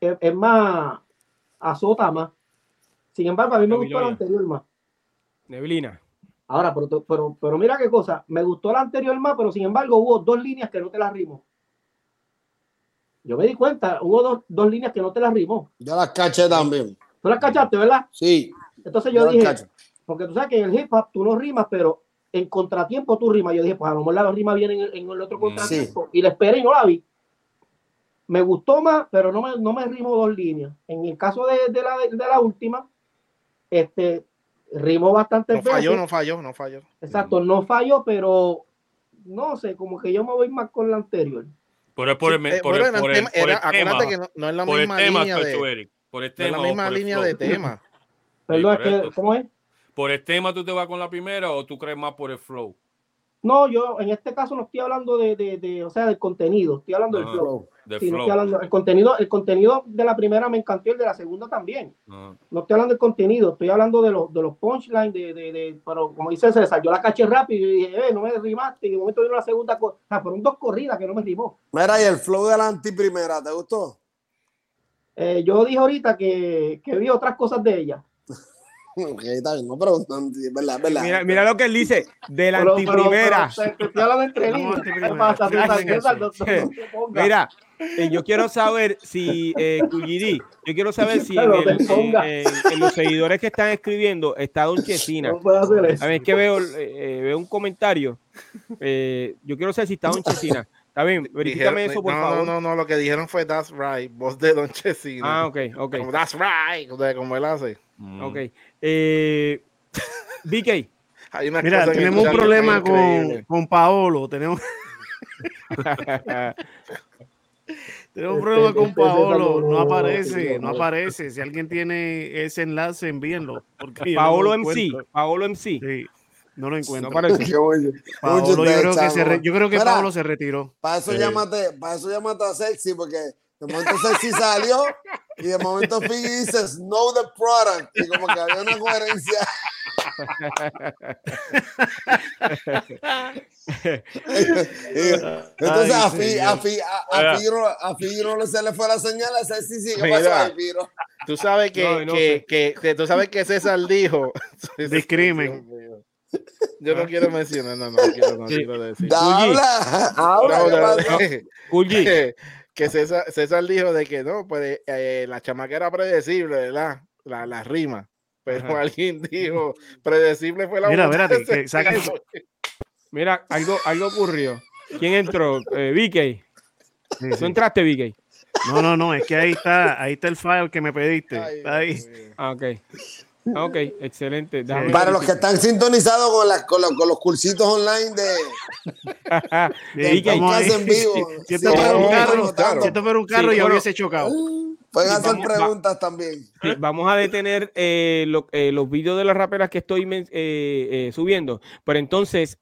es, más azota más. Sin embargo, a mí me gustó la anterior más. Neblina. Ahora, pero, pero, pero mira qué cosa, me gustó la anterior más, pero sin embargo hubo dos líneas que no te las rimó. Yo me di cuenta, hubo dos, líneas que no te las rimó. Yo las caché también. Tú las cachaste, ¿verdad? Sí. Entonces yo, dije, porque tú sabes que en el hip hop tú no rimas, pero en contratiempo tú rimas. Yo dije, pues a lo mejor la rima viene en el, otro contratiempo. Y la esperé y no la vi me gustó más, pero no me, no me rimo dos líneas. En el caso de, de, la, de la última, este, rimó bastante no Falló, no falló, no falló. Exacto, no falló, pero no sé, como que yo me voy más con la anterior. Por el, por el, eh, por, el, por el, acuérdate que no, es la misma línea de, por el tema, no es la misma línea de tema. Perdón, que, ¿cómo es? ¿Por el tema tú te vas con la primera o tú crees más por el flow? No, yo en este caso no estoy hablando de, de, de o sea, del contenido, estoy hablando del flow. El contenido, el contenido de la primera me encantó y el de la segunda también. No estoy hablando del contenido, estoy hablando de los, de los punchlines, de, de, de, pero como dice César, yo la caché rápido y dije, eh, no me rimaste, y de momento vino la segunda, o sea, fueron dos corridas que no me rimó. Mira, y el flow de la antiprimera, ¿te gustó? Eh, yo dije ahorita que, que vi otras cosas de ella. Ok, está bien, no preguntan, verdad, verdad. Mira, mira lo que él dice, de la antiprimera. Mira, yo quiero saber si, eh, yo quiero saber si en, los seguidores que están escribiendo está Don Chesina. A ver, es que veo, eh, eh, veo un comentario. Eh, yo quiero saber si está Don Chesina. Está bien, verifícame eso, por favor. No, no, no, lo que dijeron fue That's Right, voz de Don Chesina. Ah, ok, ok. that's Right, como él hace. Ok. Eh, BK. Mira, tenemos un problema con, con, Paolo. Tenemos. tenemos un problema con Paolo. No aparece, no aparece. Si alguien tiene ese enlace, envíenlo. Paolo MC. Paolo MC. Sí. No lo encuentro. No. Paolo, yo, creo que se yo creo que Paolo se retiró. Para eso, llámate, para eso llámate a Sexy, porque de momento Sexy salió y de momento Figgy dice know the product y como que había una coherencia. Entonces a Figgy a, a, no, no se le fue la señal a Sexy sí, ¿qué pasó Firo? Tú sabes que, que, que, que, tú sabes que César dijo discrimen. Yo no quiero mencionar, no, no, quiero, no quiero decir. Habla, habla. que César, César, dijo de que no, pues eh, la chamaca era predecible, ¿verdad? La, la rima. pero alguien dijo, predecible fue la Mira, espérate, saca eso. Mira, algo, algo ocurrió. ¿Quién entró? Eh, VK. ¿Tú entraste, VK? No, no, no, es que ahí está, ahí está el file que me pediste. ahí. Ah, ok. Ok, excelente. Para los que están sintonizados con, con, los, cursitos online de, de clase en vivo. Si, esto fuera un carro, si esto fuera un carro, yo hubiese chocado. Pueden hacer preguntas también. Vamos a detener eh, eh, los vídeos de las raperas que estoy eh, subiendo. Pero entonces,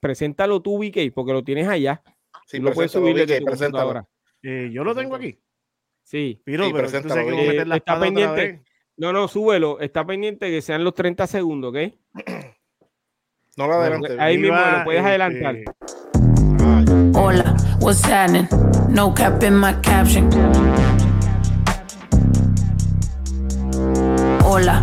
preséntalo tú, VK, porque lo tienes allá. Sí, lo puedes subir desde tu ahora. yo lo tengo aquí. Sí. Pero, sí, pero tú sabes que meter la está pendiente. No, no, súbelo. Está pendiente que sean los 30 segundos, ¿ok? No lo adelante. Ahí mismo lo puedes adelantar. Hola, what's happening? No cap in my caption. Hola,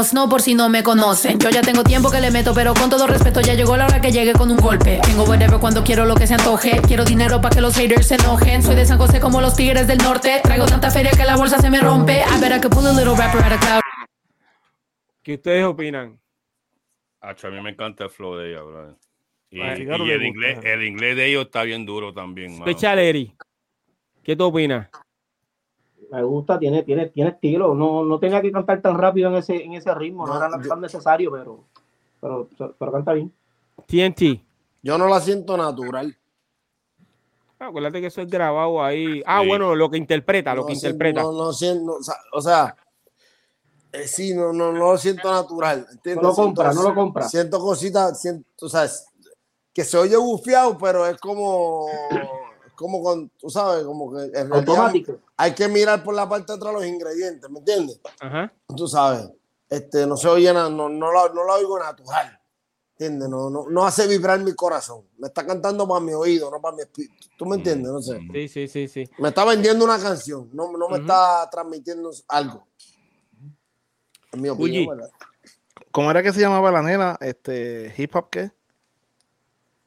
Snow por si no me conocen. Yo ya tengo tiempo que le meto, pero con todo respeto ya llegó la hora que llegue con un golpe. Tengo whatever cuando quiero lo que se antoje. Quiero dinero para que los haters se enojen. Soy de San José como los tigres del norte. Traigo tanta feria que la bolsa se me rompe. I bet I could pull a little rapper out of cloud. ¿Qué ustedes opinan? a mí me encanta el flow de ella, bro. Y, el, inglés, el inglés de ellos está bien duro también. Special Eri, ¿qué tú opinas? Me gusta, tiene, tiene, tiene estilo. No, no tenía que cantar tan rápido en ese, en ese ritmo, no, era tan necesario, pero, pero, pero canta bien. TNT. Yo no la siento natural. Ah, acuérdate que eso es grabado ahí. Ah, bueno, lo que interpreta, lo que interpreta. No, no siento, o sea, eh, sí, no, no, no lo siento natural. No lo compra, no lo compra. Siento cositas, siento, o sea, que se oye bufiado, pero es como como con, tú sabes, como que en automático. Hay que mirar por la parte de atrás los ingredientes, ¿me entiendes? Ajá. Tú sabes, este, no se oye nada, no, no, lo, no lo oigo natural. ¿Entiendes? No, no, no hace vibrar mi corazón. Me está cantando para mi oído, no para mi espíritu. ¿Tú me entiendes? No sé. Sí, sí, sí, sí. Me está vendiendo una canción, no, no me está transmitiendo algo. En mi opinión, ¿Cómo era que se llamaba la nena? Este, hip hop qué?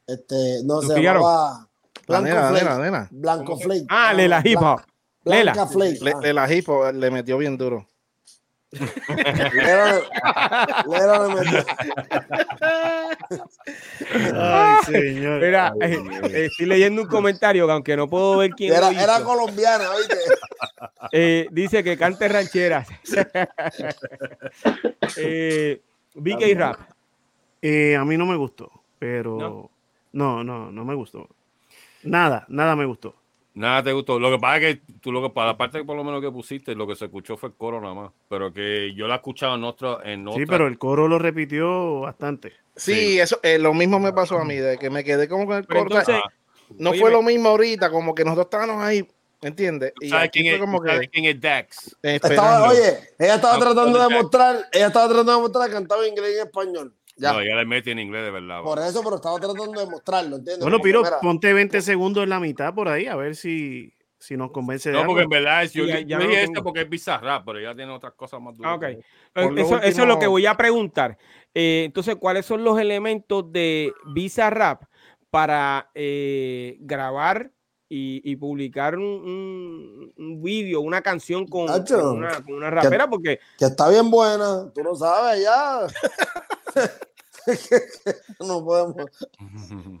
Este, no se llamaba Blanco la nena, la nena, Blanco Flake. Ah, Lela Hip Hop. Lela. Flake. Le, la Hip Hop le metió bien duro. Lela, le metió. Ay, señor. Mira, eh, estoy leyendo un comentario que aunque no puedo ver quién era. Era colombiana, ¿viste? Eh, dice que cante rancheras. eh, BK Rap. Eh, a mí no me gustó, pero no, no, no me gustó. Nada, nada me gustó. Nada te gustó. Lo que pasa es que tú lo que para la parte por lo menos que pusiste, lo que se escuchó fue el coro nada más. Pero que yo la he escuchado en otro, en Sí, pero el coro lo repitió bastante. Sí, eso eh, lo mismo me pasó a mí, de que me quedé como con el coro. no fue lo mismo ahorita, como que nosotros estábamos ahí, ¿entiendes? Y ¿Sabes quién, es, como que, quién es Dax? oye, ella estaba tratando de mostrar, ella estaba tratando de mostrar que cantaba inglés y español. No, ya le metí en inglés de verdad. Por eso, pero estaba tratando de mostrarlo, ¿entiendes? Bueno, Piro, ponte 20 segundos en la mitad por ahí, a ver si, si nos convence de No, porque en verdad es, yo, ya, ya dije esto porque es bizarra, pero ella tiene otras cosas más duras. Ah, ok. Eso, eso, es lo que voy a preguntar. Eh, entonces, ¿cuáles son los elementos de Bizarrap para eh, grabar y, y, publicar un, un, vídeo, una canción con, una, con una, rapera? porque que está bien buena, tú lo sabes ya. no podemos.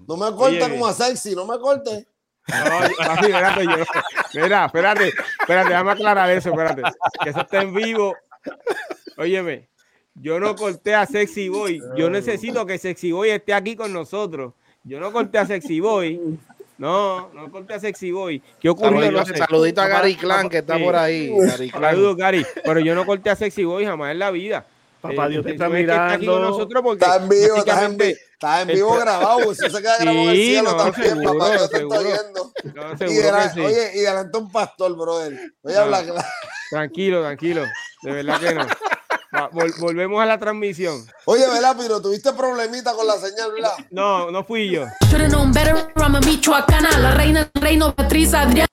No me corte como a sexy, no me corte. No, espérate, yo, mira, espérate, espérate, déjame aclarar eso, espérate. Que eso está en vivo. Óyeme, yo no corté a Sexy Boy. Yo necesito que Sexy Boy esté aquí con nosotros. Yo no corté a Sexy Boy. No, no corté a Sexy Boy. ¿Qué ocurrió? No Saludito a Gary Clan que está por ahí. Saludos, Gary. Pero yo no corté a Sexy Boy jamás en la vida. Papá Dios te está mirando. nosotros porque está en vivo, está en, está en vivo grabado. Eso se queda grabado en el cielo no, también, seguro, papá. Yo te estoy viendo. No, y delante, sí. Oye, y delante un pastor, brother. Voy a hablar claro. Tranquilo, tranquilo. De verdad que no. volvemos a la transmisión. Oye, ¿verdad, Piro? ¿Tuviste problemita con la señal, verdad? No, no fui yo. La reina, reino, Patriz, Adrián.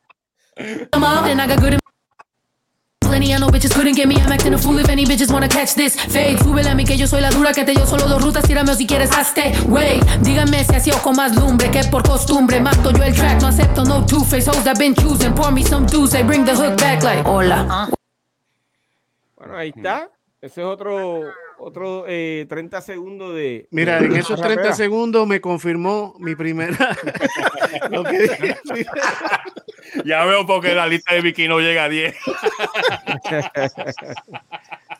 Plenty, I bitches couldn't get me. I'm acting a fool if any bitches wanna catch this. Fade, súbele mí que yo soy la dura, que te yo solo dos rutas. Tírame o si quieres, hazte. Wey, díganme si así o con más lumbre que por costumbre. Mato yo el track, no acepto no two-face hoes that been choosing. Pour me some juice, I bring the hook back like hola. Bueno, ahí está. Ese es otro, otro eh, 30 segundos de. Mira, en esos 30 segundos me confirmó mi primera. lo que ya veo porque la lista de Vicky no llega a 10.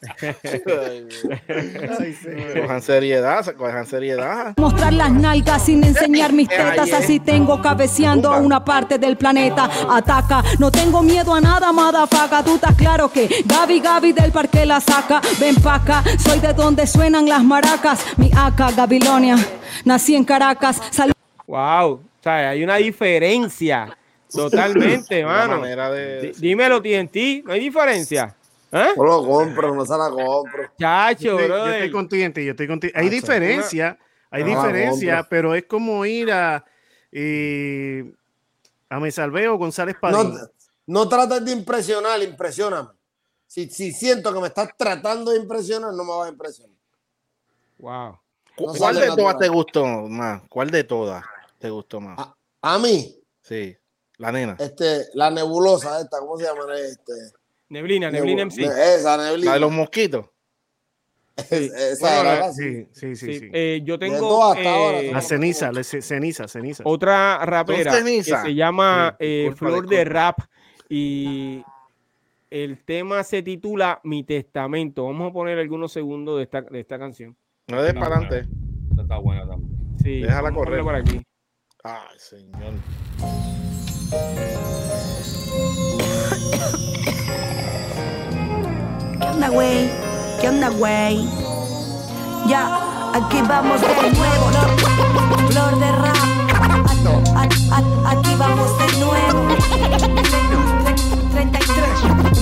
cojan seriedad, cojan seriedad. Mostrar las nalgas sin enseñar mis tetas, así tengo cabeceando a una parte del planeta. Ataca, no tengo miedo a nada, madafaga. Tú estás claro que Gaby Gaby del parque la saca. Ven pa' acá, soy de donde suenan las maracas. Mi acá, Gabilonia, nací en Caracas. Salud. Wow, o sea, hay una diferencia Totalmente, mano. De... Dímelo, TNT, no hay diferencia. ¿Eh? No lo compro, no se la compro. Chacho, yo, yo estoy contigo, yo estoy contigo. Hay diferencia, hay diferencia, pero es como ir a, eh, a Me Salveo González Padilla. No, no trates de impresionar, impresioname. Si, si siento que me estás tratando de impresionar, no me vas a impresionar. Wow. ¿Cuál de todas te gustó más? ¿Cuál de todas te gustó más? A, a mí. Sí. La nena. Este, la nebulosa esta, ¿cómo se llama? Este, neblina, neblina MC. Esa neblina. La de los mosquitos. Sí. Esa sí, sí, sí, sí. Eh, yo tengo eh, la ceniza, la ceniza, ceniza. Otra rapera que se llama eh, Flor de Rap y el tema se titula Mi Testamento. Vamos a poner algunos segundos de esta, de esta canción. No de para adelante. Está buena también. Sí, déjala correr por aquí. Ay, señor. ¿Qué onda, güey? ¿Qué onda, güey? Ya, aquí vamos de nuevo, ¿no? Flor de rap. aquí vamos de nuevo. 33.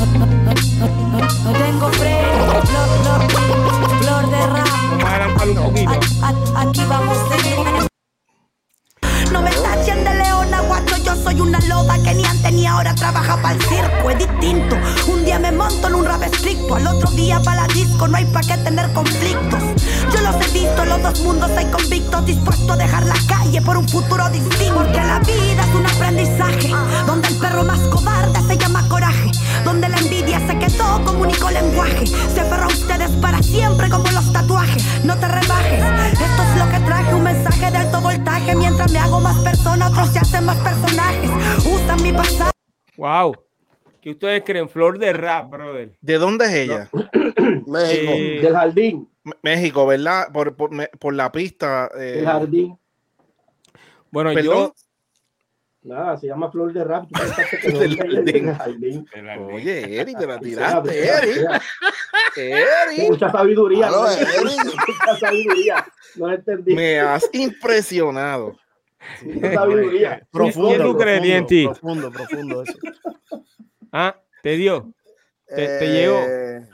Al otro día para la disco, no hay pa' qué tener conflictos. Yo los he visto, los dos mundos hay convictos, dispuesto a dejar la calle por un futuro distinto. Porque la vida es un aprendizaje, donde el perro más cobarde se llama coraje, donde la envidia se quedó como único lenguaje, se aferra a ustedes para siempre como los tatuajes. No te rebajes, esto es lo que traje, un mensaje de alto voltaje mientras me hago más personas, otros se hacen más personajes. Usan mi pasado. Wow. ¿Qué ustedes creen? Flor de rap, brother. ¿De dónde es ella? México. Eh, del jardín. México, ¿verdad? Por, por, por la pista. Eh... El jardín. Bueno, yo. Nada, se llama Flor de Rap. del jardín. Oye, Eri, te la tiraste, Eri. Eri. Mucha sabiduría. ¿no? Mucha sabiduría. No entendí. Me has impresionado. Profundo, ¿Quién tú crees, Dienti? Profundo, profundo eso. Ah, te dio. Te, te llegó. Eh,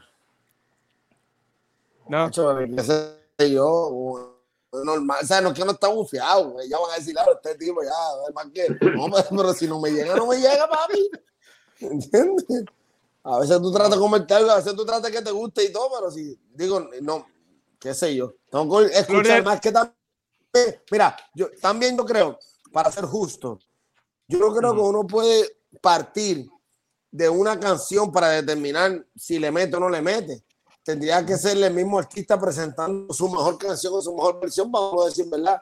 no. yo, normal, o sea, no es que no está bufiado, ya van a decir, claro, este tipo ya, más que, no, pero si no me llega, no me llega, papi. ¿Entiendes? A veces tú tratas de comerte algo, a veces tú tratas que te guste y todo, pero si, digo, no, qué sé yo, tengo que escuchar más que también mira, yo también yo creo, para ser justo, yo no creo que uno puede partir de una canción para determinar si le mete o no le mete. Tendría que ser el mismo artista presentando su mejor canción o su mejor versión, vamos a decir verdad.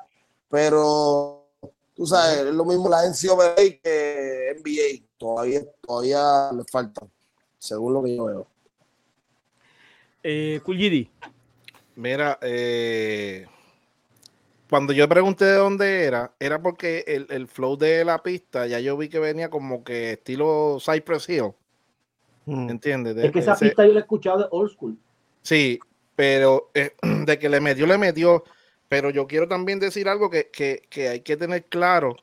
Pero tú sabes, es lo mismo la NCAA que NBA. Todavía, todavía le falta, según lo que yo veo. Eh, Mira, eh, cuando yo pregunté de dónde era, era porque el, flow de la pista, ya yo vi que venía como que estilo Cypress Hill. Mm. ¿Entiendes? es que esa pista yo la he escuchado de old school. Sí, pero eh, de que le metió, le metió. Pero yo quiero también decir algo que, hay que tener claro,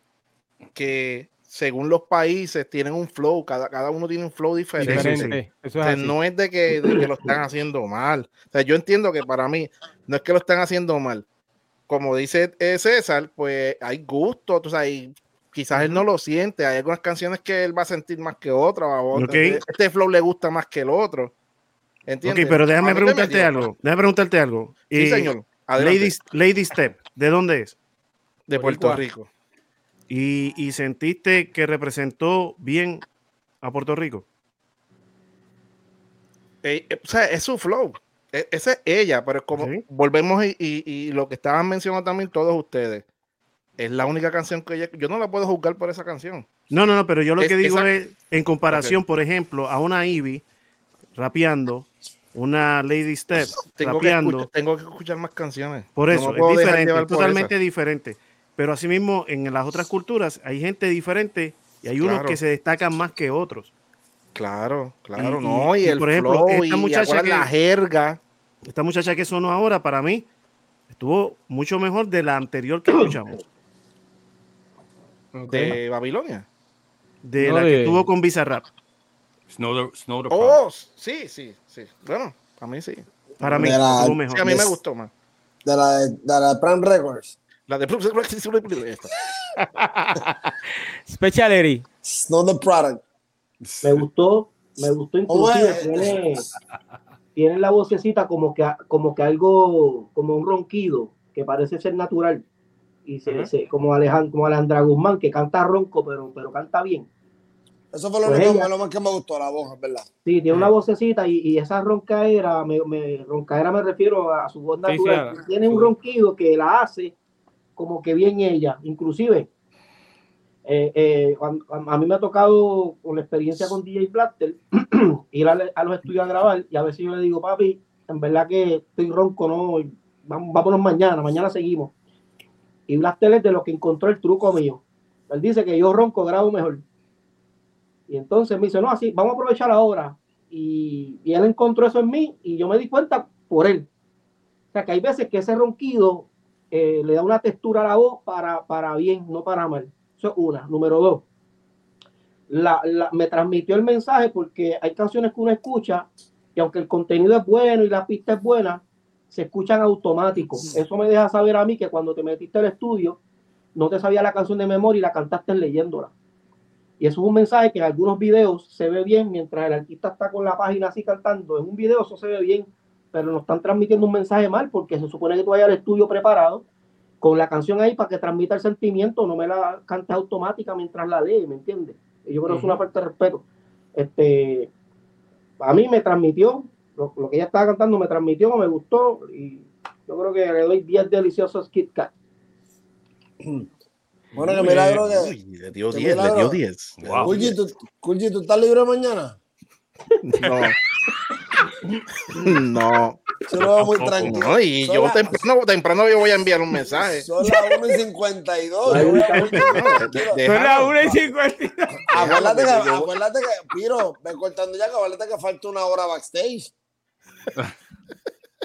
que según los países tienen un flow, cada, cada uno tiene un flow diferente. no es de que, lo están haciendo mal. O sea, yo entiendo que para mí no es que lo están haciendo mal. Como dice eh, César, pues hay gusto, quizás él no lo siente. Hay algunas canciones que él va a sentir más que otras. Este flow le gusta más que el otro. ¿Entiendes? Ok, pero déjame preguntarte algo. Déjame preguntarte algo. Sí, señor. Lady, Lady Step, ¿de dónde es? De Puerto Rico y, sentiste que representó bien a Puerto Rico. Eh, eh, o sea, es su flow. E, esa es ella, pero como volvemos y, lo que estaban mencionando también todos ustedes, es la única canción que ella, yo no la puedo juzgar por esa canción. No, no, no, pero yo lo que digo es, en comparación, por ejemplo, a una Ivy rapeando, una Lady Step tengo rapeando. Que tengo que escuchar más canciones. Por eso, es diferente, es totalmente diferente. Pero asimismo, en las otras culturas hay gente diferente y hay unos que se destacan más que otros. Claro, claro, no. Y, el por ejemplo, esta muchacha que, la jerga. Esta muchacha que sonó ahora, para mí, estuvo mucho mejor de la anterior que escuchamos. ¿De Babilonia? De la que estuvo con Bizarrap. Snow oh, sí, sí, sí. Bueno, para mí sí. Para mí, estuvo mejor. a mí me gustó más. De la de, de la Prime Records. La de Speciality. Not the product. Me gustó, me gustó inclusive. Tiene, tiene, la vocecita como que, como que algo, como un ronquido, que parece ser natural. Y se, como, Alejandro, como Alejandra Guzmán, que canta ronco, pero, pero canta bien. Eso fue lo, pues más que me gustó, la voz, ¿verdad? Sí, tiene una vocecita y, y esa roncaera, me, me, roncaera me refiero a su voz natural. tiene un ronquido que la hace como que bien ella, inclusive. Eh, eh, a, mí me ha tocado con la experiencia con DJ Platter ir a, los estudios a grabar y a veces yo le digo, papi, en verdad que estoy ronco, no, vamos, vámonos mañana, mañana seguimos. Y Blaster es de lo que encontró el truco mío. Él dice que yo ronco, grabo mejor. Y entonces me dice, no, así, vamos a aprovechar ahora. Y, y él encontró eso en mí y yo me di cuenta por él. O sea, que hay veces que ese ronquido eh, le da una textura a la voz para, para bien, no para mal. Eso es una. Número dos, la, me transmitió el mensaje porque hay canciones que uno escucha y aunque el contenido es bueno y la pista es buena, se escuchan automáticos. Eso me deja saber a mí que cuando te metiste al estudio, no te sabía la canción de memoria y la cantaste leyéndola. Y eso es un mensaje que en algunos videos se ve bien mientras el artista está con la página así cantando. En un video eso se ve bien, pero nos están transmitiendo un mensaje mal porque se supone que tú vayas al estudio preparado con la canción ahí para que transmita el sentimiento, no me la cantes automática mientras la lee, ¿me entiendes? Yo creo que es una parte de respeto. Este, a mí me transmitió, lo, que ella estaba cantando me transmitió, me gustó y yo creo que le doy 10 deliciosos Kit Kat. Bueno, que milagro que. le dio 10, le dio 10. Wow. ¿tú, estás libre mañana? No. no. Yo lo veo muy tranquilo. y yo temprano, temprano yo voy a enviar un mensaje. Son las 1 y 52. Son las 1 y 52. Acuérdate que, acuérdate que, Piro, me cortando ya, que acuérdate que falta una hora backstage.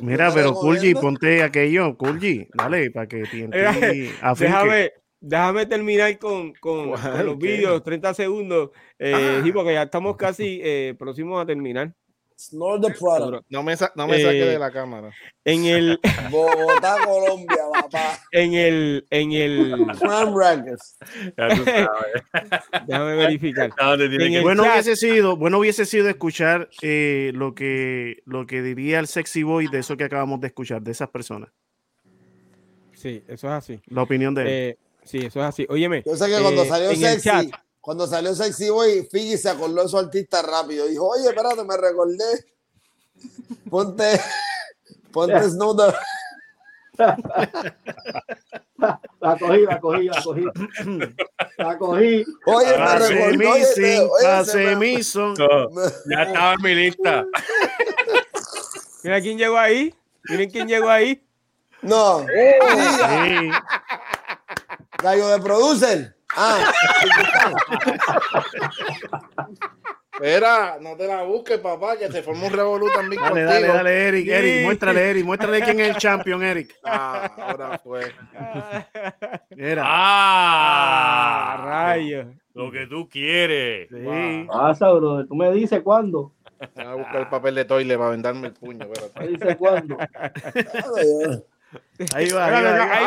Mira, pero Kulji, ponte aquello, Kulji, dale, para que te Déjame, déjame terminar con, con, los vídeos, 30 segundos, eh, ah. porque ya estamos casi eh, próximos a terminar. Snore the product. No me, no me saque de eh, la cámara. En el. Bogotá, Colombia, papá. En el. En el. Déjame verificar. bueno, hubiese sido, bueno hubiese sido escuchar eh, lo, que, lo que diría el sexy boy de eso que acabamos de escuchar, de esas personas. Sí, eso es así. La opinión de él. Eh, sí, eso es así. Óyeme. Yo sé que cuando salió sexy cuando salió Sexy Boy, Figgy se acordó de su artista rápido. Dijo, oye, espérate, me recordé. Ponte, ponte Snowden. La cogí, la cogí, la cogí. La cogí. Oye, me recordé. Oye, ya estaba en mi lista. Mira quién llegó ahí. Miren quién llegó ahí. No. Sí. Gallo de producer. Ah. Espera, no te la busques, papá, que se formó un revolú también dale, contigo. Dale, dale, Eric, Eric, muéstrale, Eric, muéstrale quién es el champion, Eric. Ah, ahora fue. Mira. Ah, ah rayo. Lo que tú quieres. Sí. Pasa, bro. Tú me dices cuándo. Voy a buscar el papel de toile para vendarme el puño. Me dice cuándo. Ahí va, ahí va. Ahí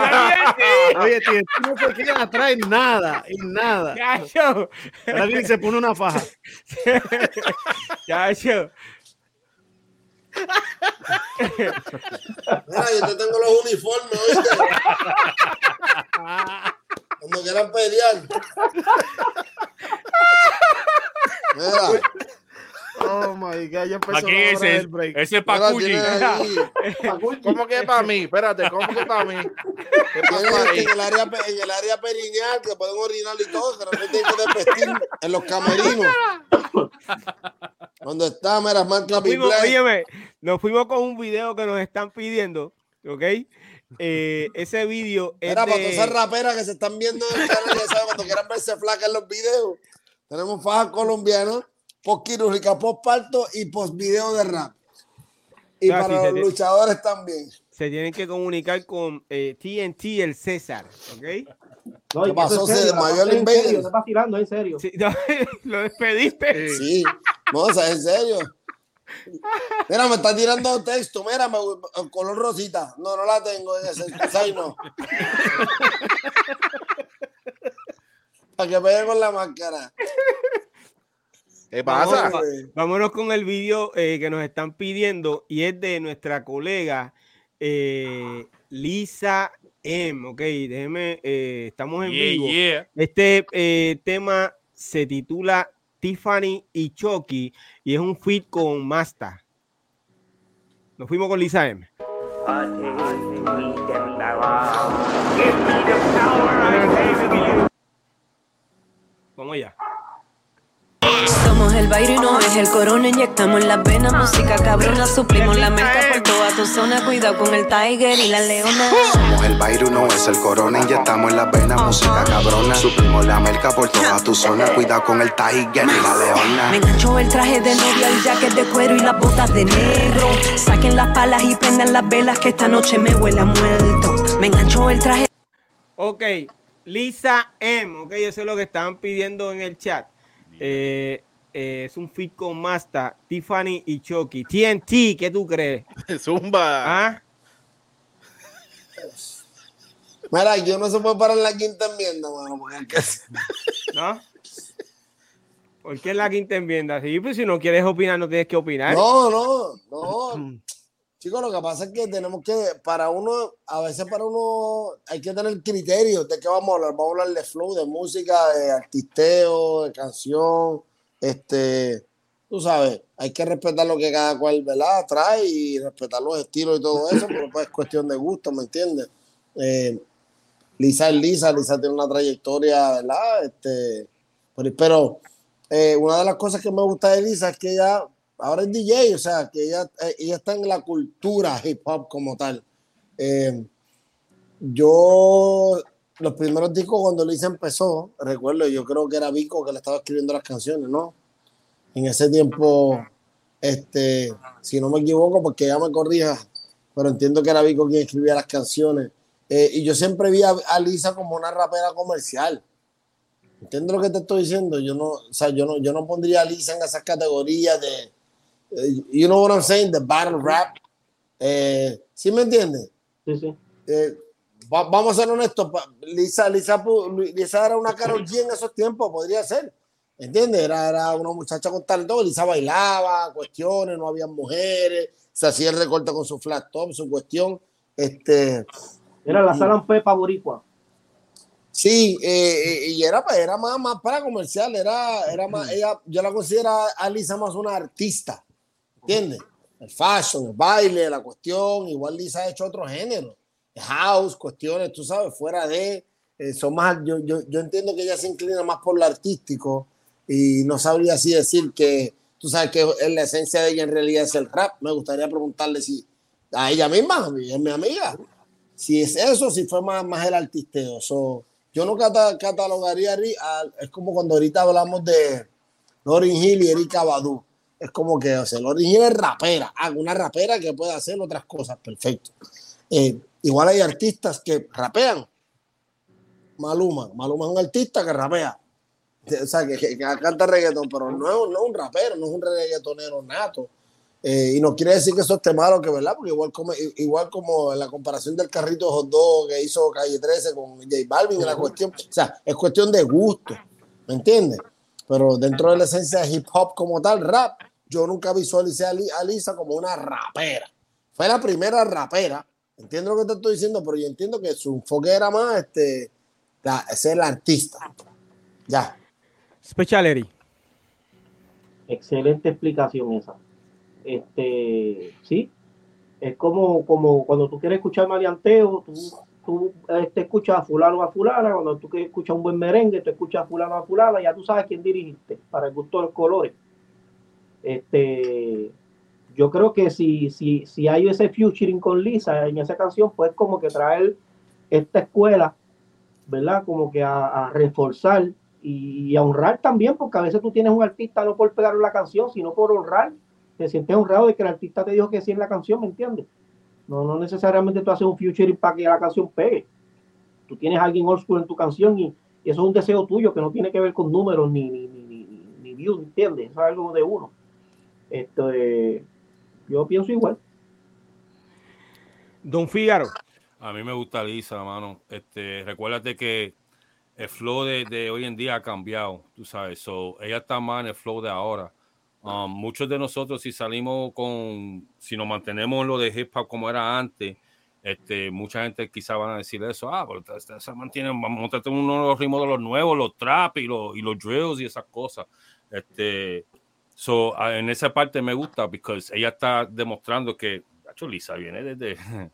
va. Oye, tío, tú no te quedas atrás en nada, en nada. Ahora viene y se pone una faja. Chacho. Mira, yo te tengo los uniformes, ¿oíste? Cuando quieran pelear. Mira. Oh my God, ya empezó ¿Para ese? El break. Ese es Pacuyi. ¿Cómo que es para mí? Espérate, ¿cómo que es para mí? En el, área, en el área perineal que pueden orinar y todo, que no se tienen que desvestir en los camerinos. ¿Dónde está? Mira, marca nos fuimos, óyeme, nos fuimos con un video que nos están pidiendo, ¿ok? Eh, ese video es Era de... para todas esas raperas que se están viendo en el canal, ya saben, cuando quieran verse flaca en los videos. Tenemos fajas colombianas post quirúrgica, post parto y post video de rap. Y para los luchadores también. Se tienen que comunicar con eh, TNT el César, ¿ok? No, ¿Qué pasó? Se desmayó el Invader. Estás tirando, en serio. Sí, no, lo despediste. Sí, no, o sea, en serio. Mira, me está tirando texto. Mira, me, color rosita. No, no la tengo en ese. Ahí no. Para que pegue con la máscara. ¿Qué pasa? Vámonos, con el vídeo eh, que nos están pidiendo y es de nuestra colega eh, Lisa M. Ok, déjeme, eh, estamos en vivo. Este tema se titula Tiffany y Chucky y es un feat con Masta. Nos fuimos con Lisa M. Vamos allá. Somos el baile y no es el corona, inyectamos en las venas, música cabrona, suplimos la merca por toda tu zona, cuidado con el tiger y la leona. Somos el baile no es el corona, inyectamos en las venas, música cabrona, suplimos la merca por toda tu zona, cuidado con el tiger y la leona. Me enganchó el traje de novia, el jacket de cuero y las botas de negro. Saquen las palas y prendan las velas que esta noche me huele a muerto. Me enganchó el traje. Ok, Lisa M, ok, eso es lo que estaban pidiendo en el chat. Eh, eh, es un fit con Masta, Tiffany y Chucky. TNT, ¿qué tú crees? Zumba. ¿Ah? Mira, yo no se puede parar en la quinta enmienda, mano, ¿No? ¿Por qué en la quinta enmienda? Sí, pues si no quieres opinar, no tienes que opinar. No, no, no. Chicos, lo que pasa es que tenemos que, para uno, a veces para uno hay que tener criterios de qué vamos a hablar. Vamos a hablar de flow, de música, de artisteo, de canción, este, tú sabes, hay que respetar lo que cada cual, ¿verdad? Trae y respetar los estilos y todo eso, pero pues es cuestión de gusto, ¿me entiendes? Eh, Lisa es Lisa, Lisa tiene una trayectoria, ¿verdad? Este, pero eh, una de las cosas que me gusta de Lisa es que ella ahora es DJ, o sea, que ella, eh, ella está en la cultura hip hop como tal. Eh, yo, los primeros discos cuando Lisa empezó, recuerdo, yo creo que era Vico que le estaba escribiendo las canciones, ¿no? En ese tiempo, este, si no me equivoco, porque ella me corrija, pero entiendo que era Vico quien escribía las canciones. Eh, y yo siempre vi a, Lisa como una rapera comercial. ¿Entiendes lo que te estoy diciendo? Yo no, o sea, yo no, yo no pondría a Lisa en esas categorías de, eh, you know what I'm saying, the battle rap. Eh, ¿Sí me entiendes? Sí, sí. Eh, vamos a ser honestos, Lisa, Lisa, Lisa era una Carol G en esos tiempos, podría ser. ¿Entiendes? Era, era una muchacha con talento, Lisa bailaba, cuestiones, no había mujeres, se hacía el recorte con su flat top, su cuestión. Este, era la sala Pepa Boricua. Sí, y era, era más, más para comercial, era, era más, ella, yo la considero a Lisa más una artista. ¿Entiendes? El fashion, el baile, la cuestión. Igual Lisa ha hecho otro género. House, cuestiones, tú sabes, fuera de. Eh, son más, yo, yo, yo entiendo que ella se inclina más por lo artístico y no sabría así decir que, tú sabes que la esencia de ella en realidad es el rap. Me gustaría preguntarle si a ella misma, es mi amiga, si es eso, si fue más, más el artisteo. yo no catalogaría, es como cuando ahorita hablamos de, Lauryn Hill y Erika Badu. Es como que, o sea, Lauryn Hill es rapera, hago una rapera que puede hacer otras cosas, perfecto. Eh, igual hay artistas que rapean. Maluma, Maluma es un artista que rapea. O sea, que, canta reggaetón, pero no es, no un rapero, no es un reggaetonero nato. Eh, y no quiere decir que eso esté malo, que verdad, porque igual como, igual como la comparación del carrito de hot dog que hizo Calle 13 con J Balvin, la cuestión, o sea, es cuestión de gusto, ¿me entiendes? Pero dentro de la esencia de hip hop como tal, rap, yo nunca visualicé a Lisa como una rapera. Fue la primera rapera, entiendo lo que te estoy diciendo, pero yo entiendo que su enfoque era más este, ser el artista. Ya. Speciality. Excelente explicación esa. Este, sí, es como, como cuando tú quieres escuchar maleanteo, tú, tú este, escuchas a fulano a fulana, cuando tú quieres escuchar un buen merengue, tú escuchas a fulano a fulana, ya tú sabes quién dirigiste, para el gusto de los colores. Este, yo creo que si, si, si hay ese futuring con Lisa en esa canción, pues como que traer esta escuela, ¿verdad? Como que a, reforzar y, a honrar también, porque a veces tú tienes un artista no por pegar la canción, sino por honrar te sientes honrado de que el artista te dijo que sí en la canción, ¿me entiendes? No, no necesariamente tú haces un featuring para que la canción pegue. Tú tienes alguien old en tu canción y, eso es un deseo tuyo que no tiene que ver con números ni, ni, ni, ni, views, ¿entiendes? Eso es algo de uno. Esto, yo pienso igual. Don Fígaro. A mí me gusta Lisa, mano. Este, recuérdate que el flow de, de, hoy en día ha cambiado, tú sabes. So, ella está más en el flow de ahora. Um, muchos de nosotros, si salimos con, si nos mantenemos lo de hip hop como era antes, este, mucha gente quizá van a decir eso, ah, pero se mantienen, vamos a uno de los ritmos de los nuevos, los trap y los, y los drills y esas cosas. Este, so, en esa parte me gusta, porque ella está demostrando que, Lisa viene desde,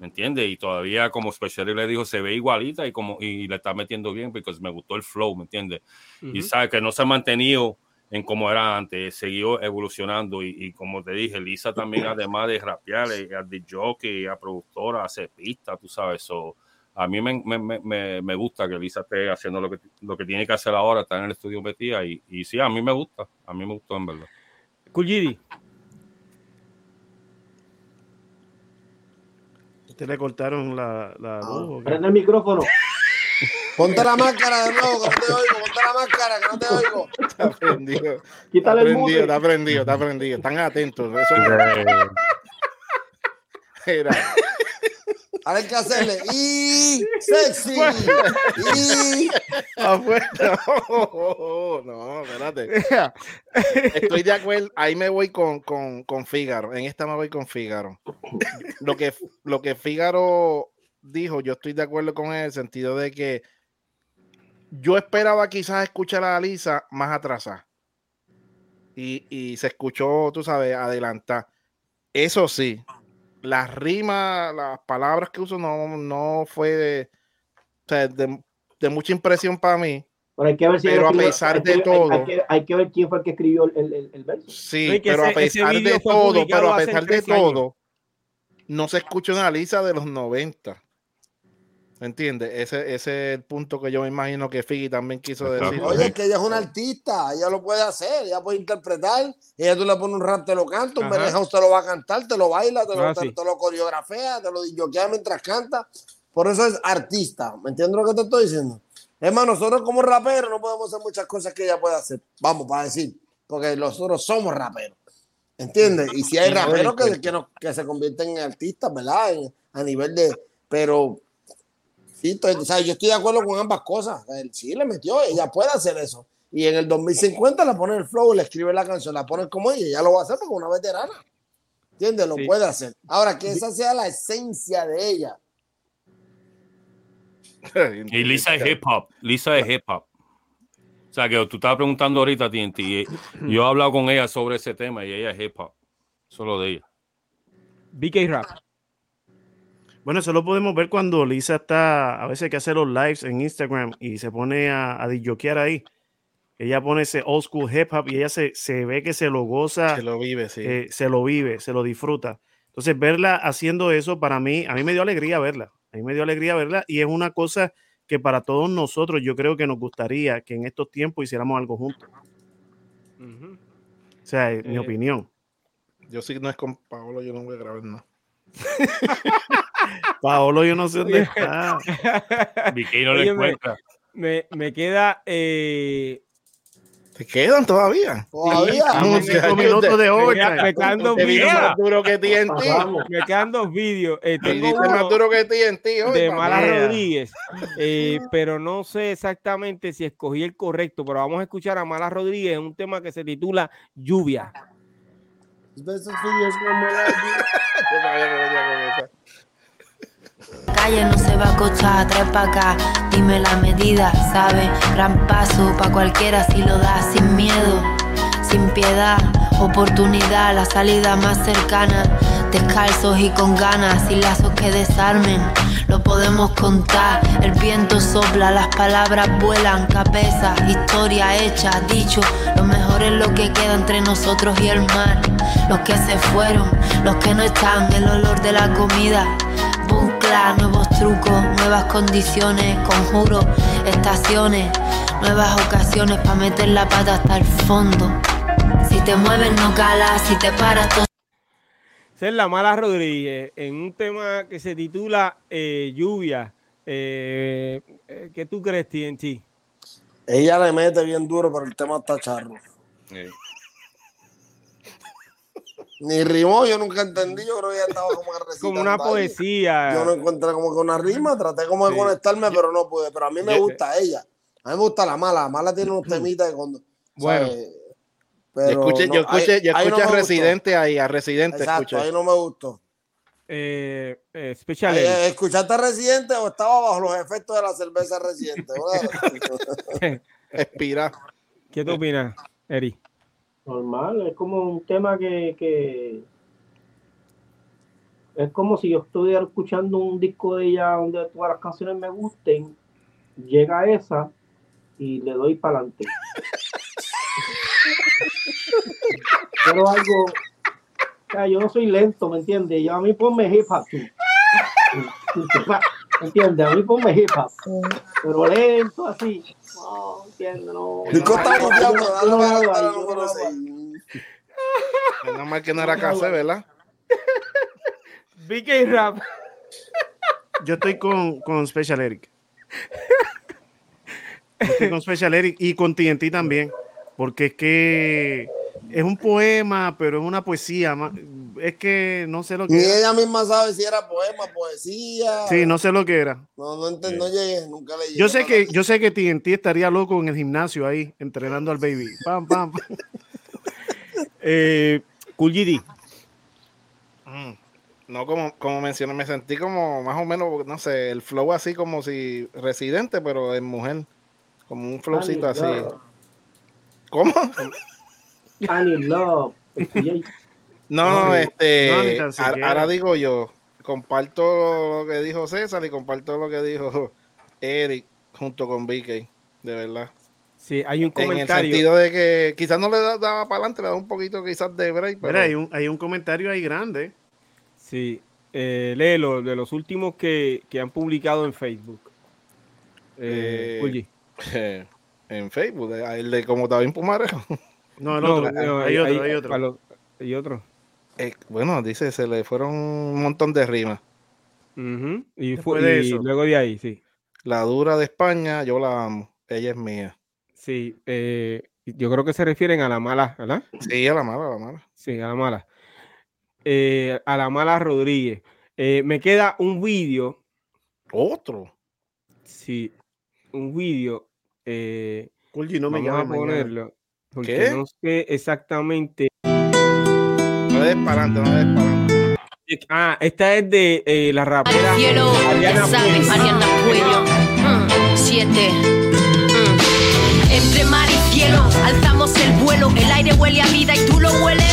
¿me entiende? Y todavía, como Special le dijo, se ve igualita y como y le está metiendo bien, porque me gustó el flow, ¿me entiende? Y sabe que no se ha mantenido en cómo era antes, siguió evolucionando y, como te dije, Lisa también además de rapear, eh, de jockey, a productora, hace pistas, tú sabes, eso a mí me, me, me, gusta que Lisa esté haciendo lo que, lo que tiene que hacer ahora, está en el estudio metida y, y sí, a mí me gusta, a mí me gustó en verdad. Kujiri. Usted le cortaron la, la ah, Prende el micrófono. Ponte la máscara de nuevo, que no te oigo. Ponte la máscara, que no te oigo. Está prendido. Quítale está prendido, está prendido, está prendido. Están atentos. Eso Era. Ahora hay que hacerle y sexy. y afuera. No, no, espérate. Estoy de acuerdo. Ahí me voy con, con, con Fígaro. En esta me voy con Fígaro. Lo que, lo que Fígaro dijo, yo estoy de acuerdo con él en el sentido de que yo esperaba quizás escuchar a Lisa más atrasada. Y, se escuchó, tú sabes, adelantar. Eso sí, las rimas, las palabras que uso no, no fue de, mucha impresión para mí. Pero, hay que ver si a pesar de todo. Hay que, ver quién fue el que escribió el, el, verso. Sí, pero a pesar de todo, pero a pesar de todo, no se escucha una Lisa de los 90. ¿Me entiendes? Ese, es el punto que yo me imagino que Figgy también quiso decir. Oye, es que ella es una artista, ella lo puede hacer, ella puede interpretar, ella tú le pones un rap, te lo canta, un pereja usted lo va a cantar, te lo baila, te, lo, ah, te, lo coreografea, te lo yoquea mientras canta. Por eso es artista, ¿me entiendes lo que te estoy diciendo? Es más, nosotros como raperos no podemos hacer muchas cosas que ella puede hacer, vamos, para decir, porque nosotros somos raperos, ¿entiendes? Y si hay raperos que, que, que se convierten en artistas, ¿verdad? a nivel de, pero yo estoy de acuerdo con ambas cosas. Sí, le metió, ella puede hacer eso. Y en el 2050 la pone el flow, le escribe la canción, la pone como ella, ella lo va a hacer porque una veterana. ¿Entiendes? Lo puede hacer. Ahora, que esa sea la esencia de ella. y Lisa es hip hop. Lisa es hip hop. O sea, que tú estabas preguntando ahorita, TNT. Y yo he hablado con ella sobre ese tema y ella es hip hop. Solo de ella. BK Rap. Bueno, eso lo podemos ver cuando Lisa está, a veces que hace los lives en Instagram y se pone a, a ahí. Ella pone ese old school hip hop y ella se, se ve que se lo goza. Se lo vive, sí. Eh, se lo vive, se lo disfruta. Entonces, verla haciendo eso para mí, a mí me dio alegría verla. A mí me dio alegría verla y es una cosa que para todos nosotros yo creo que nos gustaría que en estos tiempos hiciéramos algo juntos. O sea, es mi eh, opinión. Yo sí no es con Paolo, yo no voy a grabar nada. Paolo, yo no sé dónde está. Vicky no le encuentra. Me, me, queda eh, ¿Te quedan todavía? Todavía. cinco minutos de overtime. Me quedan dos vídeos. más duro que TNT. Me quedan dos vídeos. Eh, tengo más duro que TNT. De Mala Rodríguez. Eh, pero no sé exactamente si escogí el correcto, pero vamos a escuchar a Mala Rodríguez en un tema que se titula Lluvia. Calle no se va a cochar, trae pa' acá, dime la medida, ¿sabe? Gran paso pa' cualquiera si lo da sin miedo, sin piedad, oportunidad, la salida más cercana, descalzos y con ganas, y lazos que desarmen, lo podemos contar, el viento sopla, las palabras vuelan, cabeza, historia hecha, dicho, lo mejor es lo que queda entre nosotros y el mar, los que se fueron, los que no están, el olor de la comida. Nuevos trucos, nuevas condiciones, conjuro, estaciones, nuevas ocasiones para meter la pata hasta el fondo. Si te mueves no calas, si te paras es la mala Rodríguez en un tema que se titula eh, Lluvia. Eh, eh, ¿Qué tú crees, TNT? Ella le mete bien duro, pero el tema está charro. Ni rimó, yo nunca entendí, yo creo que ya estaba como Como una poesía. Yo no encontré como que una rima, traté como de conectarme, pero no pude. Pero a mí me gusta ella. A mí me gusta la mala. La mala tiene unos temitas que cuando. Bueno. Pero yo escuché, yo escuché, yo escuché a Residente ahí, a Residente Exacto, ahí no me gustó. Eh, eh, especial. Eh, ¿Escuchaste a Residente o estaba bajo los efectos de la cerveza Residente? Expira. ¿Qué tú opinas, Eri? normal, es como un tema que, es como si yo estuviera escuchando un disco de ella donde todas las canciones me gusten, llega esa y le doy para adelante. Pero algo, yo no soy lento, ¿me entiendes? Yo a mí ponme hip hop. ¿Me entiendes? A mí ponme hip hop. Pero lento así. No, entiendo, no. Menos mal que no era café, ¿verdad? BK Rap. Yo estoy con, con Special Eric. Estoy con Special Eric y con TNT también. Porque es que es un poema, pero es una poesía. Es que no sé lo que. Ni ella misma sabe si era poema, poesía. Sí, no sé lo que era. No, no, no llegué, nunca le llegué. Yo sé que, yo sé que TNT estaría loco en el gimnasio ahí, entrenando al baby. Pam, pam. eh, cool GD. Mm. No, como, como mencioné, me sentí como más o menos, no sé, el flow así como si residente, pero en mujer. Como un flowcito así. ¿Cómo? love. No, no, este, ahora digo yo, comparto lo que dijo César y comparto lo que dijo Eric junto con BK, de verdad. Sí, hay un comentario. En el sentido de que quizás no le daba para adelante, le da un poquito quizás de break. Pero hay un, hay un comentario ahí grande. Sí, eh, léelo, de los últimos que, que han publicado en Facebook. Eh, eh en Facebook, el de como estaba en Pumarejo. No, el otro, hay, otro, hay otro. ¿Y otro? Eh, bueno, dice, se le fueron un montón de rimas. Y, fue, de eso. luego de ahí, sí. La dura de España, yo la amo. Ella es mía. Sí, eh, yo creo que se refieren a la mala, ¿verdad? Sí, a la mala, a la mala. Sí, a la mala. Eh, a la mala Rodríguez. me queda un vídeo. Otro. Sí, un vídeo. Eh, no me vamos a ponerlo. Porque ¿Qué? no sé exactamente. No para adelante, no. Ah, esta es de eh, la rapera cielo, Ariana Puello. Mm, siete. Mm. Entre mar y cielo, alzamos el vuelo. El aire huele a vida y tú lo hueles.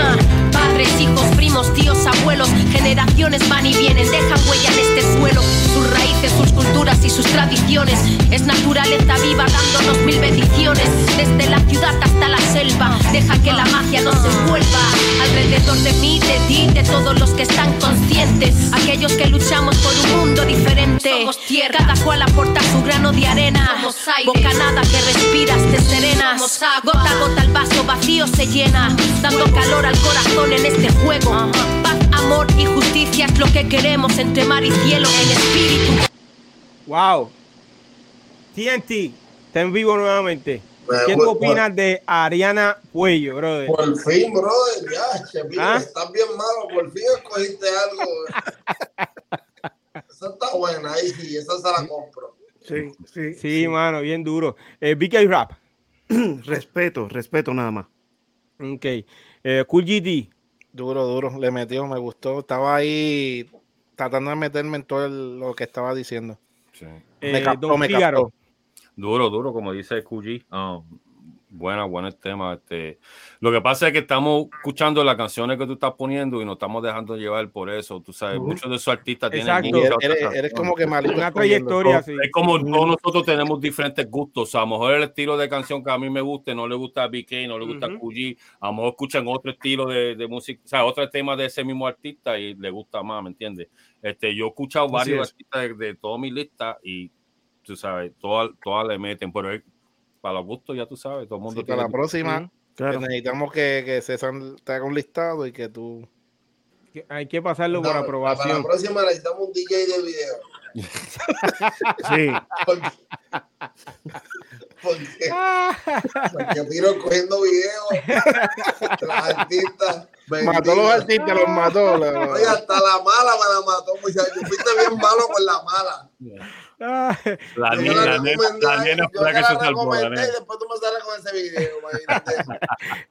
Ah, padres, hijos, primos, tíos, abuelos. Generaciones van y vienen, dejan huella en este suelo culturas y sus tradiciones. Es naturaleza viva dándonos mil bendiciones. Desde la ciudad hasta la selva, deja que la magia nos envuelva. Alrededor de mí, de ti, de todos los que están conscientes. Aquellos que luchamos por un mundo diferente. Somos tierra, cada cual aporta su grano de arena. Somos aire. Bocanada que respiras te serena. Gota a gota el vaso vacío se llena, dando calor al corazón en este juego. Paz, amor y justicia es lo que queremos entre mar y cielo en espíritu. Wow. TNT, está en vivo nuevamente. ¿Qué tú opinas de Ariana Puello, brother? Por fin, brother, ya, ¿Ah? estás bien malo, por fin escogiste algo. esa está buena, ahí sí, esa se la compro. Sí, sí. Sí, mano, bien duro. Eh, BK Rap. respeto, respeto nada más. Ok. Eh, cool GD. Duro, duro. Le metió, me gustó. Estaba ahí tratando de meterme en todo lo que estaba diciendo. Sí. Me eh, captó, me captó. Duro, duro, como dice QG. Um, buena, buen tema. Este, lo que pasa es que estamos escuchando las canciones que tú estás poniendo y nos estamos dejando llevar por eso. Tú sabes, muchos de esos artistas tienen. Eres, como que malito. Una trayectoria. Sí. Es como todos nosotros tenemos diferentes gustos. a lo mejor el estilo de canción que a mí me gusta no le gusta a BK, no le gusta a QG. A lo mejor escuchan otro estilo de, de música, o sea, otro tema de ese mismo artista y le gusta más, ¿me entiendes? Este, yo he escuchado varios artistas de, de toda mi lista y tú sabes, todas, todas le meten, pero para los gustos ya tú sabes, todo el mundo. para la próxima, necesitamos que, que César te haga un listado y que tú. Hay que pasarlo por aprobación. Para la próxima necesitamos un DJ de video. sí. Porque, porque Piro cogiendo videos los artistas. Mató a los artistas, los mató. Oye, hasta la mala me la mató, muchachos. Fuiste bien malo con la mala. La, nena, la, nena, la nena fue la que se salvó. Y después tú me sales con ese video.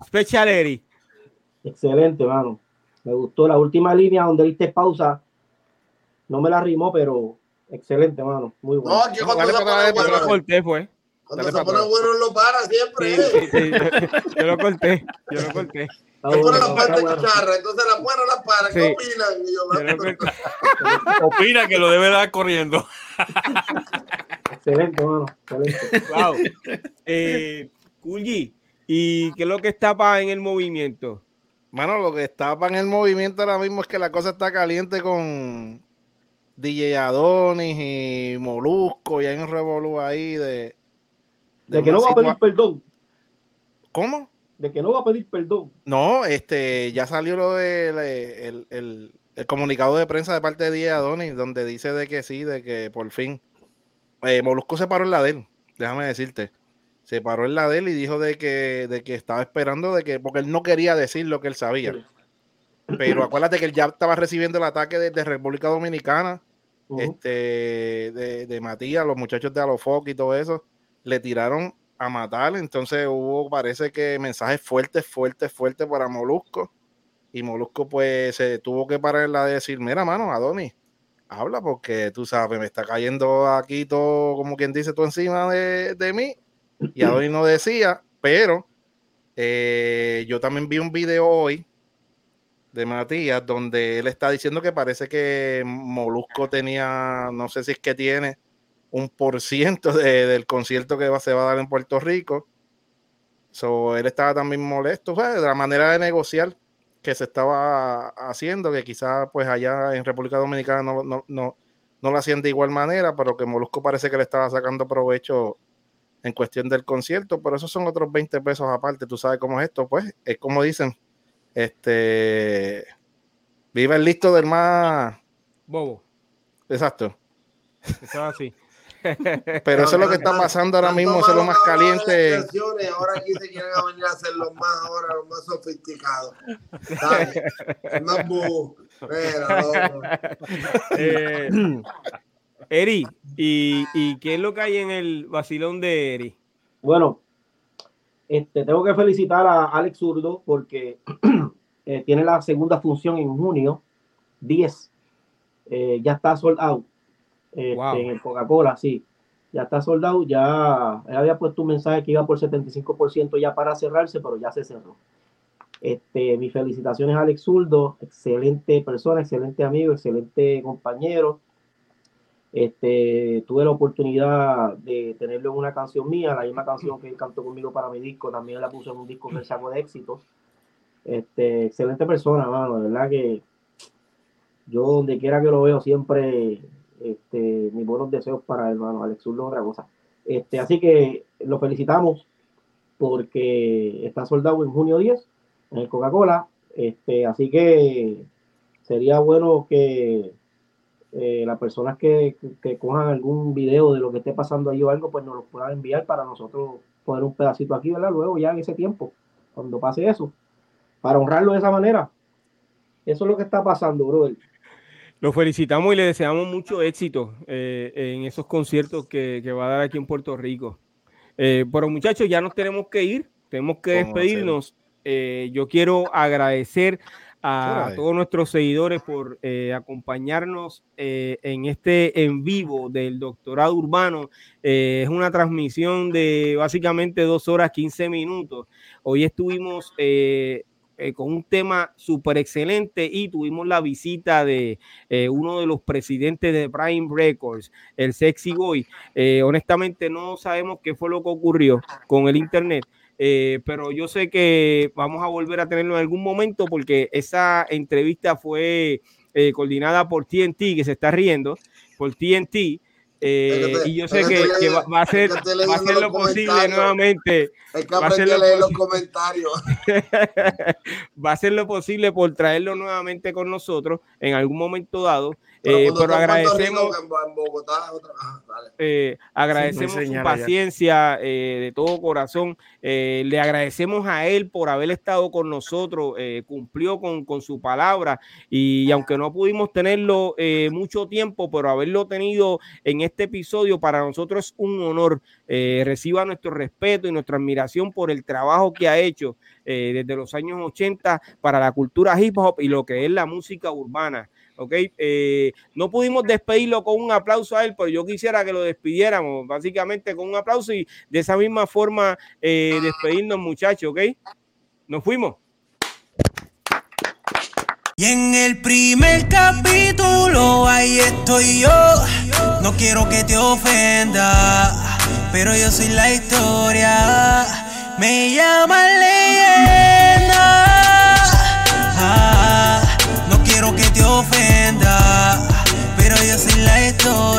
Special Eri. Excelente, mano. Me gustó la última línea donde diste pausa. No me la rimó, pero excelente, mano. Muy bueno. No, aquí cuando se pone bueno. Yo lo corté, fue. Cuando se pone bueno, lo para siempre. Sí, sí, sí. Yo lo corté. Yo lo corté. Se pone la parte charra, entonces la buena la para. ¿Qué opinan? Y yo, Opina que lo debe dar corriendo. excelente, mano. Excelente. Wow. Eh, ¿y qué es lo que está en el movimiento? Mano, lo que está en el movimiento ahora mismo es que la cosa está caliente con DJ Adonis y Molusco y hay un revolú ahí de. De, que no va a pedir perdón. ¿Cómo? De que no va a pedir perdón. No, este, ya salió lo de el, el, el, comunicado de prensa de parte de DJ Adonis, donde dice de que sí, de que por fin. Eh, Molusco se paró en la de él, déjame decirte. Se paró en la de él y dijo de que, de que estaba esperando de que, porque él no quería decir lo que él sabía. Pero acuérdate que él ya estaba recibiendo el ataque de, República Dominicana, este, de, de, Matías, los muchachos de Alofoc y todo eso, le tiraron a matar. Entonces hubo, parece que mensajes fuertes, fuertes, fuertes para Molusco. Y Molusco, pues, se tuvo que parar de decir: Mira, mano, Adonis, habla porque tú sabes, me está cayendo aquí todo, como quien dice, todo encima de, de mí. Y Adonis no decía, pero eh, yo también vi un video hoy de Matías donde él está diciendo que parece que Molusco tenía, no sé si es que tiene un por ciento del concierto que va, se va a dar en Puerto Rico. So, él estaba también molesto pues, de la manera de negociar que se estaba haciendo, que quizás pues allá en República Dominicana no, no, no, no lo hacían de igual manera, pero que Molusco parece que le estaba sacando provecho en cuestión del concierto, pero esos son otros 20 pesos aparte, tú sabes cómo es esto, pues es como dicen, este, vive el listo del más... Bobo. Exacto. Eso así. Pero eso es lo que está pasando ahora mismo, eso es lo más caliente. Ahora aquí se quieren venir a hacer los más, ahora los más sofisticados. más eh, Eri, ¿y, ¿y qué es lo que hay en el vacilón de Eri? Bueno, este, tengo que felicitar a Alex Zurdo porque eh, tiene la segunda función en junio, 10. Eh, ya está sold out. Este, en el Coca-Cola, sí. Ya está soldado, ya él había puesto un mensaje que iba por 75% ya para cerrarse, pero ya se cerró. Este, mis felicitaciones a Alex Zurdo, excelente persona, excelente amigo, excelente compañero. Este, tuve la oportunidad de tenerlo en una canción mía, la misma canción que él cantó conmigo para mi disco, también la puse en un disco que sacó de éxitos. Este, excelente persona, mano, de verdad que yo donde quiera que lo veo siempre este, mis buenos deseos para el hermano Alex Zurdo, otra cosa. Este, así que lo felicitamos. porque está soldado en junio 10 en el Coca-Cola. Este, así que sería bueno que eh, las personas que, que, cojan algún video de lo que esté pasando ahí o algo, pues nos lo puedan enviar para nosotros poner un pedacito aquí, ¿verdad? Luego ya en ese tiempo, cuando pase eso, para honrarlo de esa manera. Eso es lo que está pasando, brother. Lo felicitamos y le deseamos mucho éxito eh, en esos conciertos que, va a dar aquí en Puerto Rico. Eh, pero muchachos, ya nos tenemos que ir, tenemos que despedirnos. yo quiero agradecer a todos nuestros seguidores por eh, acompañarnos eh, en este en vivo del doctorado urbano. Eh, es una transmisión de básicamente dos horas, 15 minutos. Hoy estuvimos con un tema súper excelente y tuvimos la visita de uno de los presidentes de Prime Records, el Sexy Boy. honestamente no sabemos qué fue lo que ocurrió con el Internet eh, pero yo sé que vamos a volver a tenerlo en algún momento porque esa entrevista fue eh, coordinada por TNT, que se está riendo, por TNT. Eh, y yo sé que, va, a va ser lo posible nuevamente. Que aprender a leer los comentarios. va a ser lo posible por traerlo nuevamente con nosotros en algún momento dado. Eh, pero, agradecemos, eh, agradecemos su paciencia eh, de todo corazón. le agradecemos a él por haber estado con nosotros, cumplió con, con, su palabra y, aunque no pudimos tenerlo mucho tiempo, pero haberlo tenido en este episodio para nosotros es un honor. reciba nuestro respeto y nuestra admiración por el trabajo que ha hecho desde los años 80 para la cultura hip hop y lo que es la música urbana. ¿Ok? Eh, no pudimos despedirlo con un aplauso a él, pero yo quisiera que lo despidiéramos básicamente con un aplauso y de esa misma forma eh, despedirnos muchachos, ¿ok? Nos fuimos. Y en el primer capítulo ahí estoy yo. No quiero que te ofenda, pero yo soy la historia. Me llama leyenda. Soy